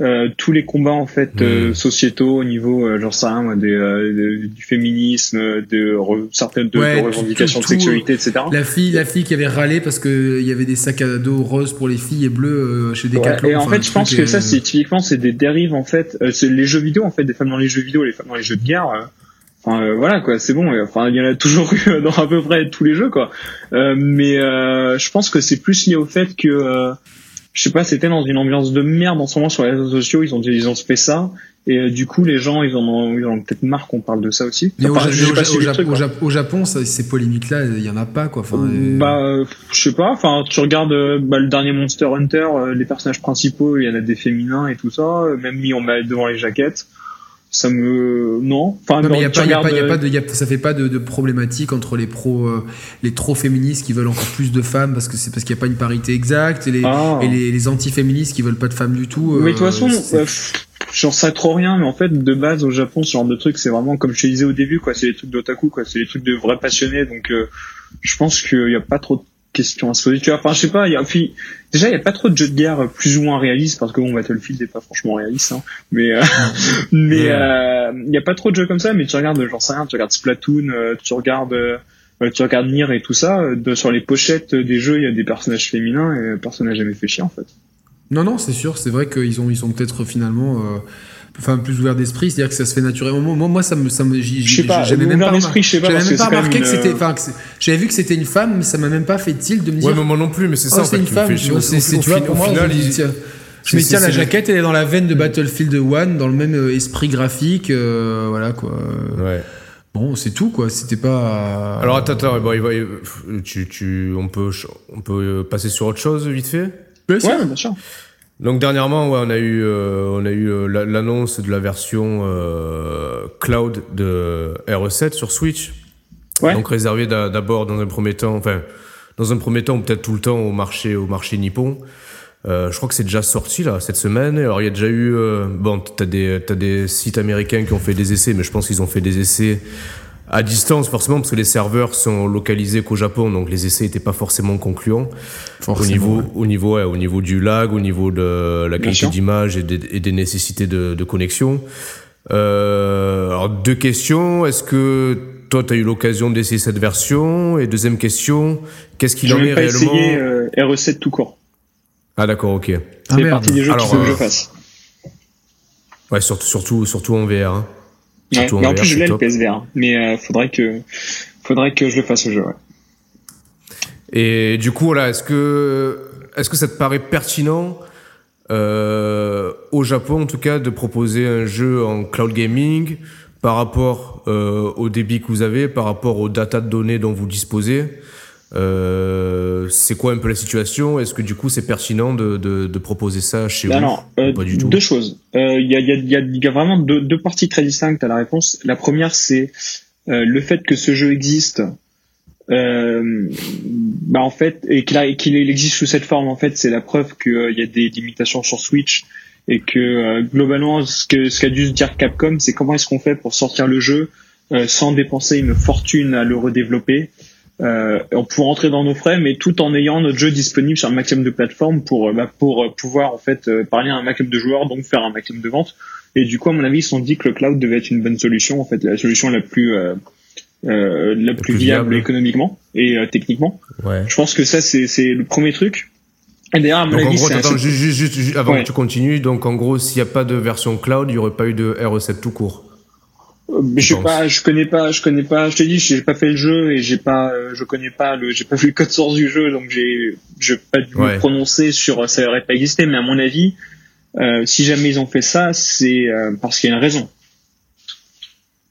C: Euh, tous les combats en fait euh,
B: Mm.
C: sociétaux au niveau euh, j'en sais rien moi des, euh, de- du féminisme de re- certaines de,
A: Ouais,
C: de revendications
A: tout-
C: de sexualité etc
A: La fille, la fille qui avait râlé parce que il y avait des sacs à dos roses pour les filles et bleus euh, chez
C: Ouais,
A: Decathlon.
C: et en fait, je pense que ça,
A: euh,
C: c'est typiquement, c'est des dérives en fait. Euh, c'est les jeux vidéo en fait, des femmes dans les jeux vidéo, les femmes dans les jeux de guerre. euh, Enfin euh, voilà quoi, c'est bon. euh, Enfin il y en a toujours eu dans à peu près tous les jeux quoi. Euh, mais euh, je pense que c'est plus lié au fait que euh, je sais pas, c'était dans une ambiance de merde en ce moment sur les réseaux sociaux. Ils ont ils ont fait ça et euh, du coup les gens ils en ont, ils en ont peut-être marre qu'on parle de ça aussi.
A: Mais au,
C: Enfin,
A: Ja- Japon, au
C: quoi.
A: Japon- au Japon, ça, ces polémiques-là, il y en a pas quoi. Enfin, euh,
C: Bah, euh, je sais pas. Enfin, tu regardes euh, bah, le dernier Monster Hunter, euh, les personnages principaux, il y en a des féminins et tout ça, même mis en met devant les jaquettes. Ça me non. Enfin,
A: non, mais il y a pas, y a pas, y a
C: euh,
A: pas de, y a- ça fait pas de, de problématique entre les pros, euh, les trop féministes qui veulent encore plus de femmes parce que c'est parce qu'il n'y a pas une parité exacte et les,
C: ah.
A: et les, les anti-féministes qui veulent pas de femmes du tout.
C: Mais de toute
A: euh,
C: façon, euh, j'en sais trop rien, mais en fait, de base au Japon, ce genre de truc, c'est vraiment comme je te disais au début, quoi. C'est les trucs d'otaku, quoi. C'est les trucs de vrais passionnés. Donc, euh, je pense qu'il y a pas trop de questions à se poser. Tu vois, enfin, je sais pas. Il y a, puis, déjà, il y a pas trop de jeux de guerre plus ou moins réalistes parce que bon, Battlefield est pas franchement réaliste, hein. Mais, euh, mais euh, il y a pas trop de jeux comme ça. Mais tu regardes, j'en sais rien. Tu regardes Splatoon, euh, tu regardes. euh, tu regardes Nier et tout ça, de- sur les pochettes des jeux, il y a des personnages féminins et personne n'a jamais fait chier en fait.
A: Non, non, c'est sûr. C'est vrai qu'ils ont, ils sont peut-être finalement, euh, enfin, plus ouverts d'esprit. C'est-à-dire que ça se fait naturellement. Moi, moi, ça me, ça me, j'avais même
C: ouvert
A: pas remarqué que c'était. Enfin, j'avais vu que c'était une femme, mais ça m'a même pas fait tilt de me dire.
B: Ouais, mais moi non plus, mais c'est
A: oh,
B: ça en
A: c'est
B: fait
A: une femme. c'est-
B: au- final,
A: je me tiens, je me dis,
B: c'est-
A: tiens, la
B: c'est-
A: jaquette, elle est dans la veine de Battlefield 1, dans le même euh, esprit graphique, euh, voilà quoi.
B: Ouais.
A: Bon, c'est tout quoi. C'était pas.
B: Alors attends, attends, bon, il va- il- tu, tu, on peut, on peut euh, passer sur autre chose vite fait?
C: Ouais, bien sûr.
B: Donc dernièrement, ouais, on a eu, euh, on a eu euh, la- l'annonce de la version euh, cloud de RE7 sur Switch.
C: Ouais.
B: Donc réservé d'a- d'abord dans un premier temps, enfin dans un premier temps peut-être tout le temps au marché, au marché nippon. Euh, je crois que c'est déjà sorti là cette semaine. Alors il y a déjà eu, euh, bon, t'as des, t'as des sites américains qui ont fait des essais, mais je pense qu'ils ont fait des essais à distance forcément parce que les serveurs sont localisés qu'au Japon, donc les essais n'étaient pas forcément concluants au
A: Forcément,
B: niveau,
A: ouais.
B: au niveau, ouais, au niveau du lag, au niveau de la qualité d'image et, des- et des nécessités de, de connexion. Euh, alors deux questions. Est-ce que toi, tu as eu l'occasion d'essayer cette version? Et deuxième question, qu'est-ce qu'il en est
C: pas
B: réellement
C: essayé euh, RE7 tout court.
B: Ah d'accord, ok.
A: Ah,
C: C'est
A: merde.
C: partie des jeux
B: Alors,
C: qu'il faut que
B: euh,
C: je fasse.
B: Ouais, surtout, surtout, surtout en VR. hein.
C: Ouais.
B: en
C: plus, je l'ai le. PSVR. Mais euh, faudrait que faudrait que je le fasse au jeu. Ouais.
B: Et du coup, voilà, est-ce que, est-ce que ça te paraît pertinent euh, au Japon, en tout cas, de proposer un jeu en cloud gaming par rapport euh, au débit que vous avez, par rapport aux data de données dont vous disposez? Euh, C'est quoi un peu la situation? Est-ce que du coup, c'est pertinent de, de, de proposer ça chez
C: Alors,
B: vous?
C: euh,
B: Pas du tout?
C: deux choses. Euh, Il y, a, il y, a, il y, a, il y a vraiment deux, deux parties très distinctes à la réponse. La première, c'est euh, le fait que ce jeu existe. Bah en fait, et qu'il existe sous cette forme, en fait, c'est la preuve qu'il y a des limitations sur Switch et que globalement ce qu'a dû se dire Capcom c'est comment est-ce qu'on fait pour sortir le jeu sans dépenser une fortune à le redévelopper euh, on peut rentrer dans nos frais mais tout en ayant notre jeu disponible sur un maximum de plateformes pour euh, bah, pour euh, pouvoir en fait euh, parler à un maximum de joueurs donc faire un maximum de ventes et du coup à mon avis ils se sont dit que le cloud devait être une bonne solution en fait la solution la plus euh, euh, la plus,
B: plus
C: viable,
B: viable.
C: économiquement et techniquement
B: Ouais.
C: je pense que ça c'est c'est le premier truc et d'ailleurs à mon
B: Donc en gros, attends, juste, juste, juste, juste avant
C: Ouais.
B: que tu continues, donc en gros, s'il n'y a pas de version cloud, il n'y aurait pas eu de RE7 tout court.
C: Je sais pas, je connais pas, je connais pas. Je t'ai dit, j'ai pas fait le jeu et j'ai pas, euh, je connais pas le, j'ai pas vu le code source du jeu, donc j'ai, je pas dû
B: Ouais.
C: me prononcer sur euh, ça aurait pas existé. Mais à mon avis, euh, si jamais ils ont fait ça, c'est euh, parce qu'il y a une raison.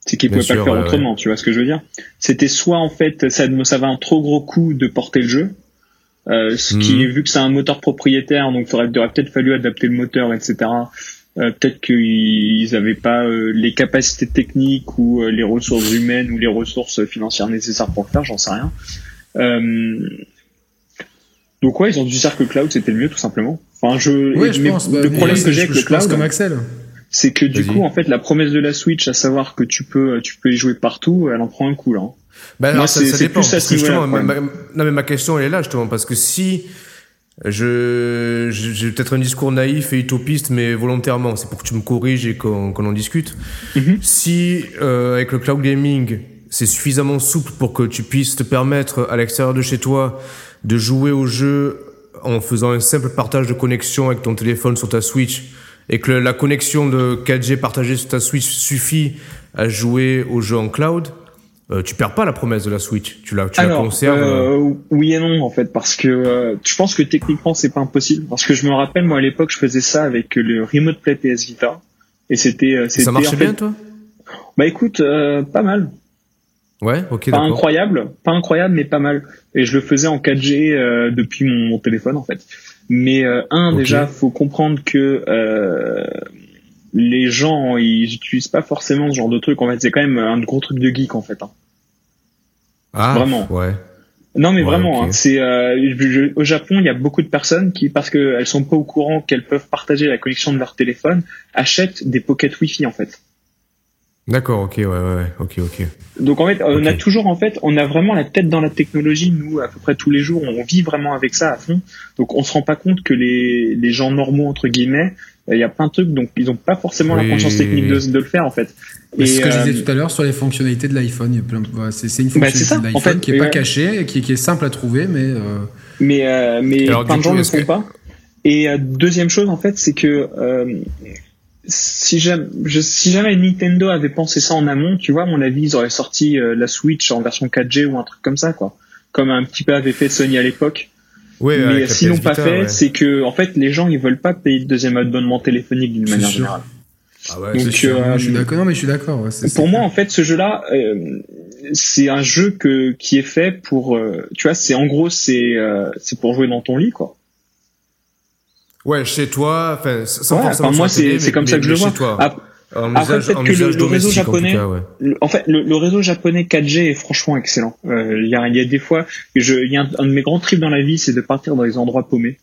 C: C'est qu'ils pouvaient pas le faire
B: ouais,
C: autrement. Tu vois ce que je veux dire C'était soit en fait, ça, ça avait un trop gros coût de porter le jeu. Euh, ce qui
B: Mhm.
C: vu que c'est un moteur propriétaire, donc il aurait peut-être fallu adapter le moteur, etc. Euh, peut-être qu'ils n'avaient pas euh, les capacités techniques ou euh, les ressources humaines ou les ressources financières nécessaires pour le faire, j'en sais rien. Euh, donc ouais, ils ont dû dire que le cloud c'était le mieux tout simplement. Enfin, je,
A: Ouais, je
C: mais
A: pense. bah,
C: le problème que j'ai avec le
A: je
C: cloud,
A: comme Axel.
C: c'est que du coup, en fait, la promesse de la Switch, à savoir que tu peux, tu peux y jouer partout, elle en prend un coup là. hein.
B: Ben,
C: Moi,
B: alors, ça, dépend.
C: plus
B: parce
C: ce
B: que justement, ma- ma- non, mais ma question, elle est là, justement, parce que si je, j'ai peut-être un discours naïf et utopiste, mais volontairement, c'est pour que tu me corriges et qu'on, qu'on en discute.
C: Mhm.
B: Si, euh, avec le cloud gaming, c'est suffisamment souple pour que tu puisses te permettre, à l'extérieur de chez toi, de jouer au jeu en faisant un simple partage de connexion avec ton téléphone sur ta Switch, et que la connexion de 4G partagée sur ta Switch suffit à jouer au jeu en cloud, euh, tu perds pas la promesse de la Switch. Tu la, tu la
C: Alors,
B: conserves. euh,
C: euh, oui et non en fait, parce que euh, je pense que techniquement c'est pas impossible, parce que je me rappelle moi à l'époque je faisais ça avec le Remote Play PS Vita, et c'était, euh,
B: ça
C: en
B: marchait
C: fait-
B: bien, toi?
C: Bah écoute, euh, pas mal,
B: Ouais, ok,
C: pas incroyable, pas incroyable mais pas mal, et je le faisais en 4G euh, depuis mon, mon téléphone en fait. Mais euh, un
B: Ok.
C: déjà, faut comprendre que euh, les gens ils utilisent pas forcément ce genre de truc. En fait, c'est quand même un gros truc de geek en fait. hein.
B: Ah,
C: Vraiment.
B: Ouais.
C: Non mais
B: Ouais,
C: vraiment, hein, c'est euh, je- au Japon il y a beaucoup de personnes qui parce qu'elles sont pas au courant qu'elles peuvent partager la connexion de leur téléphone achètent des pockets Wi-Fi en fait.
B: D'accord, ok, ouais, ok, ok.
C: Donc en fait on a toujours en fait on a vraiment la tête dans la technologie nous à peu près tous les jours on vit vraiment avec ça à fond. Donc on se rend pas compte que les les gens normaux entre guillemets il y a plein de trucs donc ils ont pas forcément la conscience technique de, de le faire en fait.
A: C'est ce que je
C: euh,
A: disais tout à l'heure sur les fonctionnalités de l'iPhone. Il y a plein- voilà, C'est c'est une
C: Bah,
A: fonctionnalité
C: ça,
A: de
C: en
A: l'iPhone
C: fait,
A: qui est pas
C: ouais.
A: cachée, et qui, qui est simple à trouver, mais euh,
C: mais euh, mais
B: Alors,
C: plein de gens ne le font
B: que-
C: pas. Et euh, deuxième chose en fait, c'est que euh, si jamais je, si jamais Nintendo avait pensé ça en amont, tu vois, à mon avis, ils auraient sorti euh, la Switch en version 4G ou un truc comme ça, quoi. Comme un petit peu avait fait Sony à l'époque.
B: Ouais,
C: Mais sinon
B: PS
C: pas fait,
B: ouais.
C: c'est que en fait les gens ils veulent pas payer le deuxième abonnement téléphonique d'une manière
A: sûr.
C: générale.
B: Ah ouais,
C: Donc, euh,
A: je suis d'accord. Non, mais je suis d'accord. ouais,
C: Pour moi, en fait, ce jeu-là, euh, c'est un jeu que qui est fait pour, euh, tu vois, c'est en gros, c'est euh, c'est pour jouer dans ton lit, quoi.
B: Ouais, chez toi, enfin, sans
C: Ouais, moi, c'est c'est
B: mais-
C: comme ça que je le vois.
B: toi. En
C: après,
B: usage, en
C: que le-
B: usage
C: le réseau
B: domestique, en tout
C: japonais-
B: cas, ouais.
C: le- en fait, le, le réseau japonais 4G est franchement excellent. Euh, Il y, a, il y a des fois, je, il y a un, un de mes grands trips dans la vie, c'est de partir dans les endroits paumés.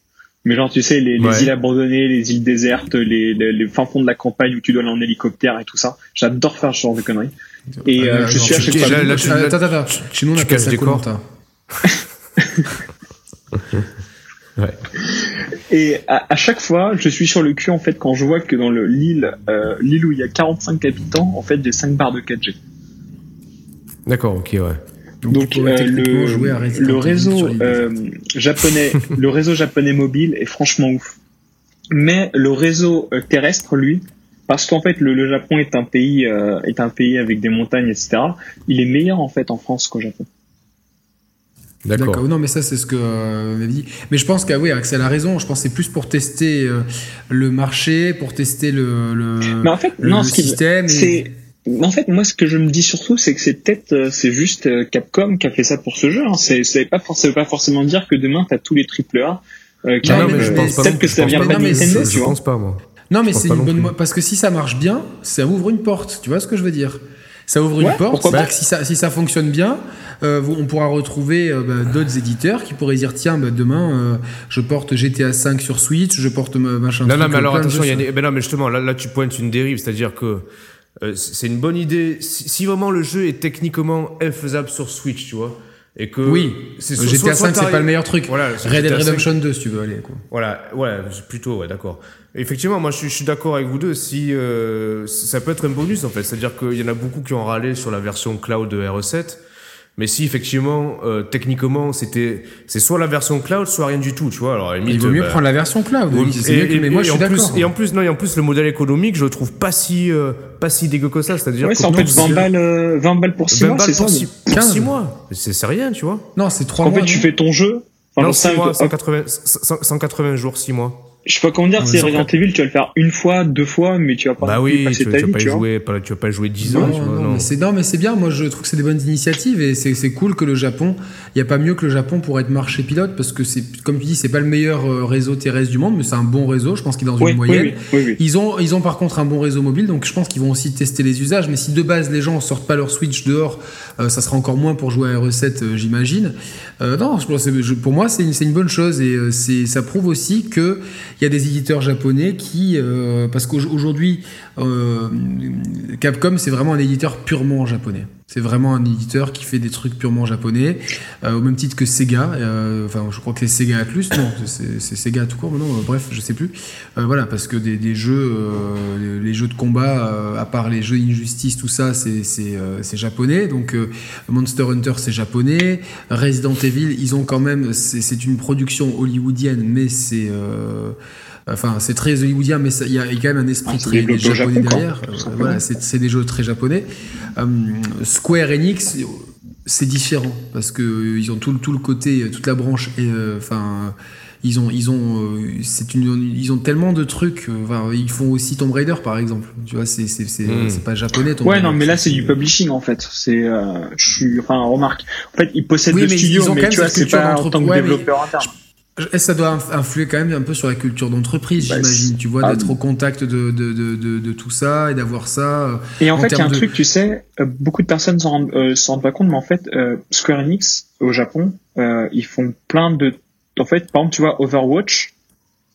C: Mais genre, tu sais, les, les
B: Ouais.
C: îles abandonnées, les îles désertes, les, les, les fins fonds de la campagne où tu dois aller en hélicoptère et tout ça. J'adore faire ce genre de conneries. Et
A: Ah,
C: euh,
A: là,
C: je
A: non,
C: suis à chaque fois.
B: là, là, tu-
A: Attends, attends, attends. Chez nous, on
B: tu
A: appelle
B: casses
A: ça
B: des
A: Koh-Lanta.
C: Et à, à chaque fois, je suis sur le cul en fait quand je vois que dans le l'île, euh, l'île où il y a 45 habitants, en fait, j'ai 5 barres de 4G.
B: D'accord, ok, ouais.
C: Donc euh,
A: techniquement jouer à
C: le, le réseau euh, japonais, le réseau japonais mobile est franchement ouf. Mais le réseau euh, terrestre, lui, parce qu'en fait le, le Japon est un pays euh, est un pays avec des montagnes, etc. Il est meilleur en fait en France qu'au Japon.
B: D'accord.
A: Non, mais ça, c'est ce que euh, m'avait dit. Mais je pense que oui, Axel a raison. Je pense que c'est plus pour tester euh, le marché, pour tester le, le,
C: Mais en fait,
A: le,
C: non,
A: le
C: ce qui,
A: système. et-
C: en fait moi ce que je me dis surtout c'est que c'est peut-être euh, c'est juste euh, Capcom qui a fait ça pour ce jeu hein. c'est c'est pas forcément pas forcément dire que demain t'as tous les triple A euh, qui
A: Non,
B: non, mais je
C: euh,
B: pense pas.
C: peut-être
B: non
C: que ça
B: je
C: vient
B: pense
C: pas de
A: mais
C: Nintendo
B: Je
C: tu vois
B: pense pas, moi.
A: Non, mais
B: Je
A: c'est une bonne parce que si ça marche bien, ça ouvre une porte. Tu vois ce que je veux dire Ça ouvre
C: Ouais,
A: une porte.
C: pourquoi
A: C'est-à-dire
C: pas.
A: que si ça, si ça fonctionne bien, euh, on pourra retrouver euh, bah, d'autres éditeurs qui pourraient dire tiens, bah, demain, euh, je porte GTA 5 sur Switch, je porte ma- machin.
B: Non, non, mais alors attention, y a des... ben non, mais justement, là, là, tu pointes une dérive, c'est-à-dire que euh, c'est une bonne idée. Si, si vraiment le jeu est techniquement infaisable sur Switch, tu vois, et que
A: Oui,
B: c'est soit-
A: GTA
B: soit- soit
A: 5, c'est pas le meilleur truc.
B: Voilà,
A: Red Dead
B: GTA 5.
A: Redemption 2, si tu veux aller. Quoi.
B: Voilà, ouais, plutôt, ouais, d'accord. Effectivement, moi, je suis, je suis d'accord avec vous deux. Si euh, ça peut être un bonus en fait, c'est-à-dire qu'il y en a beaucoup qui ont râlé sur la version cloud de RE7. Mais si effectivement, euh, techniquement, c'était, c'est soit la version cloud, soit rien du tout, tu vois. Alors, à la
A: Il
B: limite,
A: vaut mieux
B: bah,
A: prendre la version cloud. c'est
B: et-
A: que-
B: et-
A: mais moi,
B: et
A: je
B: en
A: suis
B: plus,
A: d'accord.
B: et en plus, non, et en plus, le modèle économique, je le trouve pas si, euh, pas si dégueu que ça. C'est-à-dire
C: Ouais,
B: que
C: c'est en fait 20
B: six-
C: balles, euh, 20 balles pour 6
B: 20
C: mois, c'est ça
B: pour. 6 pour
A: 15.
B: six mois. C'est rien, tu vois.
A: Non, c'est 3
C: En
A: mois.
C: fait, tu
A: non
C: fais ton jeu. Enfin,
B: non,
C: dans
B: 6
C: cinq-
B: mois,
C: hop,
B: 180, 100 180 jours, 6 mois.
C: Je sais pas comment dire, c'est Resident Evil, tu vas le faire une fois, deux fois, mais tu vas pas
B: Bah oui,
C: passer
B: tu,
C: ta
B: tu vas
C: vie,
B: pas
C: tu
B: jouer, pas- tu vas pas y jouer 10 ans,
A: Non, mais c'est non, mais c'est bien. Moi, je trouve que c'est des bonnes initiatives et c'est c'est cool que le Japon. Il y a pas mieux que le Japon pour être marché pilote parce que c'est comme tu dis, c'est pas le meilleur euh, réseau terrestre du monde, mais c'est un bon réseau. Je pense qu'il est dans
C: Oui,
A: une
C: oui,
A: moyenne.
C: oui, oui, oui.
A: Ils ont, ils ont par contre un bon réseau mobile, donc je pense qu'ils vont aussi tester les usages. Mais si de base les gens sortent pas leur Switch dehors, euh, ça sera encore moins pour jouer à RE7, euh, j'imagine. Euh, non, je pense je- pour moi c'est une, une bonne chose et ça prouve aussi que il y a des éditeurs japonais qui, parce qu'aujourd'hui euh, Capcom c'est vraiment un éditeur purement japonais. C'est vraiment un éditeur qui fait des trucs purement japonais, euh, au même titre que Sega. euh, Enfin, je crois que c'est Sega Atlus, non, c'est Sega tout court, mais non, bref, je sais plus. Voilà, parce que des, des jeux, les, jeux de combat, à part les jeux Injustice, tout ça, c'est japonais. Donc Monster Hunter, c'est japonais. Resident Evil, ils ont quand même, c'est une production hollywoodienne, mais c'est Enfin, c'est très hollywoodien, mais il y, a il y a quand même un esprit
C: Ah,
A: très japonais
C: Japon,
A: derrière. Euh, voilà, c'est des jeux très japonais. Euh, Square Enix, c'est différent parce que euh, ils ont tout, le- tout le côté, toute la branche. et, euh, Enfin, ils ont, ils ont, euh, c'est une, ils ont tellement de trucs. Enfin, ils font aussi Tomb Raider, par exemple. Tu vois, c'est, c'est, c'est,
B: Mm.
A: c'est pas japonais. Tomb
C: Ouais,
A: Raider,
C: non, mais là, c'est du publishing, en fait. C'est, euh, je suis, enfin, remarque. En fait, ils possèdent
A: Oui,
C: le
A: mais
C: studio,
A: ils ont quand
C: mais
A: même
C: tu vois, c'est pas en tant que
A: Ouais, mais-
C: développeur interne.
A: Et ça doit inf- influer quand même un peu sur la culture d'entreprise,
C: Bah,
A: j'imagine. Tu vois,
C: ah,
A: d'être au contact de, de, de, de, de tout ça et d'avoir ça. euh,
C: Et en,
A: En
C: fait, il y a un truc, tu sais, euh, beaucoup de personnes s'en rendent, euh, s'en rendent pas compte, mais en fait, euh, Square Enix, au Japon, euh, ils font plein de... En fait, par exemple, tu vois, Overwatch,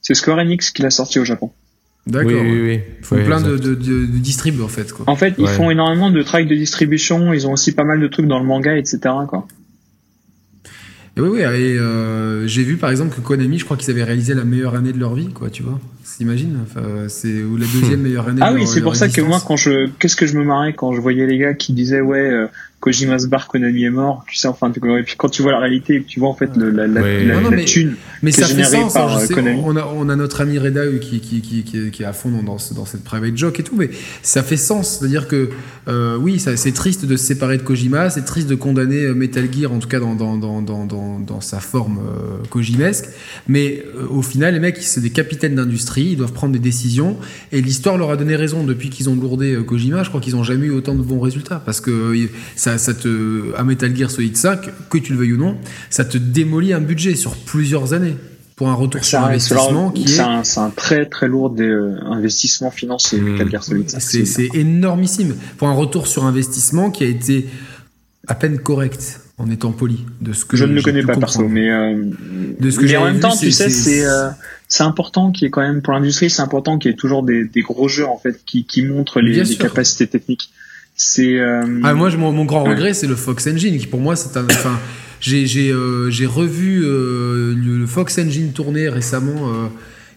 C: c'est Square Enix qui l'a sorti au Japon.
A: D'accord.
B: Oui, oui, oui.
A: Ils font plein de, de, de, de distribs, en fait. Quoi.
C: En fait, ils
B: Ouais.
C: font énormément de travail de distribution, ils ont aussi pas mal de trucs dans le manga, etc., quoi.
A: Et oui, oui, et euh, j'ai vu par exemple que Konami, je crois qu'ils avaient réalisé la meilleure année de leur vie, quoi, tu vois. T'imagines enfin, C'est ou la deuxième meilleure année.
C: Ah
A: de
C: oui, c'est pour ça que moi, quand je, qu'est-ce que je me marrais quand je voyais les gars qui disaient ouais, euh, Kojima se barre, Konami est mort, tu sais, enfin, tu- et puis quand tu vois la réalité, et tu vois en fait le, la, la,
B: Ouais.
C: la,
A: Non, non,
C: la
A: mais-
C: thune.
A: Mais
C: qui est
A: ça sens.
C: par,
A: hein, je
C: euh,
A: sais,
C: Konami.
A: on, a, on a notre ami Reda euh, qui, qui, qui, qui, qui est à fond dans, dans, ce- dans cette private joke et tout, mais ça fait sens. C'est-à-dire que euh, oui, ça- c'est triste de se séparer de Kojima, c'est triste de condamner Metal Gear, en tout cas dans, dans, dans, dans, dans, dans sa forme euh, Kojimesque, mais euh, au final, les mecs, c'est des capitaines d'industrie, ils doivent prendre des décisions, et l'histoire leur a donné raison depuis qu'ils ont lourdé euh, Kojima. Je crois qu'ils n'ont jamais eu autant de bons résultats, parce que euh, ça, ça te, à Metal Gear Solid 5, que tu le veuilles ou non, ça te démolit un budget sur plusieurs années pour un retour sur investissement qui
C: c'est
A: est
C: un, c'est un très très lourd euh, investissement financier,
B: Mmh.
C: Metal Gear Solid.
A: c'est c'est énormissime pour un retour sur investissement qui a été à peine correct en étant poli de ce que
C: je ne le connais pas
A: comprendre.
C: perso, mais, euh,
A: De ce que
C: mais
A: j'ai
C: en même
A: vu,
C: temps, tu sais,
A: c'est-
C: c'est euh, c'est important qu'il y ait quand même pour l'industrie, c'est important qu'il y ait toujours des, des gros jeux en fait qui, qui montrent les, capacités techniques. C'est euh,
A: Ah, moi, je- mon, mon grand
C: Ouais.
A: regret, c'est le Fox Engine, qui pour moi, c'est un. Enfin, j'ai j'ai euh, j'ai revu euh, le, Fox Engine tourner récemment. euh,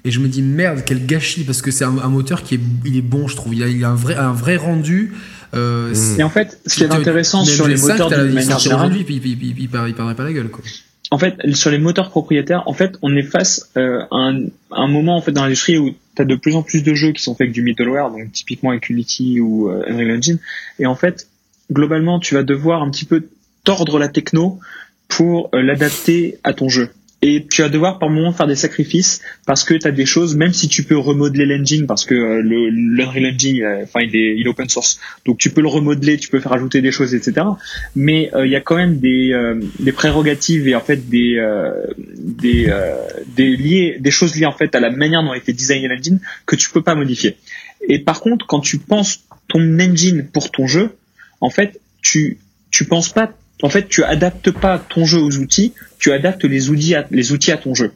A: et je me dis merde quel gâchis parce que c'est un, un moteur qui est il est bon je trouve il a, il a un vrai un vrai rendu euh,
C: et en fait, ce qui est intéressant sur les
A: le 5,
C: moteurs d'une
A: il
C: manière générale,
A: puis il perd- il perdrait pas la gueule quoi.
C: En fait, sur les moteurs propriétaires, en fait, on est face euh, à un, moment en fait dans l'industrie où tu as de plus en plus de jeux qui sont faits avec du middleware, donc typiquement avec Unity ou euh, Unreal Engine, et en fait, globalement, tu vas devoir un petit peu tordre la techno pour euh, l'adapter à ton jeu. Et tu vas devoir par moment faire des sacrifices parce que tu as des choses, même si tu peux remodeler l'engine, parce que euh, le l'Unreal Engine, euh, enfin il est, il open source, donc tu peux le remodeler, tu peux faire ajouter des choses, etc. Mais euh, il y a quand même des, des prérogatives et en fait des des des liés, des choses liées en fait à la manière dont a été designé l'engine que tu peux pas modifier. Et par contre, quand tu penses ton engine pour ton jeu, en fait, tu tu penses pas, en fait, tu adaptes pas ton jeu aux outils, tu adaptes les outils à, les outils à ton jeu.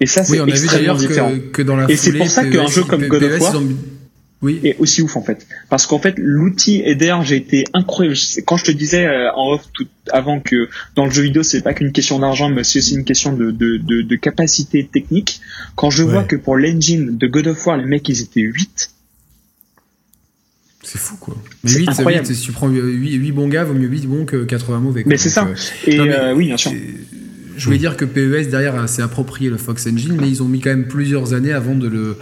C: Et ça, c'est
A: Oui, on a vu
C: extrêmement différent.
A: que, que dans la
C: Et c'est pour ça qu'un jeu comme God of War-
A: ont- Oui.
C: est aussi ouf en fait parce qu'en fait l'outil et d'ailleurs j'ai été incroyable quand je te disais euh, en off tout avant que dans le jeu vidéo c'est pas qu'une question d'argent mais c'est aussi une question de, de, de, de capacité technique quand je vois que pour l'engine de God of War les mecs ils étaient 8
A: C'est fou, quoi. Mais
C: C'est
A: 8,
C: incroyable.
A: si tu prends 8, bons gars, vaut mieux 8 bons que 80 mauvais. quoi.
C: Mais c'est ça.
A: euh,
C: et
A: Non, mais-
C: euh, oui bien sûr
A: Je voulais dire que PES derrière s'est approprié le Fox Engine, mais ils ont mis quand même plusieurs années avant de le,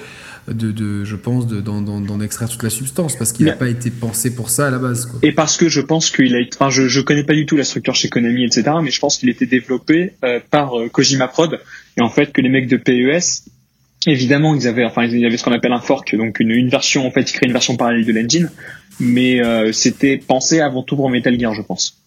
A: de, de je pense, de- d'en extraire toute la substance, parce qu'il n'a pas été pensé pour ça à la base. Quoi.
C: et parce que je pense qu'il a été- enfin je, je connais pas du tout la structure chez Konami etc mais je pense qu'il était développé euh, par euh, Kojima Prod et en fait que les mecs de PES évidemment ils avaient enfin il y avait ce qu'on appelle un fork donc une, une version en fait ils créaient une version parallèle de l'engine. Mais euh, c'était pensé avant tout pour Metal Gear je pense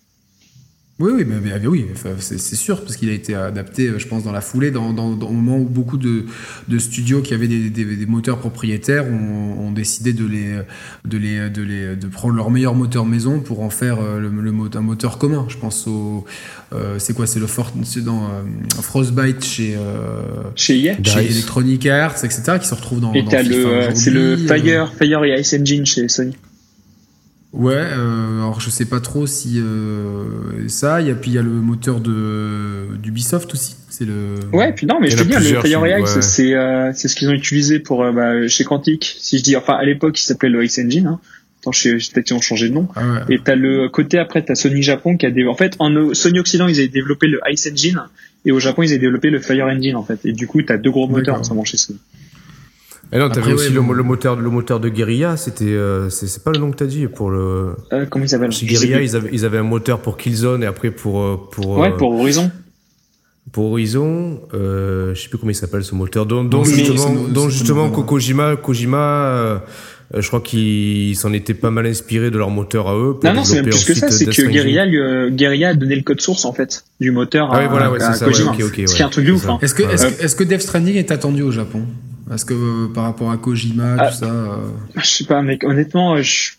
A: Oui, oui, mais, mais- oui, c'est c'est sûr, parce qu'il a été adapté, euh, je pense, dans la foulée, dans, dans, dans- au moment où beaucoup de, de studios qui avaient des, des, des moteurs propriétaires ont, ont décidé de les, de les, de les, de prendre leur meilleur moteur maison pour en faire euh, le, un moteur commun. Je pense au, euh, c'est quoi, c'est le Fort, c'est dans euh, Frostbite chez, euh,
C: chez EA
A: chez. Electronic Arts, etc., qui se retrouvent dans,
C: et
A: dans
C: t'as
A: FIFA
C: le c'est le
A: euh,
C: Fire Fire et Ice Engine chez Sony
A: Ouais, euh, alors je sais pas trop si euh, ça, il y a puis il y a le moteur de d'Ubisoft aussi, c'est le
C: Ouais, puis non, mais je te dis, le Ice,
B: ouais.
C: c'est euh, c'est ce qu'ils ont utilisé pour euh, bah, chez Quantic. Si je dis, enfin à l'époque, il s'appelait le Ice Engine. Hein. Attends, je sais- peut-être qu'ils ont changé de nom.
A: Ah ouais.
C: Et t'as le côté après, t'as Sony Japon qui a développé. En fait, en Sony Occident, ils avaient développé le Ice Engine et au Japon, ils avaient développé le Fire Engine en fait. Et du coup, t'as deux gros moteurs
A: D'accord.
C: en ce moment chez Sony.
B: Et non, t'avais
A: Après,
B: aussi
A: ouais,
B: le, moteur, le moteur de Guerilla, c'était, euh, c'est c'est pas le nom que t'as dit pour le.
C: Euh, comment ils s'appellent
B: Guerilla, ils avaient, ils avaient un moteur pour Killzone et après pour euh, pour
C: Ouais,
B: euh,
C: pour Horizon.
B: pour Horizon, euh, je sais plus comment il s'appelle ce moteur, dont, dont
A: Oui,
B: justement, dont
A: c'est
B: justement Kojima, Kojima, je crois qu'ils s'en étaient pas mal inspirés de leur moteur à eux. Pour
C: Non, non, c'est même plus que ça. C'est
B: Death
C: que. Guerilla, lui, euh, Guerilla a donné le code source en fait du moteur
B: Ah
C: à,
B: oui, voilà, ouais,
C: à
B: c'est ça, ouais,
C: Kojima.
B: ok, ok,
C: Ce qui est
B: ouais,
C: un truc de ouf. Hein.
A: Est-ce que,
C: Ouais.
A: est-ce, que- est-ce que Death Stranding est attendu au Japon? Parce que euh, par rapport à Kojima,
C: Ah.
A: tout ça. euh,
C: Je sais pas, mec. Honnêtement, euh, je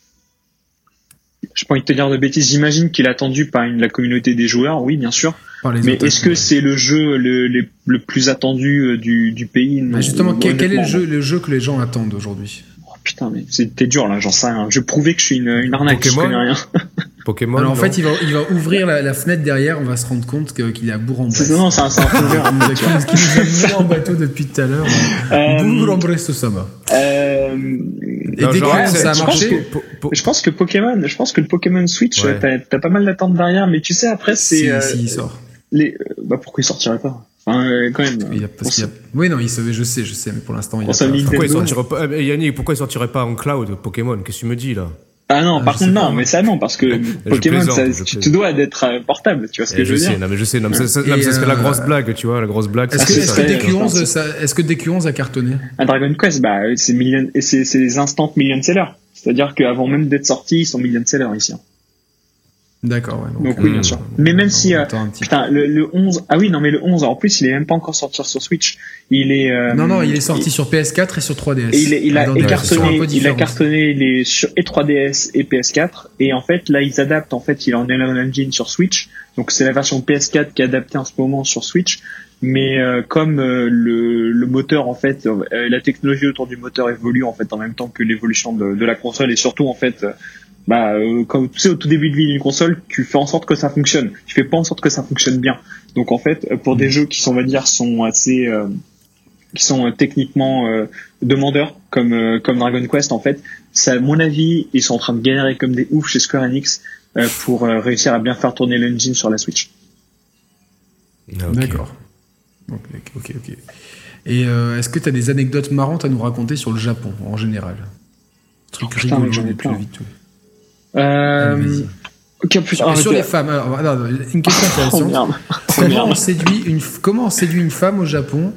C: j'ai pas envie de te dire de bêtises. J'imagine qu'il est attendu par une, la communauté des joueurs, oui, bien sûr.
A: par les
C: Mais est-ce que c'est le jeu le, le, le plus attendu du, du pays?
A: Justement, quel, quel est le jeu, le jeu que les gens attendent aujourd'hui?
C: Oh, putain, mais c'était dur là, j'en sais rien. Je prouvais que je suis une, une arnaque, je
B: Pokémon
C: connais rien.
B: Pokémon.
A: Alors en fait, il va, il va ouvrir la, la fenêtre derrière, on va se rendre compte que- qu'il est à Bourg-en-Bresse.
C: Non, c'est un, c'est un fond vert.
A: Qui nous a- mené en bateau depuis tout à l'heure.
C: Euh,
A: Bourg-en-Bresse, Osama.
C: Euh,
A: Et
B: Non,
A: dès
B: genre,
A: que ça a
C: je pense
A: marché,
C: que-
B: Po- po-
C: je pense que Pokémon, je pense que le Pokémon Switch,
B: Ouais.
C: t'as pas mal d'attentes derrière, mais tu sais après c'est
A: si,
C: euh,
A: si, il sort.
C: les, euh, bah pourquoi il sortirait pas? Enfin, quand même.
A: Il y a, parce qu'il y a- Oui, non, il savait, je sais, je sais, mais pour l'instant, il y a
C: ça,
A: pas-
B: Pourquoi il sortirait pas, Yannick, pourquoi il sortirait pas en cloud Pokémon? Qu'est-ce que tu me dis là?
C: Ah non,
A: Ah,
C: par
A: je
C: contre
A: pas,
C: non, mais ça non, parce que
B: Je
C: Pokémon, ça,
B: je
C: tu te dois d'être euh, portable, tu vois ce que
B: Eh,
C: je veux
B: sais,
C: dire
B: non mais je sais, non mais ça, ça-
A: Et,
B: non, mais ça serait la
A: euh,
B: grosse blague, tu vois, la grosse blague.
A: Est-ce
B: c'est
A: que,
B: ça.
A: que
C: ça, je
A: DQ11,
C: pense.
A: ça, est-ce que DQ11 a cartonné?
C: Un Dragon Quest, bah euh, c'est million, et c'est c'est des instant million sellers. C'est-à-dire qu'avant même d'être sorti, ils sont million sellers ici. hein.
A: D'accord, ouais.
C: Donc oui,
A: euh,
C: bien sûr. Mais même si, euh, Putain, le, le 11, ah oui, non mais le 11, en plus, il est même pas encore sorti sur Switch. Il est. euh,
A: Non, non, il est sorti sur PS4 et sur 3DS.
C: Et il, est- il a
A: Dans des versions un
C: cartonné,
A: peu
C: il a cartonné les sur et 3DS et PS4 et en fait là ils adaptent en fait il est en Unreal Engine sur Switch donc c'est la version PS4 qui est adaptée en ce moment sur Switch mais euh, comme euh, le, le moteur en fait euh, la technologie autour du moteur évolue en fait en même temps que l'évolution de, de la console et surtout en fait euh, bah euh, quand tu sais au tout début de vie d'une console tu fais en sorte que ça fonctionne tu fais pas en sorte que ça fonctionne bien donc en fait euh, pour des jeux qui sont on va dire sont assez euh, qui sont euh, techniquement euh, demandeurs comme euh, comme Dragon Quest en fait ça à mon avis ils sont en train de galérer comme des oufs chez Square Enix euh, pour euh, réussir à bien faire tourner l'engine sur la Switch
B: Ah.
A: D'accord. Ok, ok, ok. Et euh, est-ce que tu as des anecdotes marrantes à nous raconter sur le Japon en général? Truc
C: Oh,
A: rigolo
C: j'en ai plein.
A: le vite.
C: Euh,
A: Allez, vas-y.
C: ok putain
A: Sur, les femmes, alors, non, non, une question
C: oh
A: intéressante.
C: merde
A: comment, on séduit une, comment on séduit une femme au Japon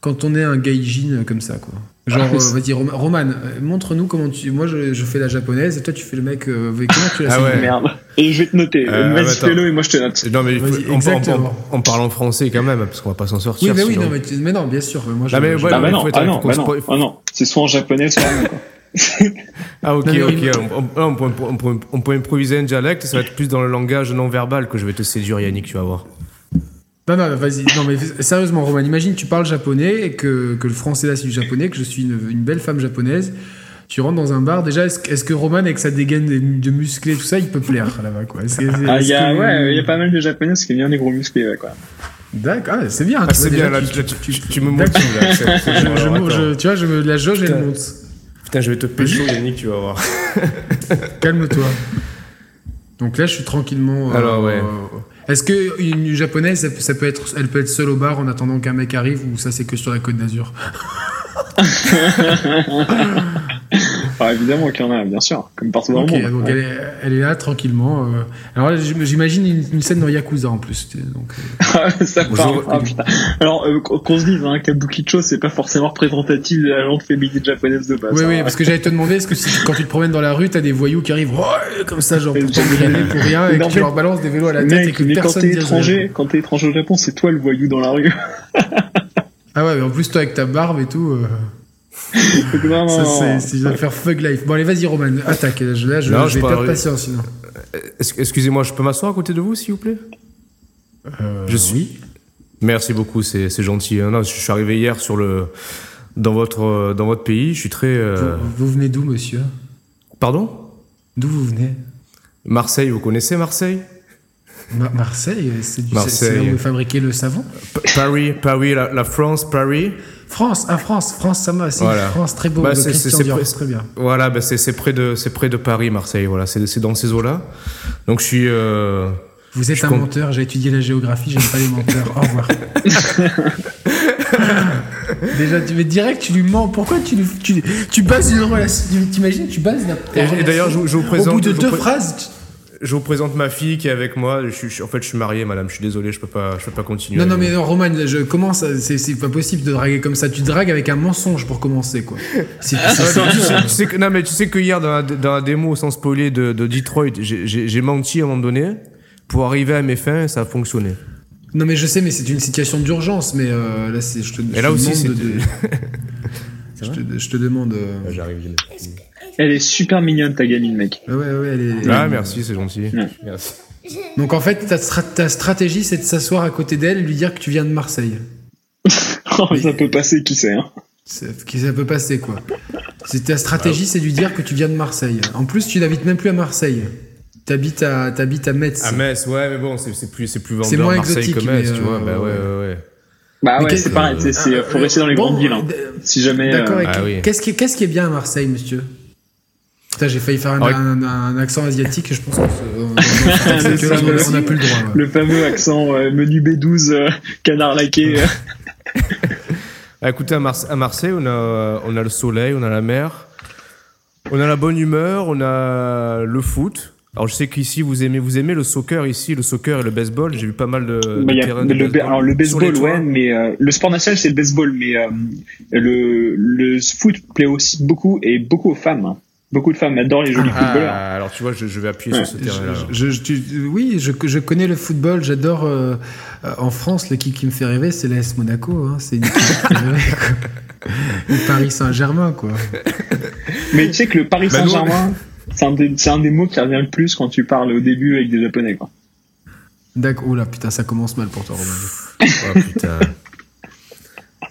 A: quand on est un gaijin comme ça, quoi? Genre,
C: Ah,
A: euh, vas-y, Rom- Roman, euh, montre-nous comment tu. Moi, je, je fais la japonaise et toi, tu fais le mec. euh, comment tu la
B: Ah
A: séduis
B: ouais.
C: merde et je vais te noter
B: Euh,
C: vas-y fais-le et moi je te note
B: Non mais on, on, on, on parle en français quand même parce qu'on va pas s'en sortir.
A: Oui, mais oui, non, mais, non, bien sûr. mais Moi, je,
B: Ah, mais
A: je-
B: ouais,
C: ah bah
B: il
C: non
B: faut être-
C: ah non bah non ah non c'est soit en japonais soit en.
B: Ah ok,
A: Non,
B: ok.
A: il-
B: On, on- on peut, on peut- on peut improviser un dialecte, ça va être plus dans le langage non verbal que je vais te séduire Yannick, tu vas voir.
A: Non, non, vas-y. Non, mais sérieusement, Roman, imagine, tu parles japonais et que, que le français là, c'est du japonais, que je suis une, une belle femme japonaise. Tu rentres dans un bar, déjà, est-ce, que- Roman, avec sa dégaine de, de musclé, tout ça, il peut plaire là-bas, quoi?
C: Ah, y a,
A: que-
C: ouais, il y a pas mal de japonais qui aiment bien des gros musclés, ouais, quoi.
A: D'accord, ah, c'est bien.
B: Ah,
A: tu
B: c'est bien,
A: déjà,
B: là,
A: tu-
B: tu, tu- tu me là. c'est
A: je, tu vois, je me, la jauge, elle monte.
B: Putain, je vais te pécho Yannick, tu vas voir.
A: Calme-toi. Donc là, je suis tranquillement. euh,
B: Alors, ouais.
A: Est-ce que une japonaise, ça peut être, elle peut être seule au bar en attendant qu'un mec arrive ou ça c'est que sur la Côte d'Azur?
C: Ah, évidemment qu'il y en a, bien sûr, comme partout dans le monde.
A: donc
C: Ouais.
A: elle, est, elle est là tranquillement. euh. Alors là, j'imagine une, une scène dans Yakuza en plus. Donc, euh,
C: ça
B: Bonjour.
C: part. Ah, putain. Alors, euh, qu'on se dise, hein, Kabukicho, c'est pas forcément représentatif de la langue féminine japonaise de base.
A: oui,
C: hein.
A: oui, parce que j'allais te demander, est-ce que si, quand tu te promènes dans la rue, t'as des voyous qui arrivent comme ça, genre pour rien, et que tu leur balances des vélos à la tête et que
C: mais quand
A: personne
C: t'es
A: dit
C: étranger, quand t'es étranger au Japon, c'est toi le voyou dans la rue.
A: Ah ouais, mais en plus toi avec ta barbe et tout. Euh,
C: non,
A: Ça, c'est, c'est, je vais faire Fug Life. Bon, allez, vas-y, Roman, attaque. Là, je, là, je,
B: Non,
A: je
B: je
A: vais perdre patience sinon.
B: Est-ce- Excusez-moi, je peux m'asseoir à côté de vous, s'il vous plaît?
A: Euh,
B: Je suis. Merci beaucoup, c'est c'est gentil. hein. Non, je suis arrivé hier sur le dans votre euh, dans votre pays. Je suis très. euh,
A: Vous, vous venez d'où, monsieur?
B: Pardon?
A: D'où vous venez?
B: Marseille, vous connaissez Marseille?
A: Ma- Marseille, c'est, du,
B: Marseille.
A: là où vous fabriquez le savon
B: P- Paris, Paris, la, la France, Paris.
A: France, ah France, France, ça m'a.
B: Voilà.
A: France, très beau.
B: Bah, c'est-
A: très bien.
B: Voilà, ben c'est près de c'est près de Paris, Marseille. Voilà, c'est dans ces eaux-là. Donc je suis. euh,
A: Vous êtes un
B: compte-
A: menteur, j'ai étudié la géographie, j'aime pas les menteurs. Au revoir. Déjà, tu mais direct, tu lui mens. Pourquoi tu, lui- tu, tu bases une relation? T'imagines, tu bases la.
B: Et- et d'ailleurs, je vous- je vous
A: Au
B: présente-
A: bout de deux
B: pré-
A: phrases.
B: Je vous présente ma fille qui est avec moi. Je suis, je suis- en fait, je suis marié, madame. Je suis désolé, je peux pas, je peux pas continuer.
A: Non, non, mais non, Roman, je commence. C'est c'est pas possible de draguer comme ça. Tu dragues avec un mensonge pour commencer, quoi. C'est c'est-
B: vous. tu, sais, tu sais que, non, mais tu sais que hier, dans la, dans la démo, sans spoiler de, de Detroit, j'ai- j'ai j'ai menti à un moment donné pour arriver à mes fins et ça a fonctionné.
A: Non, mais je sais, mais c'est une situation d'urgence. Mais euh, là, c'est. Je te, je
B: Et là
A: te
B: aussi,
A: demande
B: c'est.
A: de- de- je, te, je te demande. euh,
B: J'arrive.
C: Elle est super mignonne, ta gamine, mec.
A: Ouais, ouais, elle est.
B: Ah, merci, c'est gentil.
C: Ouais.
B: Merci.
A: Donc en fait, ta, stra- ta stratégie, c'est de s'asseoir à côté d'elle et lui dire que tu viens de Marseille.
C: Oh, ça peut passer, qui sait, hein.
A: Qui ça peut passer quoi. C'est ta stratégie, c'est de lui dire que tu viens de Marseille. En plus, tu n'habites même plus à Marseille. T'habites à t'habites à Metz.
B: À Metz, ouais, mais bon, c'est c'est plus, c'est plus
A: C'est
B: vendeur
A: moins
B: Marseille
A: exotique,
B: que Metz,
A: mais,
B: tu vois.
A: euh,
B: Bah ouais,
A: ouais.
B: ouais, ouais.
C: Bah
A: Mais
C: ouais,
A: qu'est-ce-
C: c'est pareil, c'est, c'est, faut rester dans les
A: Bon,
C: grandes villes, hein.
A: d-
C: Si jamais.
A: D'accord.
C: euh,
B: Ah oui.
A: Qu'est-ce qui qu'est-ce qui est bien à Marseille, monsieur? Putain, j'ai failli faire un,
B: Ah oui.
A: un- un accent asiatique. Je pense qu'on on n'a plus le droit. ouais.
C: Le fameux accent euh, menu B12, euh, canard laqué. euh.
B: Écoutez, à, Mars- à Marseille, on a, on a le soleil, on a la mer, on a la bonne humeur, on a le foot. Alors, je sais qu'ici, vous aimez, vous aimez le soccer ici, le soccer et le baseball. J'ai vu pas mal de, de
C: Bah, y a-
B: terrains de
C: le,
B: baseball.
C: alors, le baseball, ouais, mais euh, le sport national, c'est le baseball, mais euh, le, le foot plaît aussi beaucoup et beaucoup aux femmes. Beaucoup de femmes adorent les jolis footballeurs.
B: Ah, alors tu vois, je, je vais appuyer
C: Ouais.
B: sur ce terrain-là.
A: Je, je- tu- oui, je, je connais le football, j'adore. euh, en France, l'équipe qui me fait rêver, c'est l'AS Monaco. Hein, c'est une équipe qui me fait rêver, quoi. Ou Paris Saint-Germain, quoi.
C: Mais tu sais que le Paris
B: Bah,
C: Saint-Germain, c'est un, des- c'est un des mots qui revient le plus quand tu parles au début avec des Japonais, quoi.
A: D'accord. Oula, putain, ça commence mal pour toi, Romain.
B: Oh putain.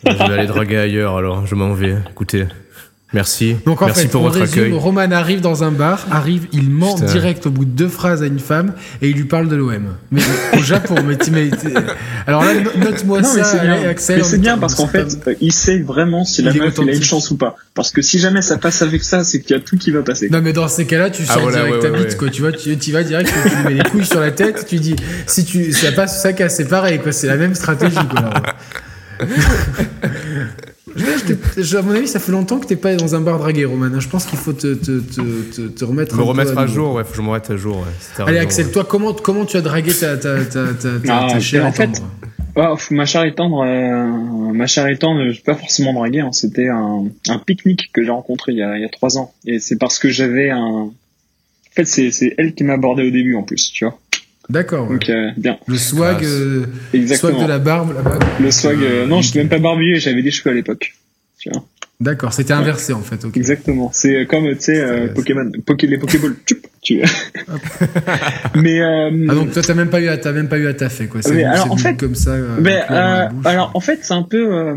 B: je vais aller draguer ailleurs alors, je m'en vais. Écoutez, merci.
A: Donc en
B: merci
A: fait,
B: pour
A: on
B: votre
A: résume,
B: accueil.
A: Roman arrive dans un bar, arrive, il ment
B: Putain.
A: direct au bout de deux phrases à une femme et il lui parle de l'OM. Mais au Japon, mais, tu- mais alors là, no- note-moi
C: Non, mais
A: ça,
C: c'est bien.
A: Axel.
C: Mais c'est bien parce qu'en fait,
A: pas-
C: euh, il sait vraiment si la
A: Il
C: meuf il a une chance ou pas. Parce que si jamais ça passe avec ça, c'est qu'il y a tout qui va passer.
A: Non mais dans ces cas-là, tu sors
B: Ah, voilà,
A: direct
B: ouais,
A: ta bite
B: ouais.
A: quoi. Tu vois, tu, tu vas direct, tu, lui mets les couilles sur la tête. Tu dis si tu ça passe ça casse, c'est pareil quoi. C'est la même stratégie quoi. Je- je t'ai- je- à mon avis, ça fait longtemps que t'es pas dans un bar dragué, Roman. Je pense qu'il faut te, te, te, te, te remettre
B: Me
A: un peu
B: remettre à jour, ouais, faut que je me remette à jour. Ouais.
A: Allez Axel,
B: ouais.
A: toi comment comment tu as dragué ta ta ta ta, ta,
C: Ah,
A: ta chère
C: en fait,
A: tendre
C: Oh, pff, ma chère et tendre, euh, ma chère et tendre, je pas forcément dragué. Hein, C'était un, un pique-nique que j'ai rencontré il y, a, il y a trois ans. Et c'est parce que j'avais un. En fait, c'est c'est elle qui m'a abordé au début en plus, tu vois.
A: D'accord.
C: Donc euh, bien,
A: Le swag, euh,
C: exactement.
A: swag de la barbe là-bas.
C: Le swag. euh,
A: Euh,
C: non, je suis même pas barbillé, j'avais des cheveux à l'époque. Tu vois.
A: D'accord, c'était inversé en fait. ok.
C: Exactement. C'est comme, tu sais, euh, Pokémon, Poké, les Pokéballs. Tu... mais, euh,
A: Ah donc toi t'as même pas eu à t'as même pas eu à taffer quoi. C'est
C: alors, en fait-
A: comme ça.
C: mais,
A: la
C: euh, alors, en fait, c'est un peu,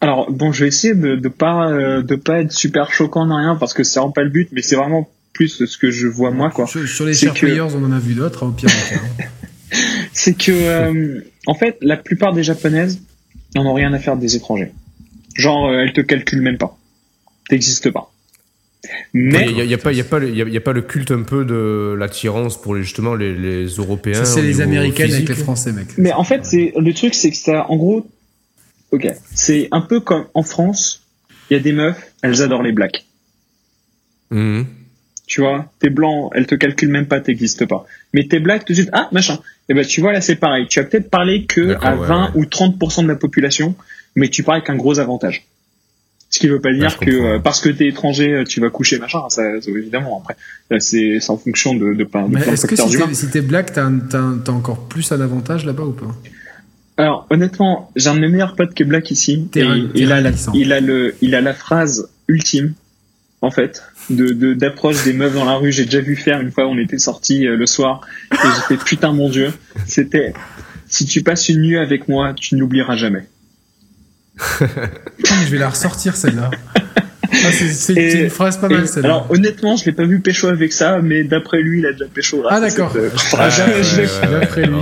C: alors, bon, je vais essayer de, de pas, euh, de pas être super choquant ni rien parce que c'est vraiment pas le but, mais c'est vraiment plus ce que je vois moi, quoi.
A: Sur, sur les chers
C: que-
A: players, on en a vu d'autres, hein, au pire hein.
C: C'est que, euh, en fait, la plupart des japonaises n'en ont rien à faire des étrangers. Genre, euh, elles te calculent même pas. T'existes pas. Mais,
B: Il n'y a, y a pas, y a, pas le- y a, y a pas le culte un peu de l'attirance pour les, justement les, les Européens.
A: C'est les
B: niveau
A: Américaines avec les Français, mec.
C: mais en fait, c'est, le truc, c'est que ça, en gros, ok, c'est un peu comme en France, il y a des meufs, elles adorent les blacks.
B: Mhm.
C: Tu vois, t'es blanc, elles te calculent même pas, t'existes pas. Mais t'es black, tout de suite, ah, machin. Et ben, tu vois, là, c'est pareil. Tu as peut-être parlé que à
B: ouais,
C: 20
B: ouais.
C: ou 30% de la population, mais tu parles avec un gros avantage. Ce qui veut pas dire que euh, parce que t'es étranger, euh, tu vas coucher, machin. Ça, ça, évidemment, après, c'est en fonction de, de plein de,
A: Mais
C: plein
A: est-ce que si t'es si t'es black, t'as encore plus un avantage là-bas ou pas?
C: Alors, honnêtement, j'ai un de mes meilleurs potes qui est black ici.
A: T'es
C: et
A: un-
C: il,
A: t'es
C: a la,
A: ravissant.
C: il a le, il a la phrase ultime, en fait, de, de, d'approche des meufs dans la rue. J'ai déjà vu faire une fois, on était sortis euh, le soir, et j'ai fait putain mon dieu. C'était, si tu passes une nuit avec moi, tu n'oublieras jamais.
A: Putain, mais je vais la ressortir celle-là. Ah, c'est une phrase pas mal celle-là.
C: alors, honnêtement, je l'ai pas vu pécho avec ça, mais d'après lui, il a déjà pécho.
A: Ah, d'accord.
C: Euh,
A: Ah,
C: l'ai-
A: je l'ai- D'après lui.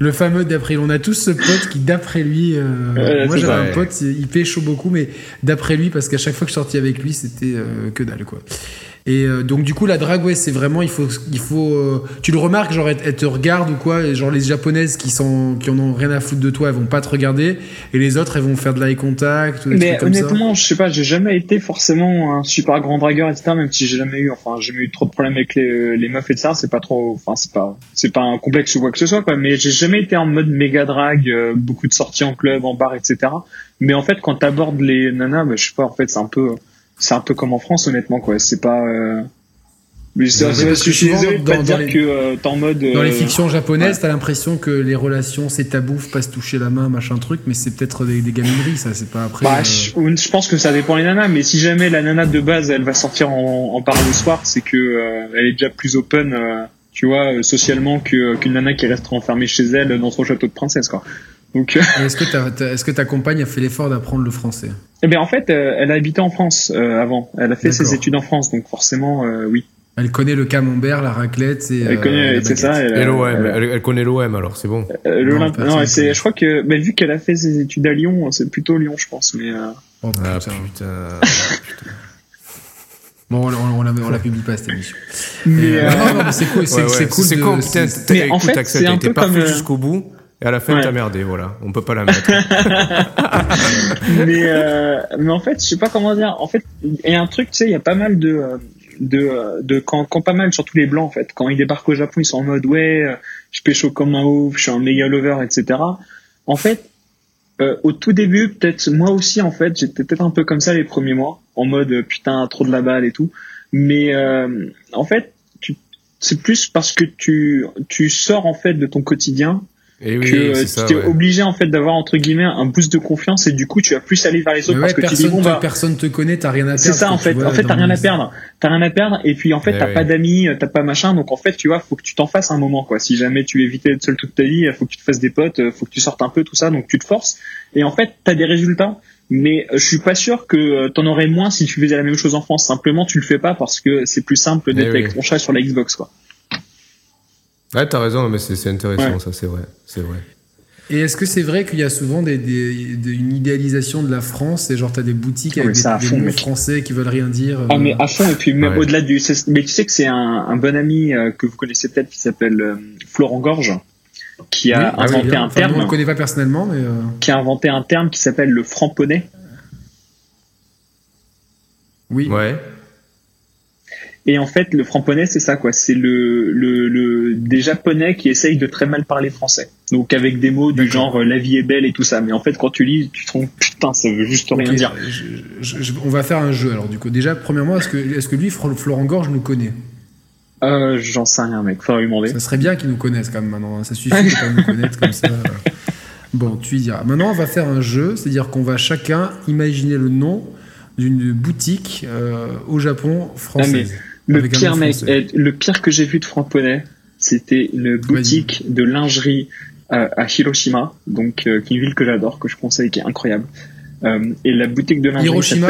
A: Le fameux d'après lui. On a tous ce pote qui, d'après lui, euh,
C: Ouais,
A: moi j'avais un pote, il pécho beaucoup, mais d'après lui, parce qu'à chaque fois que je sortais avec lui, c'était euh, que dalle, quoi. Et euh, donc, du coup, la drague, ouais, c'est vraiment, il faut, il faut, tu le remarques, genre, elle, elle te regarde ou quoi, et genre, les japonaises qui sont, qui en ont rien à foutre de toi, elles vont pas te regarder, et les autres, elles vont faire de l'eye contact, ou des
C: Mais
A: trucs comme ça.
C: honnêtement, je sais pas, j'ai jamais été forcément un super grand dragueur, etc. Même si j'ai jamais eu, enfin, j'ai jamais eu trop de problèmes avec les, les meufs et ça. C'est pas trop, enfin, c'est pas, c'est pas un complexe ou quoi que ce soit, quoi. Mais j'ai jamais été en mode méga drague, euh, beaucoup de sorties en club, en bar, etc. Mais en fait, quand t'abordes les nanas, bah, je sais pas, en fait, c'est un peu, c'est un peu comme en France, honnêtement, quoi. C'est pas. Euh... Mais
A: Ouais,
C: je- suis désolé de pas
A: dans
C: dire
A: les-
C: que euh, t'es en mode.
A: Dans les
C: euh,
A: fictions japonaises,
C: ouais.
A: t'as l'impression que les relations c'est tabou, faut pas se toucher la main, machin truc, mais c'est peut-être des, des gamineries, ça, c'est pas après.
C: Bah, je, je pense que ça dépend les nanas, mais si jamais la nana de base elle va sortir en, en bar le soir, c'est que elle est déjà plus open, tu vois, euh, socialement que qu'une nana qui reste enfermée chez elle dans son château de princesse, quoi. Donc, euh,
A: Est-ce que, ta- que compagne a fait l'effort d'apprendre le français?
C: Eh bien en fait, euh, elle a habité en France euh, avant, elle a fait ses études en France, donc forcément, euh, oui,
A: Elle connaît le camembert, la raclette et.
C: elle
A: euh,
C: connaît, c'est ça. Elle,
B: Et l'OM,
C: elle-
B: connaît l'OM alors, c'est bon.
C: euh,
A: Non,
C: non, c'est, je crois que, mais vu qu'elle a fait ses études à Lyon, c'est plutôt Lyon, je pense, mais. Euh,
A: Oh,
B: Ah
A: putain.
B: putain.
A: Bon, on, on, on la, on la publie pas cette émission.
C: mais
A: Euh,
C: euh,
A: non, non, mais c'est cool, c'est
B: Ouais, ouais,
A: c'est cool.
B: C'est
A: de-
B: con, putain.
C: Mais en
B: écoute,
C: fait,
B: Axel, t'as été
C: peu
B: parfait
C: comme,
B: jusqu'au bout. Et à la fin,
C: Ouais.
B: t'as merdé, voilà. On peut pas la mettre.
C: mais euh, mais en fait je sais pas comment dire en fait il y a un truc tu sais il y a pas mal de euh, de euh, de quand, quand pas mal surtout les blancs en fait quand ils débarquent au Japon ils sont en mode ouais je pécho comme un ouf je suis un méga lover etc en fait euh, au tout début peut-être moi aussi en fait j'étais peut-être un peu comme ça les premiers mois en mode euh, putain trop de la balle et tout. Mais euh, en fait c'est plus parce que tu tu sors en fait de ton quotidien
B: Et oui,
C: que euh, tu t'es
B: ouais.
C: obligé en fait d'avoir entre guillemets un boost de confiance et du coup tu vas plus aller vers les
A: Mais
C: autres parce
A: ouais,
C: que tu dis
A: personne,
C: bon bah
A: personne te connaît, t'as rien à perdre.
C: c'est ça en fait. en fait t'as rien à perdre. T'as rien à perdre et puis en fait
B: Eh
C: t'as
B: oui.
C: pas d'amis t'as pas machin. Donc en fait tu vois faut que tu t'en fasses un moment quoi. Si jamais tu évitais d'être seul toute ta vie faut que tu te fasses des potes faut que tu sortes un peu tout ça. Donc tu te forces. Et en fait t'as des résultats. Mais euh, je suis pas sûr que euh, t'en aurais moins si tu faisais la même chose en France. Simplement tu le fais pas parce que c'est plus simple d'être
B: Eh oui.
C: avec ton chat sur la Xbox quoi
B: Ouais, t'as raison, mais c'est c'est intéressant,
C: Ouais.
B: ça, c'est vrai. C'est vrai.
A: Et est-ce que c'est vrai qu'il y a souvent des, des- des- une idéalisation de la France et genre t'as des boutiques
C: Ah
A: avec
C: oui, ça, à
A: des, des
C: fond,
A: mots
C: mec.
A: français qui veulent rien dire
C: Ah
A: euh,
C: mais à fond et puis même
B: Ouais.
C: au-delà du mais tu sais que c'est un, un bon ami euh, que vous connaissez peut-être qui s'appelle euh, Florent Gorge qui a
A: oui, ah oui,
C: inventé un
A: Enfin, nous, on
C: terme
A: le connaît pas personnellement, mais euh,
C: qui a inventé un terme qui s'appelle le franc-poney
A: oui.
B: Ouais.
C: Et en fait le franc-poney c'est ça quoi c'est le, le, le des japonais qui essayent de très mal parler français donc avec des mots du genre euh, la vie est belle et tout ça mais en fait quand tu lis tu te rends putain ça veut juste rien dire
A: je- je- je- on va faire un jeu alors du coup. Déjà, premièrement, est-ce que, est-ce que lui, Florent Gorge, nous connaît?
C: Euh, j'en sais rien mec faudra lui demander
A: Ça serait bien qu'il nous connaisse quand même maintenant. hein. Ça suffit de pas nous connaître comme ça. Bon, tu y diras. Maintenant, on va faire un jeu, c'est-à-dire qu'on va chacun imaginer le nom d'une boutique euh, au Japon française.
C: Le
A: Avec un
C: pire mec, eh, le pire que j'ai vu de Franck Poney, c'était une boutique de lingerie euh, à Hiroshima, donc euh, qui est une ville que j'adore, que je conseille, qui est incroyable. Euh, et la boutique de lingerie
A: Hiroshima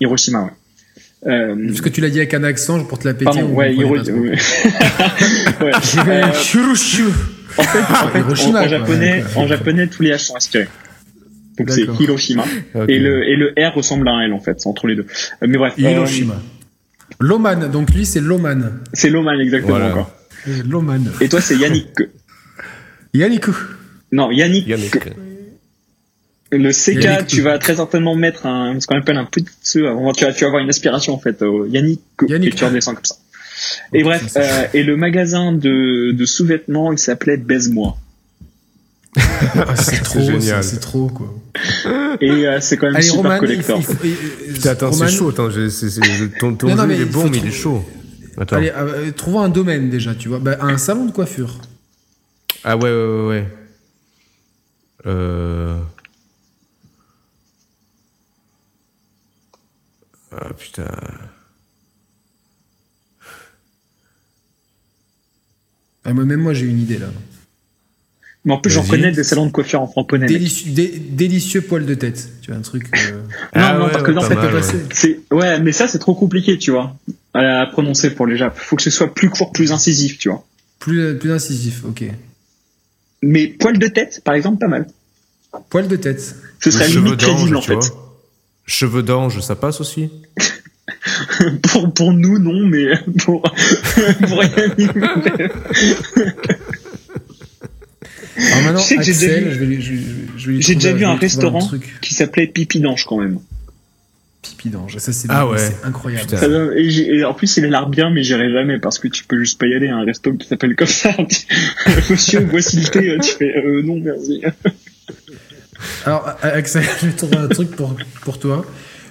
C: Hiroshima, ouais. Euh,
A: Parce que tu l'as dit avec un accent pour te la péter.
C: pardon,
A: on
C: ouais, Hiro- ouais. Euh. En fait, en, fait,
A: Hiroshima,
C: en- en japonais,
A: D'accord.
C: en japonais, tous les H sont aspirés. Donc c'est. Hiroshima. Et le, et le R ressemble à un L, en fait, c'est entre les deux. Euh, Mais bref. euh,
A: Hiroshima. Loman, donc lui c'est Loman.
C: c'est Loman, exactement,
B: Voilà.
C: encore.
A: Loman.
C: Et toi, c'est Yannick.
A: Yannick.
C: Non, Yannick.
B: Yannick.
C: Le CK,
A: Yannick.
C: tu vas très certainement mettre un, ce qu'on appelle un petit. Tu vas, tu vas avoir une aspiration, en fait, au Yannick.
A: Yannick.
C: Et tu redescends comme ça. Et bref, euh, et le magasin de, de sous-vêtements, il s'appelait Baise-moi.
A: Ah, c'est trop, c'est trop quoi.
C: Et euh, c'est quand même
A: Allez,
C: super
A: Roman, il
C: collector.
A: faut- il faut-
B: Putain, attends,
A: Roman,
B: c'est chaud. Attends, c'est- ton, ton
A: Non, non, mais
B: il est bon, mais il est chaud. Attends.
A: Allez, euh, trouvons un domaine déjà, tu vois. Bah, un salon de coiffure.
B: Ah ouais, ouais, ouais, ouais. Euh... Ah putain.
A: Ah, moi, même moi, j'ai une idée là.
C: Mais en plus, j'en connais des salons de coiffure en franc-ponais. mec.
A: Délicieux, dé- délicieux poil de tête. Tu vois, un truc. euh,
C: Non,
B: Ah
C: non,
B: ouais,
C: parce que
B: ouais,
C: non,
B: pas
C: ça
B: mal,
A: peut
B: ouais.
A: passer.
C: C'est ouais, mais ça c'est trop compliqué, tu vois, à prononcer pour les Japs. Faut que ce soit plus court, plus incisif, tu vois.
A: Plus, plus incisif, ok.
C: Mais poil de tête, par exemple, pas mal.
A: Poil de tête.
C: Ce serait
B: Cheveux
C: limite crédible
B: d'ange,
C: en
B: tu
C: fait.
B: vois. Cheveux d'ange, ça passe aussi
C: pour pour nous non, mais pour pour
A: Alors maintenant,
C: Tu sais que j'ai déjà
A: Axel,
C: vu-
A: je vais lui- je- je- je vais lui
C: J'ai
A: trouver-
C: déjà vu un restaurant qui s'appelait Pipi d'ange quand même.
A: Pipi d'ange. Ça, c'est
B: Ah
A: bien,
B: ouais.
A: c'est incroyable.
C: Ça et, en plus, il a l'air bien, mais j'irai jamais parce que tu peux juste pas y aller à un resto qui s'appelle comme ça. Monsieur, voici le thé. Tu fais euh, non, merci.
A: Alors, A- Axel, je vais trouver un truc pour, pour toi.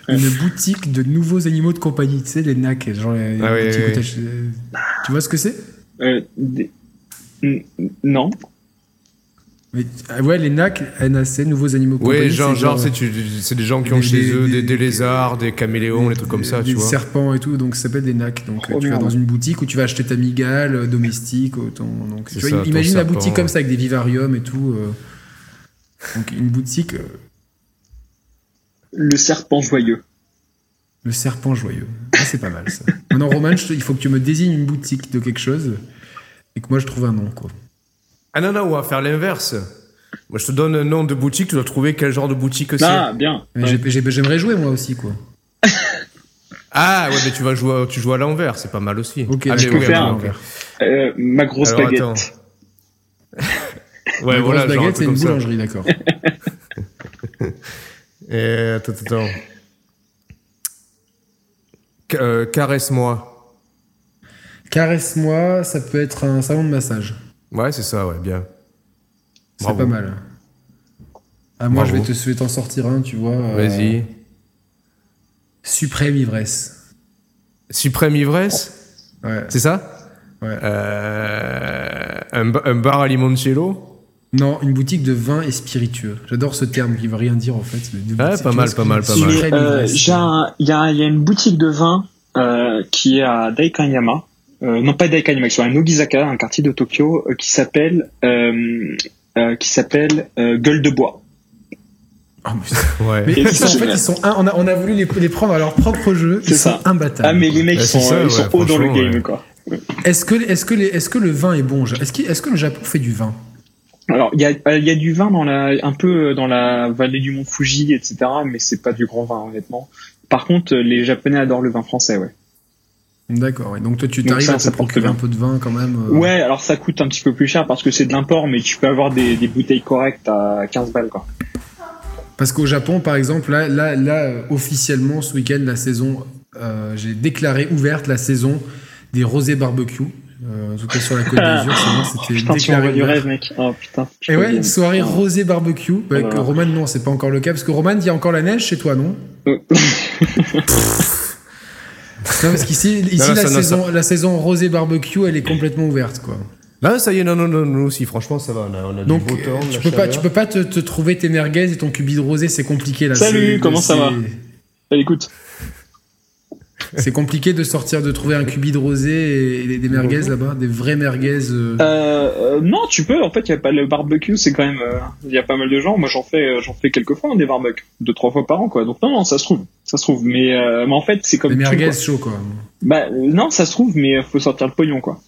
A: Une boutique de nouveaux animaux de compagnie, tu sais, les NAC, genre les, les
B: Ah oui, oui,
A: t'achètes- Tu vois ce que c'est?
C: Euh, des- N- Non.
A: Mais, ah Ouais, les NAC, NAC, nouveaux animaux.
B: Ouais, genre,
A: c'est
B: genre c'est des gens qui ont
A: Des-
B: chez
A: des-
B: eux des,
A: des-
B: des lézards, des caméléons, des trucs comme ça,
A: des
B: tu vois.
A: serpents et tout, donc ça s'appelle des NAC. Donc tu vas dans une boutique où tu vas acheter ta migale euh, domestique. euh, ton- donc, tu vois, imagine la
B: serpent,
A: boutique comme ça avec des vivariums et tout. euh. Donc une boutique, euh,
C: Le serpent joyeux.
A: le serpent joyeux. Ah, c'est pas mal ça. Maintenant, Roman, il faut que tu me désignes une boutique de quelque chose et que moi je trouve un nom. quoi.
B: Ah non, non, on va faire l'inverse. Moi, je te donne un nom de boutique, tu dois trouver quel genre de boutique c'est.
C: Ah, bien.
A: Mais
C: Ouais.
A: j'ai- j'ai- J'aimerais jouer moi aussi. quoi.
B: Ah, ouais, mais tu vas jouer, tu joues à l'envers, c'est pas mal aussi.
A: Ok,
B: ah,
A: je
C: peux
B: oui,
C: faire un
B: ok.
C: Euh, ma grosse
B: Alors,
C: baguette.
B: attends.
A: La
B: Ouais,
A: grosse
B: voilà, genre un
A: baguette, c'est une
B: comme ça.
A: boulangerie, d'accord.
B: Et, attends, attends, attends. Ca- euh, Caresse-moi.
A: Caresse-moi, ça peut être un salon de massage.
B: Ouais, c'est ça, ouais, bien.
A: C'est pas mal. Ah, moi, je vais te je vais t'en sortir un, tu vois. euh,
B: Vas-y.
A: Suprême ivresse.
B: Suprême ivresse,
A: Ouais.
B: c'est ça?
A: Ouais.
B: Euh, un, ba- un bar à limoncello?
A: Non, une boutique de vin et spiritueux. J'adore ce terme qui veut rien dire en fait.
B: Ouais, pas mal, pas mal, pas mal.
C: Euh, un- Il y, a, il y a une boutique de vin euh, qui est à Daikanyama. Euh, non pas Daikanyama, qui est sur la Nogizaka, un quartier de Tokyo, euh, qui s'appelle euh, euh, qui s'appelle euh, Gueule de bois.
A: Ah, mais-
B: Ouais.
A: Mais sont- en fait, ils sont un- on, a, on a voulu les, les prendre à leur propre jeu.
C: C'est
A: Ils sont
C: ça.
A: imbattables.
C: Ah mais les mecs
B: Bah,
C: sont,
B: ça,
C: ils sont hauts dans le game
B: ouais.
C: quoi.
A: Est-ce que, est-ce que, les- est-ce que le vin est bon Est-ce est-ce que le Japon fait du vin?
C: Alors il y a, il y a du vin dans la un peu dans la vallée du mont Fuji etc. Mais c'est pas du grand vin honnêtement. Par contre les Japonais adorent le vin français ouais.
A: D'accord. Donc toi, tu t'arrives à te procurer un peu de vin quand même. euh,
C: Ouais alors ça coûte un petit peu plus cher parce que c'est de l'import mais tu peux avoir des, des bouteilles correctes à 15 balles quoi.
A: Parce qu'au Japon, par exemple, là, là, là euh, officiellement, ce week-end, la saison, euh, j'ai déclaré ouverte la saison des rosés barbecue. Euh, en tout cas sur la Côte d'Azur, sinon c'était
C: tu
A: déclaré
C: du rêve mec. Oh putain.
A: Et ouais, une soirée
C: Ah.
A: rosé barbecue. Avec
C: Voilà.
A: Roman, non, c'est pas encore le cas. Parce que Roman, il y a encore la neige chez toi, non? Non, parce qu'ici, ici
B: Non, non,
A: la,
B: ça, non,
A: saison, la saison rosé barbecue, elle est complètement ouverte, quoi.
B: Là, ça y est, non, non, non, nous aussi, franchement, ça va. On a, on a
A: Donc,
B: du beau temps, de
A: tu
B: la
A: peux pas, tu peux pas te, te trouver tes merguez et ton cubi de rosé, c'est compliqué là.
C: Salut, comment ça va? Allez, écoute.
A: C'est compliqué de sortir, de trouver un cubi de rosé et, des merguez là-bas, des vrais merguez. euh.
C: Euh, euh, non, tu peux. En fait, il y a pas le barbecue, c'est quand même. euh, Il y a pas mal de gens. Moi, j'en fais, j'en fais quelques fois hein, des barbecues, deux trois fois par an, quoi. Donc non, non, ça se trouve, ça se trouve. Mais, mais en fait, c'est comme
A: des merguez
C: quoi.
A: chauds quoi.
C: Bah non, ça se trouve, mais faut sortir le pognon, quoi.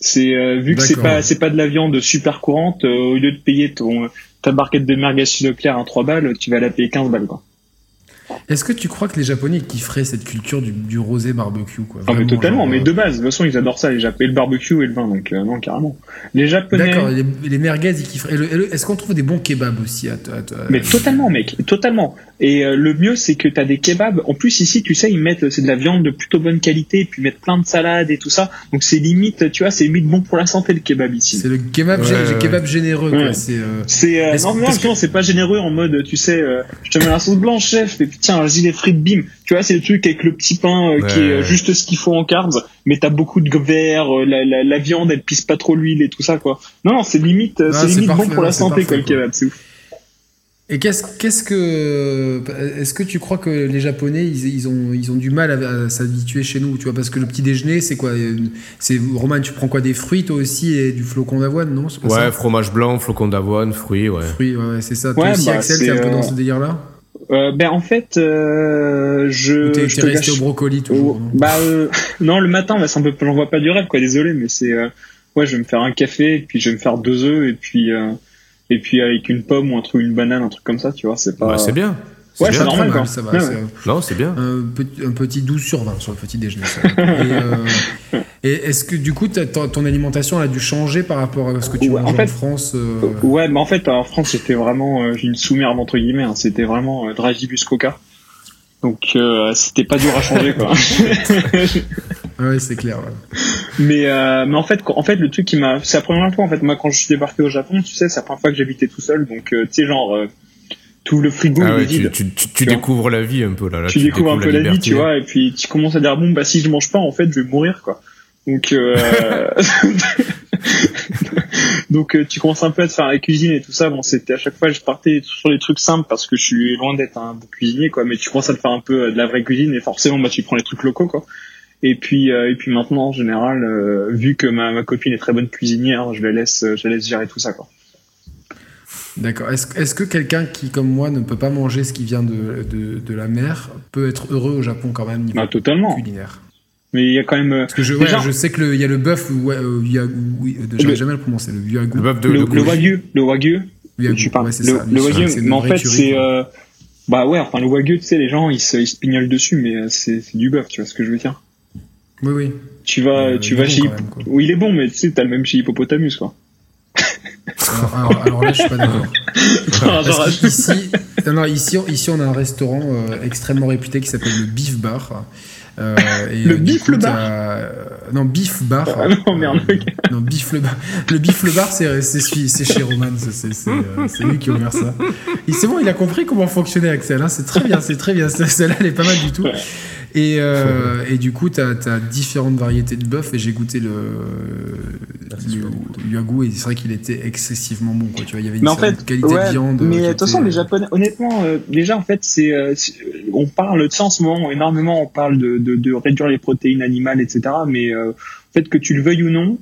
C: C'est vu que c'est pas, c'est pas de la viande super courante. au lieu de payer ton ta barquette de merguez chez Leclerc à 3 balles, tu vas la payer 15 balles, quoi.
A: Est-ce que tu crois que les Japonais kifferaient cette culture du, du rosé barbecue quoi
C: Ah mais totalement,
A: genre,
C: mais
A: euh,
C: de base, de toute façon ils adorent ça, les Japonais, le barbecue et le vin, donc euh, non carrément. Les Japonais,
A: D'accord, les, les merguez ils kifferaient. Et le- et le- Est-ce qu'on trouve des bons kebabs aussi à, à- à-
C: mais totalement mec, totalement. Et euh, le mieux c'est que t'as des kebabs. En plus ici, tu sais, ils mettent c'est de la viande de plutôt bonne qualité, puis ils mettent plein de salades et tout ça. Donc c'est limite, tu vois, c'est limite bon pour la santé le kebab ici.
A: C'est le kebab,
B: Ouais,
A: gé-
B: ouais.
A: kebab généreux quoi.
C: Ouais.
A: C'est euh,
C: euh,
A: Est-ce-
C: non, non,
A: que-
C: c'est pas généreux en mode, tu sais, euh, je te mets la sauce blanche, chef, et puis tiens, vas-y les frites, bim. Tu vois, c'est le truc avec le petit pain euh, qui est euh, juste ce qu'il faut en carbs, mais t'as beaucoup de verre, euh, la, la, la viande, elle pisse pas trop l'huile et tout ça, quoi. Non, non, c'est limite, c'est limite bon pour la santé,
A: parfait,
C: quoi, le kebab, c'est ouf.
A: Et qu'est-ce qu'est-ce que est-ce que tu crois que les Japonais ils, ils ont ils ont du mal à, à s'habituer chez nous tu vois? Parce que le petit déjeuner c'est quoi? C'est Roman tu prends quoi? Des fruits toi aussi et du flocon d'avoine non? C'est pas
B: Ouais,
A: ça?
B: fromage blanc, flocon d'avoine, fruits, ouais.
A: fruits ouais, c'est ça. Toi
C: Ouais,
A: aussi
C: bah,
A: Axel t'es un peu dans ce délire là
C: Euh, ben, en fait, euh, je,
A: t'es
C: je
A: t'es
C: te
A: resté
C: cache-
A: au brocoli toujours non
C: Bah euh, non, le matin, bah, c'est un peu, j'en vois pas du rêve, quoi. Désolé, mais c'est, euh, ouais, je vais me faire un café, et puis je vais me faire deux œufs, et puis, euh, et puis avec une pomme ou un truc, une banane, un truc comme ça, tu vois. C'est pas.
B: Ouais, c'est bien.
C: Ouais, c'est normal,
A: mal,
C: quoi.
A: ça va
C: Ouais.
B: Non, c'est bien.
A: un petit, un petit 12 sur 20 sur le petit déjeuner ça. et, euh, et est-ce que du coup ton, ton alimentation elle a dû changer par rapport à ce que tu
C: Ouais,
A: manges
C: en
A: France euh,
C: Ouais, mais en fait, en France, c'était vraiment euh, une sous-merde entre guillemets. hein. C'était vraiment euh, Dragibus Coca. Donc, euh, c'était pas dur à changer, quoi.
A: ouais c'est clair ouais.
C: mais, euh, mais en fait, en fait, le truc qui m'a, c'est la première fois, en fait, moi, quand je suis débarqué au Japon, tu sais, c'est la première fois que j'habitais tout seul, donc, euh, tu sais, genre, euh, tout le frigo,
B: Ah
C: est vide.
B: tu, tu, tu, tu
C: Tu vois.
B: découvres la vie un peu là. là
C: tu découvres un peu la vie, tu vois, et puis tu commences à dire bon bah si je mange pas, en fait, je vais mourir quoi. Donc euh... donc euh, tu commences un peu à te faire la cuisine et tout ça. Bon, c'était à chaque fois je partais sur les trucs simples parce que je suis loin d'être un bon cuisinier quoi, mais tu commences à te faire un peu euh, de la vraie cuisine et forcément bah tu prends les trucs locaux quoi. Et puis euh, et puis maintenant en général, euh, vu que ma, ma copine est très bonne cuisinière, je la laisse je la laisse gérer tout ça quoi.
A: D'accord. Est-ce que quelqu'un qui, comme moi, ne peut pas manger ce qui vient de, de, de la mer peut être heureux au Japon quand même niveau
C: Bah totalement.
A: culinaire?
C: Mais il y a quand même euh,
A: Parce que je, ouais,
C: Déjà-
A: je sais que le- il y a le bœuf ou ouais, euh, euh, j'arrive
C: Le-
A: jamais à le prononcer, le yagu.
B: Le bœuf de
C: le, le wagyu, le wagyu,
A: Yagu,
C: tu parles.
A: ouais,
C: le,
A: ça.
C: le
A: C'est-
C: wagyu, mais en fait, c'est, euh, bah ouais, enfin, le wagyu, tu sais, les gens, ils se, ils se pignolent dessus, mais c'est, du bœuf, tu vois ce que je veux dire?
A: Oui, oui.
C: Tu vas,
A: Euh,
C: tu vas
A: bon
C: chez,
A: même, quoi.
C: oui, il est bon, mais tu sais, t'as le même chez Hippopotamus, quoi.
A: Alors, alors- alors là, je suis pas d'accord. Qu'ici, non, non, ici, ici, on a un restaurant euh, extrêmement réputé qui s'appelle le Beef Bar. Euh, et,
C: Le
A: euh,
C: Beef
A: coup,
C: le Bar
A: Non, Beef Bar.
C: ah non, merde.
A: Non, Bif le bar. Le Bif le bar, c'est c'est chez Roman. c'est- C'est c'est, c'est lui qui a ouvert ça. Et c'est bon, il a compris comment fonctionnait Axel. hein, C'est très bien, c'est très bien. Celle-là, elle est pas mal du tout.
C: Ouais.
A: Et, euh, et du coup, tu as, différentes variétés de bœuf. Et j'ai goûté le, le Yagu. Et c'est vrai qu'il était excessivement bon. Quoi. Tu vois, il y avait une
C: en fait,
A: qualité
C: ouais,
A: de viande.
C: mais
A: qui
C: de toute façon, les Japonais, honnêtement, euh, déjà, en fait, c'est, euh, on parle de ça en ce moment énormément, on parle de, de, de réduire les protéines animales, etc. Mais euh, en fait, que tu le veuilles ou non,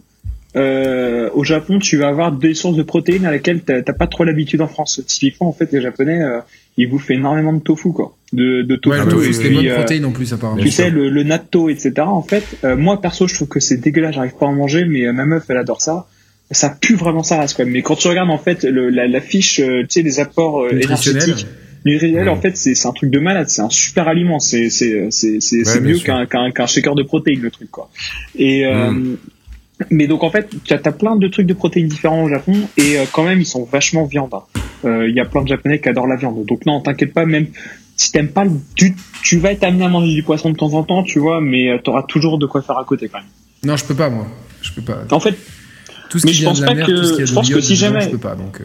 C: euh, au Japon, tu vas avoir des sources de protéines à laquelle t'as pas trop l'habitude en France. Typiquement, en fait, les Japonais, euh, ils bouffent énormément de tofu, quoi, de, de tofu.
A: Ouais, le tofu, des
B: oui,
A: bonnes
C: euh,
A: protéines en plus, apparemment.
C: tu sais, le, le natto, etc. En fait, euh, moi perso, je trouve que c'est dégueulasse, j'arrive pas à en manger, mais euh, ma meuf, elle adore ça. Ça pue vraiment sa race, quoi. Mais quand tu regardes en fait le, la, la fiche, euh, tu sais, les apports
A: Nutritionnel.
C: énergétiques, nutritionnels,
B: Ouais.
C: en fait, c'est c'est un truc de malade. C'est un super aliment. C'est c'est c'est
B: bien
C: mieux qu'un qu'un qu'un shaker de protéines, le truc, quoi. Et euh,
B: Mm.
C: Mais donc en fait, tu as, plein de trucs de protéines différents au Japon et euh, quand même ils sont vachement viande. hein. Euh, Il y a plein de Japonais qui adorent la viande. Donc non, t'inquiète pas, même si t'aimes pas du, tu vas être amené à manger du poisson de temps en temps, tu vois, mais euh, t'auras toujours de quoi faire à côté quand même.
A: Non, je peux pas, moi. Je peux pas.
C: En fait,
A: Tout ce
C: Mais
A: qui
C: je
A: vient
C: pense
A: de la
C: pas
A: mer,
C: que-
A: tout ce qui a
C: je pense que si jamais-
A: je peux pas. Donc, euh.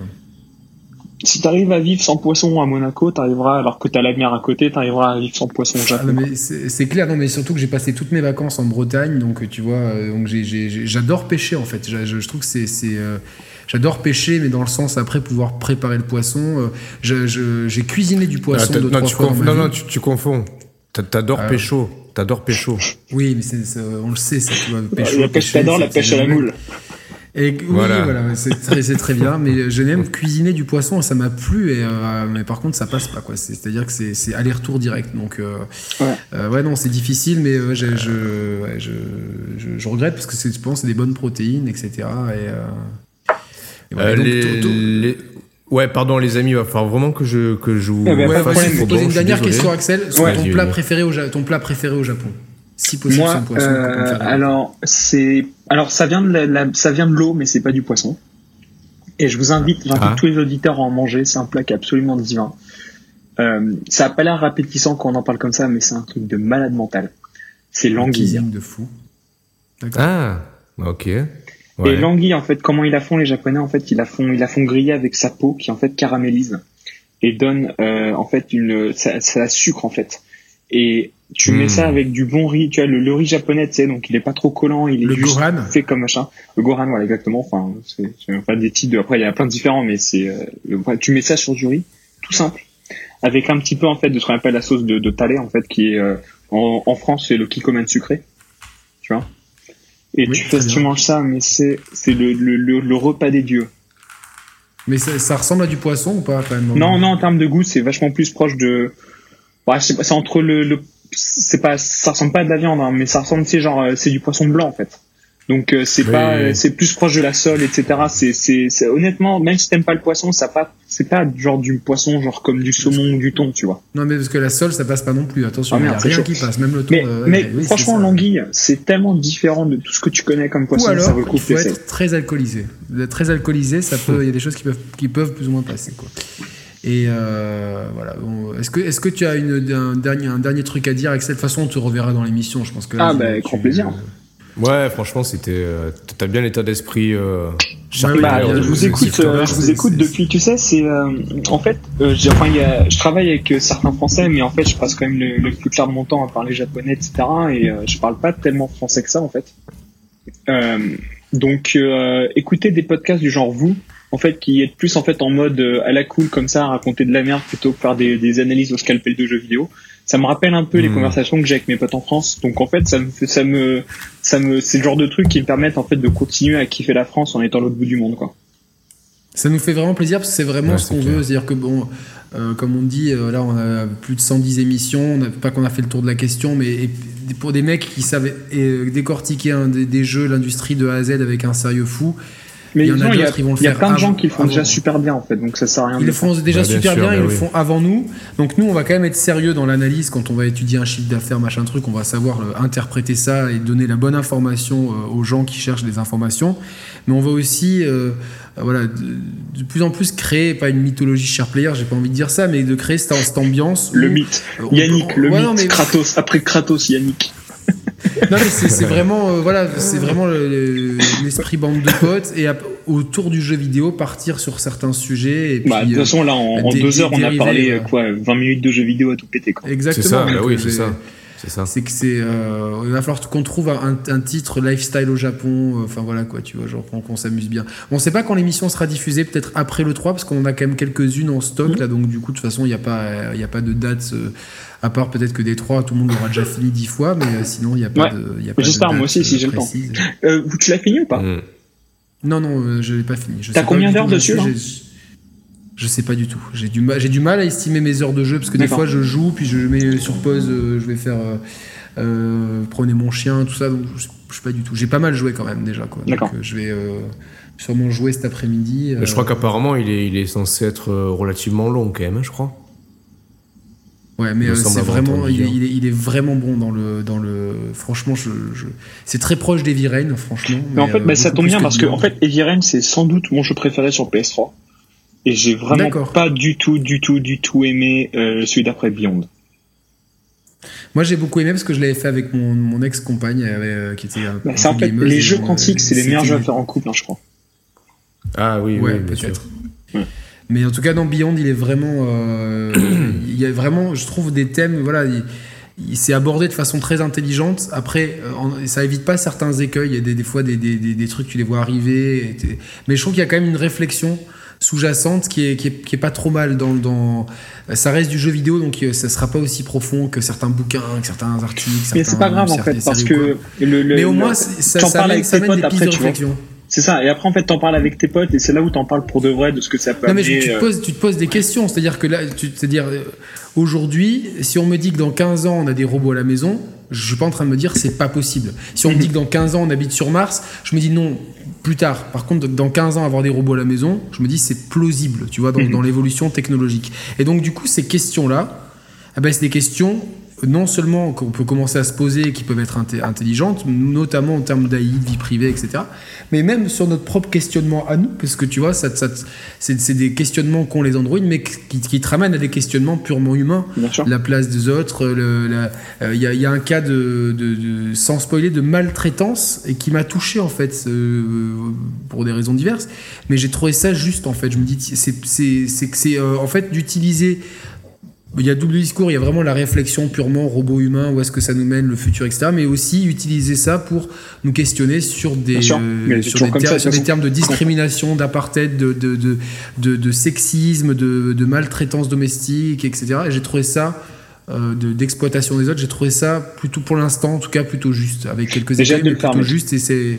C: Si t'arrives à vivre sans poisson à Monaco, t'arriveras, alors que t'as la mer à côté, t'arriveras à vivre sans poisson au
A: Ah,
C: Japon.
A: mais c'est clair, non, mais surtout que j'ai passé toutes mes vacances en Bretagne, donc tu vois, euh, donc j'adore pêcher en fait. Je, je trouve que c'est, euh, j'adore pêcher, mais dans le sens après pouvoir préparer le poisson. euh, j'ai cuisiné du
B: Ah,
A: poisson deux
B: non,
A: trois
B: tu
A: fois
B: conf- non, non, tu, tu confonds. T'a- T'adores
A: Ah.
B: pécho. T'adores pécho.
A: Oui, mais on le sait, ça, tu vois. pêcher,
C: la pêche
A: pêcher,
C: t'adore, la pêche à la moule.
A: Et, oui,
B: Voilà.
A: voilà, c'est très, bien, mais j'ai même cuisiné du poisson et ça m'a plu, et, euh, mais par contre ça passe pas, quoi. C'est-à-dire que c'est aller-retour direct, donc euh,
C: Ouais.
A: euh, ouais, non, c'est difficile, mais euh, je, ouais, je, je, je regrette parce que c'est, je pense, c'est des bonnes protéines, etc. Et, euh, et voilà.
B: Euh,
A: Donc,
B: les-
A: to- to-
B: les- Ouais, pardon, les amis, il va falloir vraiment que je, que je vous.
C: Eh ben,
A: ouais,
B: Bon,
A: poser une dernière question, Axel. Sur
C: Ouais.
A: ton, plat préféré au, ton plat préféré au Japon Si possible,
C: Moi,
A: sans poisson.
C: euh, alors c'est, alors ça vient de la, la- ça vient de l'eau, mais c'est pas du poisson. Et je vous invite, j'invite
B: Ah.
C: tous les auditeurs à en manger. C'est un plat qui est absolument divin. Euh, ça a pas l'air appétissant quand on en parle comme ça, mais c'est un truc de malade mental. C'est l'anguille.
A: de fou.
B: Ah, ok.
C: Et l'anguille, en fait, comment ils la font les Japonais En fait, ils la font, ils la font griller avec sa peau qui en fait caramélise et donne euh, en fait une, ça, ça sucre en fait. Et tu mets ça avec du bon riz, tu vois le, le riz japonais, tu sais, donc il est pas trop collant, il est
A: Le
C: juste fait comme machin. Le gohan, voilà exactement. Enfin, c'est pas des types de. Après, il y a plein de différents, mais c'est euh, le- tu mets ça sur du riz, tout simple, avec un petit peu en fait de ce qu'on appelle la sauce de, de talé en fait, qui est euh, en, en France c'est le kikoman sucré, tu vois. Et
A: Oui,
C: tu fais, tu manges ça, mais c'est c'est le, le, le, repas des dieux.
A: Mais ça, ça ressemble à du poisson ou pas quand même?
C: Non, non, en termes de goût, c'est vachement plus proche de. Ouais, c'est entre le, le c'est pas, ça ressemble pas à de la viande, hein, mais ça ressemble, tu sais, genre, euh, c'est du poisson blanc en fait. Donc euh, c'est
B: Oui,
C: pas,
B: oui,
C: euh, c'est plus proche de la sole, etc. C'est, c'est, c'est- honnêtement, même si t'aimes pas le poisson, ça pas, c'est pas genre du poisson, genre comme du saumon ou du thon, tu vois.
A: Non, mais parce que la sole, ça passe pas non plus. Attention,
C: Ah,
A: il
C: merde,
A: y a rien
C: chaud.
A: qui passe, même le thon.
C: Mais,
A: euh,
C: mais
A: oui,
C: franchement,
A: ça.
C: l'anguille, c'est tellement différent de tout ce que tu connais comme
A: Ou
C: poisson, ça
A: alors,
C: le coup
A: il faut être très alcoolisé. Très alcoolisé, ça peut. Il y a des choses qui peuvent, qui peuvent plus ou moins passer, quoi. Et euh, voilà. Bon, est-ce que, est-ce que tu as une, un dernier, un dernier truc à dire, Axel De toute façon, on te reverra dans l'émission. Je pense que. là,
C: Ah, bah, avec grand plaisir.
B: Ouais, franchement, c'était. euh, T'as bien l'état d'esprit. Euh,
A: Ouais, ouais,
C: Bah,
B: de-
C: je vous écoute, euh, je vous écoute depuis, tu sais, c'est euh, en fait, euh, j'ai- enfin, il y a, je travaille avec euh, certains Français, mais en fait, je passe quand même le, le plus clair de mon temps à parler japonais, etc. Et euh, je parle pas tellement français que ça, en fait. Euh, donc, euh, écoutez des podcasts du genre vous, en fait, qui êtes plus en fait en mode euh, à la cool comme ça, à raconter de la merde plutôt que faire des, des analyses au scalpel de jeux vidéo. Ça me rappelle un peu les
B: Hmm.
C: conversations que j'ai avec mes potes en France. Donc en fait, ça me, fait- ça me, ça me, c'est le genre de truc qui me permettent en fait de continuer à kiffer la France en étant à l'autre bout du monde, quoi.
A: Ça nous fait vraiment plaisir parce que c'est vraiment
B: Ouais,
A: ce
B: c'est
A: qu'on veut. C'est-à-dire que, bon, euh, comme on dit, euh, là, on a plus de 110 émissions. On n'a pas qu'on a fait le tour de la question, mais et- pour des mecs qui savent euh, décortiquer des jeux, l'industrie de A à Z avec un sérieux fou,
C: Mais
A: Il y en a d'autres, ils vont le
C: il y a
A: faire
C: plein de gens qui le font déjà super bien, en fait, donc ça sert à rien
A: ils
C: de
A: le font déjà
B: Bah,
A: super
B: sûr,
A: bien, ils le font avant nous. Donc nous, on va quand même être sérieux dans l'analyse quand on va étudier un chiffre d'affaires, machin truc. On va savoir euh, interpréter ça et donner la bonne information euh, aux gens qui cherchent des informations. Mais on va aussi, euh, voilà, de, de plus en plus créer, pas une mythologie share player, j'ai pas envie de dire ça, mais de créer cette, cette ambiance.
C: Le mythe.
A: euh,
C: Yannick,
A: peut-
C: le
A: Ouais,
C: mythe.
A: non, mais-
C: Kratos. Après Kratos, Yannick.
A: Non, mais c'est vraiment, euh, voilà, c'est vraiment le- le- l'esprit bande de potes et autour du jeu vidéo partir sur certains sujets. Et puis,
C: Bah, de toute
A: euh,
C: façon, là, en, en
A: des-
C: deux heures, on a parlé, euh,
A: euh,
C: quoi, 20 minutes de jeux vidéo à tout péter, quoi.
A: exactement.
B: C'est ça,
A: donc,
B: bah oui,
A: euh,
B: c'est
A: j'ai-
B: ça. C'est ça.
A: C'est que c'est, euh, il va falloir qu'on trouve un, un titre lifestyle au Japon. euh, Enfin voilà quoi, tu vois, genre qu'on qu'on s'amuse bien. On sait pas quand l'émission sera diffusée, peut-être après le 3 parce qu'on a quand même quelques-unes en stock là. Donc du coup, de toute façon, il n'y a pas, euh, y a pas de date. euh, à part peut-être que des 3 tout le monde l'aura déjà fini 10 fois, mais sinon il n'y a pas
C: Ouais.
A: de. y a pas de
C: J'espère, moi aussi, si j'ai le temps. Euh, tu l'as fini ou pas?
B: Mm.
A: Non non, je l'ai pas fini.
C: T'as combien d'heures dessus,
A: Je sais pas du tout. J'ai du mal, j'ai du mal à estimer mes heures de jeu parce que des fois je joue puis je mets sur pause, euh, je vais faire euh, euh, prenez mon chien, tout ça. Donc je, je sais pas du tout. J'ai pas mal joué quand même déjà quoi. Donc,
C: D'accord.
A: euh, je vais euh, sûrement jouer cet après-midi.
B: Je crois qu'apparemment, il est, il est censé être relativement long quand même, hein, je crois.
A: Ouais, mais euh, c'est vraiment, il est,
B: dire.
A: il, est, il est vraiment bon dans le, dans le. Franchement, je, je... c'est très proche d'Heavy Rain, franchement.
C: Mais en fait,
A: euh,
C: bah, ça tombe bien parce que, en fait, Heavy Rain, c'est sans doute mon jeu préféré sur PS3. Et j'ai vraiment pas du tout, du tout, du tout aimé euh, celui d'après Beyond.
A: Moi, j'ai beaucoup aimé parce que je l'avais fait avec mon, mon ex-compagne, euh, qui était. un
C: Bah, en fait, les jeux quantiques,
A: euh,
C: c'est les meilleurs jeux à faire en couple, hein, je crois.
B: Ah oui,
A: Ouais,
B: oui,
A: peut-être.
C: Ouais.
A: Mais en tout cas, dans Beyond, il est vraiment. euh, il y a vraiment, je trouve, des thèmes. Voilà, il, il s'est abordé de façon très intelligente. Après, euh, en- ça évite pas certains écueils. Il y a des, des fois des, des, des, des trucs, tu les vois arriver. mais je trouve qu'il y a quand même une réflexion sous-jacente qui est, qui, est, qui est pas trop mal dans, dans ça reste du jeu vidéo donc euh, ça sera pas aussi profond que certains bouquins que certains articles
C: Mais c'est pas grave en fait, parce que
A: quoi.
C: le, le-
A: mais au
C: le-
A: moins c'est- ça,
C: t'en
A: ça
C: parles
A: amène,
C: avec
A: ça
C: tes
A: des
C: potes après,
A: de réflexion
C: c'est ça. Et après en fait, t'en parles avec tes potes et c'est là où t'en parles pour de vrai de ce que ça peut
A: Non mais tu te
C: euh,
A: poses, tu te poses des questions, c'est-à-dire que là, tu, c'est-à-dire euh, aujourd'hui, si on me dit que dans 15 ans on a des robots à la maison, je suis pas en train de me dire c'est pas possible. Si on me dit que dans 15 ans on habite sur Mars, je me dis non, plus tard. Par contre, dans 15 ans avoir des robots à la maison, je me dis c'est plausible, tu vois, dans,
C: Mhm.
A: dans l'évolution technologique. Et donc du coup, ces questions-là, eh ben, c'est des questions non seulement qu'on peut commencer à se poser et qui peuvent être inté- intelligentes, notamment en termes d'AI, de vie privée, etc., mais même sur notre propre questionnement à nous, parce que tu vois, ça, ça- c'est des questionnements qu'ont les androïdes, mais qui, qui te ramènent à des questionnements purement humains. La place des autres, la- euh, il y, a- il y a un cas de, de- de- sans spoiler, de maltraitance et qui m'a touché en fait euh, pour des raisons diverses. Mais j'ai trouvé ça juste en fait. Je me dis, c'est que c'est euh, en fait d'utiliser il y a double discours, il y a vraiment la réflexion purement robot-humain, où est-ce que ça nous mène, le futur, etc. Mais aussi utiliser ça pour nous questionner sur des,
C: sûr,
A: euh, sur des,
C: ça,
A: termes de discrimination, d'apartheid, de, de, de, de, de sexisme, de, maltraitance domestique, etc. Et j'ai trouvé ça, euh, de- d'exploitation des autres, j'ai trouvé ça plutôt, pour l'instant, en tout cas, plutôt juste, avec quelques
C: faire,
A: plutôt juste. Et c'est.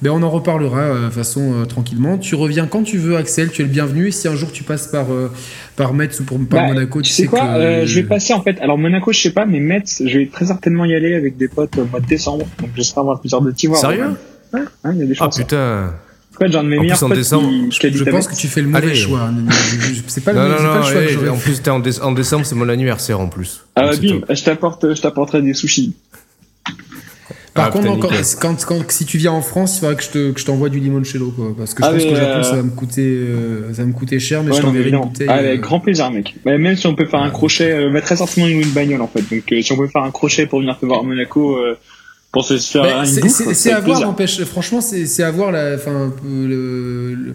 A: Ben on en reparlera euh, de façon euh, tranquillement. Tu reviens quand tu veux, Axel. Tu es le bienvenu. Et si un jour tu passes par euh, par Metz ou pour, par
C: Bah,
A: Monaco,
C: tu
A: tu
C: sais
A: sais
C: quoi
A: que
C: euh, Je vais passer en fait. Alors Monaco, je sais pas, mais Metz, je vais très certainement y aller avec des potes au mois de décembre. Donc j'espère avoir plusieurs de t'y voir.
B: Sérieux
C: il y a des
B: Ah
C: chances.
B: putain.
C: En fait, j'ai un de mes
B: En plus, en décembre,
C: qui,
A: Je pense que tu fais le mauvais
B: Allez.
A: choix. C'est pas le,
B: Non,
A: c'est
B: non,
A: pas
B: non,
A: le choix que
B: en plus, en, dé- en décembre, c'est mon anniversaire en plus.
C: Ah bim,
B: top.
C: je t'apporte, je t'apporterai des sushis.
A: Par
B: Ah,
A: contre, encore, quand, quand, si tu viens en France, il faudra que je te- que je t'envoie du limoncello, quoi. Parce que je
C: Ah,
A: pense qu'au Japon,
C: euh,
A: ça va me coûter, euh, ça va me coûter cher, mais
C: Ouais,
A: je t'enverrai une bouteille.
C: Ah,
A: euh,
C: avec grand plaisir, mec. Mais même si on peut faire un crochet, euh, bah, très certainement une bagnole en fait. Donc euh, si on peut faire un crochet pour venir te voir à Monaco, euh, pour se faire
A: Mais
C: une
A: c'est-
C: bouffe,
A: c'est
C: ça
A: c'est
C: fait
A: à voir, n'empêche. Franchement, c'est c'est à voir la, enfin, le, le-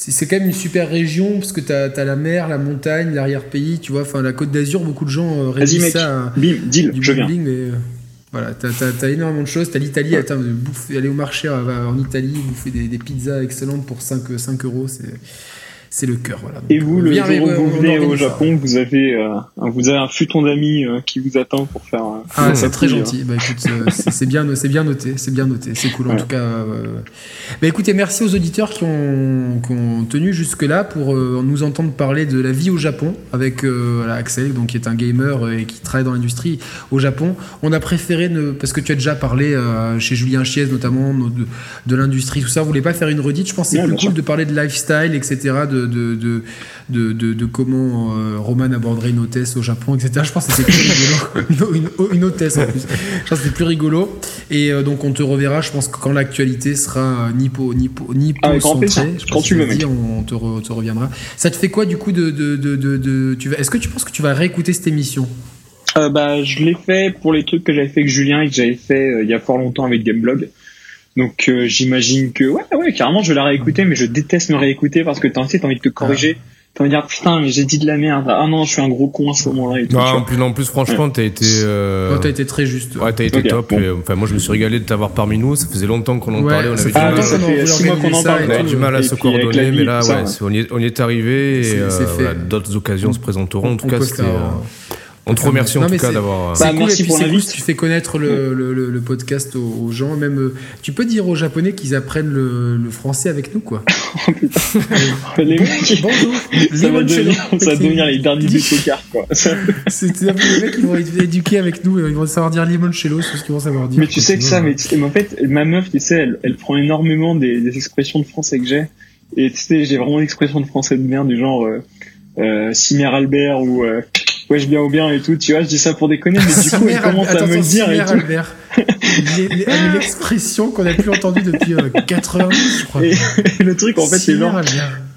A: c'est quand même une super région parce que t'as as la mer, la montagne, l'arrière-pays, tu vois. Enfin, la Côte d'Azur, beaucoup de gens euh,
C: Vas-y mec,
A: ça à
C: bim, deal,
A: du
C: je viens.
A: mais euh, voilà, t'as as, énormément de choses. T'as l'Italie, attends, bouffer- aller au marché euh, en Italie, bouffer des, des pizzas excellentes pour 5, 5 euros, c'est c'est le cœur, voilà.
C: Et vous, le jour où vous venez au
A: ça.
C: Japon, vous avez, euh, un- vous avez un futon d'amis euh, qui vous attend pour faire. euh,
A: Ah,
C: une
A: c'est très gentil. Bah écoute, euh, c'est bien, c'est bien noté, c'est bien noté, c'est cool en tout cas. euh. Bah écoutez, merci aux auditeurs qui ont, qui ont tenu jusque là pour nous entendre parler de la vie au Japon avec voilà, Axel, donc qui est un gamer et qui travaille dans l'industrie au Japon. On a préféré ne, parce que tu as déjà parlé chez Julien Chiez notamment de, de l'industrie tout ça. On voulait pas faire une redite? Je pense que c'est
C: Ouais,
A: plus cool
C: sûr.
A: de parler de lifestyle, etc. De de de de, comment euh, Roman aborderait une hôtesse au Japon, etc. Je pense que c'est plus rigolo. une, une- hôtesse en plus. Je pense que c'est plus rigolo. Et euh, donc on te reverra, je pense que quand l'actualité sera euh, nippo, nippo, nippo
C: plaisir.
A: centrée, je
C: Quand tu
A: dit,
C: mec.
A: on te, re- te reviendra. Ça te fait quoi du coup de, de, tu est-ce que tu penses que tu vas réécouter cette émission?
C: Euh, bah, je l'ai fait pour les trucs que j'avais fait avec Julien et que j'avais fait il y a fort longtemps avec Gameblog. Donc euh, j'imagine que ouais ouais carrément je vais la réécouter mais je déteste me réécouter parce que t'as t'as envie de te corriger t'as envie de dire putain mais j'ai dit de la merde ah non je suis un gros con à ce moment-là et tout,
B: Non,
C: tu
B: en plus, en plus, franchement, t'as été. euh,
A: Toi, t'as été très juste.
B: Ouais, t'as été top.
C: bon.
B: et, enfin, moi, je me suis régalé de t'avoir parmi nous. Ça faisait longtemps qu'on en
A: Ouais,
B: parlait. On avait, du
C: Ah,
B: mal,
C: mais ça
A: longtemps qu'on
C: fait
A: voulait
C: six mois qu'on en
A: organiser
C: parle.
A: ça
B: on avait
A: et
B: du
A: tout.
B: mal à se coordonner, mais là, ouais,
C: ouais.
B: on y est, on y est arrivé. Euh, d'autres occasions se présenteront. En tout cas, c'était. Euh, On te remercie en
A: Non,
B: tout
A: mais
B: cas d'avoir.
A: C'est
C: Bah,
A: cool,
C: merci
A: et puis
C: pour
A: c'est cool
C: l'invite.
A: si tu fais connaître le, le, le, le podcast aux, aux gens. Même, euh, tu peux dire aux Japonais qu'ils apprennent le, le français avec nous, quoi.
C: les mecs
A: Bonjour,
C: ça va devenir ça va devenir les derniers du tocard quoi
A: C'est un peu les mecs qui vont être éduqués avec nous, ils vont savoir dire limoncello, c'est ce qu'ils vont savoir dire.
C: mais tu sais que ça mais, tu- mais en fait ma meuf tu sais elle, elle prend énormément des, des expressions de français que j'ai et tu sais j'ai vraiment l'expression de français de merde du genre euh, euh, Albert ou euh, ouais je bien ou bien et tout tu vois je dis ça pour déconner mais du coup elle commence à me le dire et tout
A: Albert. L'expression qu'on a plus entendue depuis euh, 90, je crois.
C: et, le truc en fait c'est genre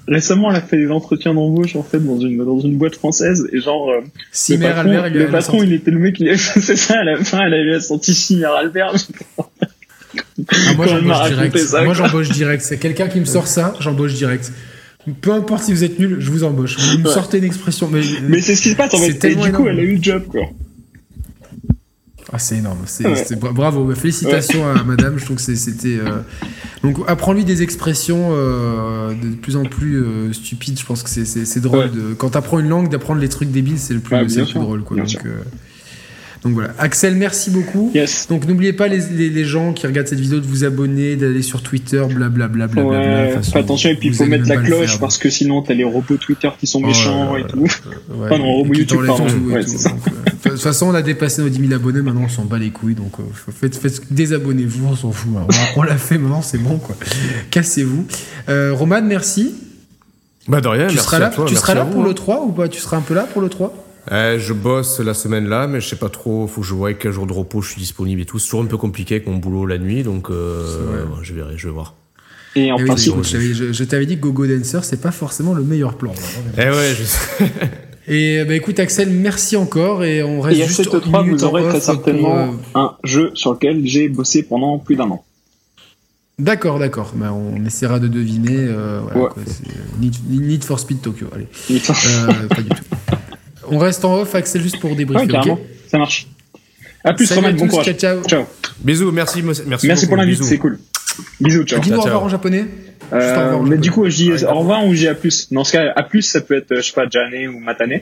C: récemment elle a fait des entretiens d'embauche en fait dans une dans une boîte française et genre euh, le patron,
A: Albert, il
C: le
A: il
C: patron il était le mec il c'est ça à la fin elle avait senti Cimer Albert
A: Ah, moi j'embauche direct. moi j'embauche direct. C'est quelqu'un qui me sort ça, j'embauche direct. Peu importe si vous êtes nul, je vous embauche. Vous me
C: Ouais.
A: sortez une expression, mais,
C: Mais c'est ce qui se passe en fait. Et du coup, elle a eu le job quoi.
A: Ah, c'est énorme. C'est,
C: Ouais.
A: bravo. Bah, Félicitations à madame. Je trouve que c'était. euh, Donc, apprends-lui des expressions euh, de plus en plus euh, stupides. Je pense que c'est, drôle. De... Quand t'apprends une langue, d'apprendre les trucs débiles, c'est le plus,
C: bien
A: le plus drôle. Quoi. Donc, euh, donc voilà. Axel, merci beaucoup.
C: Yes.
A: Donc n'oubliez pas les, les, les gens qui regardent cette vidéo de vous abonner, d'aller sur Twitter, blablabla. Bla, bla,
C: Ouais,
A: façon,
C: attention et puis il
A: vous
C: faut mettre la cloche
A: faire,
C: parce que sinon t'as les robots Twitter qui sont méchants et tout.
A: Ouais,
C: Ah non,
A: et
C: Robo
A: qui
C: YouTube, pardon. Ouais,
A: De toute façon, on a dépassé nos 10 000 abonnés, maintenant on s'en bat les couilles, donc euh, faites, faites, désabonnez-vous, on s'en fout. hein. On, on l'a fait, maintenant c'est bon, quoi. Cassez-vous. Euh, Roman, merci.
B: Bah de rien,
A: Tu
B: merci
A: seras
B: à
A: là,
B: toi,
A: tu seras là pour
B: hein.
A: le 3 ou pas? Tu seras un peu là pour le 3
B: Eh, je bosse la semaine là, mais je sais pas trop. Faut que je voie quel jour de repos je suis disponible et tout. C'est toujours un peu compliqué avec mon boulot la nuit, donc euh, ouais, je verrai, je vais voir.
C: Et en
A: Eh oui,
C: principe,
A: je t'avais- je, je t'avais dit que Gogo Dancer, c'est pas forcément le meilleur plan.
B: Eh ouais, je sais.
A: Et bah écoute, Axel, merci encore, et on reste
C: et
A: juste
C: cette
A: une
C: 3,
A: minute
C: vous aurez très
A: pour,
C: certainement
A: euh,
C: un jeu sur lequel j'ai bossé pendant plus d'un an.
A: D'accord, d'accord. Bah, on essaiera de deviner. euh, voilà,
C: Ouais.
A: quoi, euh, Need, Need for Speed Tokyo. Allez. Euh, pas du tout. On reste en off, Axel, juste pour débriefer.
C: carrément.
A: ok
C: Ça marche. À plus,
A: à
C: bon
A: tous,
C: courage.
A: ciao, ciao.
C: Ciao.
B: Bisous, merci, merci,
C: Merci pour l'invite, c'est cool. Bisous, ciao.
A: Dis-nous au revoir en japonais.
C: Euh, mais
A: japonais.
C: du coup, je dis
A: Ouais,
C: au revoir ou j'ai à plus. Dans ce cas, à plus, ça peut être, je sais pas, Jane ou Matane.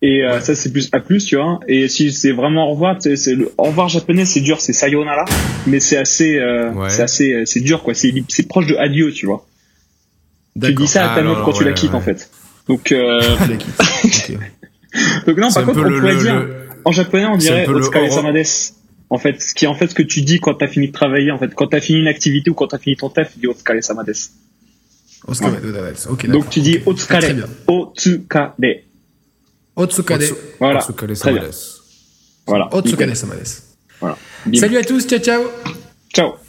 C: Et euh, ça, c'est plus à plus, tu vois. Et si c'est vraiment au revoir, c'est le au revoir japonais, c'est dur, c'est sayonara, mais c'est assez, euh,
B: Ouais.
C: c'est assez, euh, c'est dur, quoi. C'est c'est proche de adieu, tu vois. Tu dis ça à
B: Ah,
C: ta
B: non,
C: meuf quand tu la
B: ouais,
C: quittes,
B: ouais.
C: en fait. Donc, euh, Donc non, par contre, on
B: le,
C: pourrait
B: le-
C: dire,
B: le-
C: en japonais, on dirait Otsukare samades. En fait, ce qui est en fait ce que tu dis quand t'as fini de travailler, en fait, quand t'as fini une activité ou quand t'as fini ton taf, tu dis Otsukare samades.
A: Ok,
C: Donc tu dis Otsukare. Otsukare. Voilà.
B: Otsukare
C: bien.
B: samades.
C: Voilà.
A: Otsukade
C: Nickel.
A: Samades.
C: Voilà.
A: Salut à tous, ciao ciao
C: Ciao.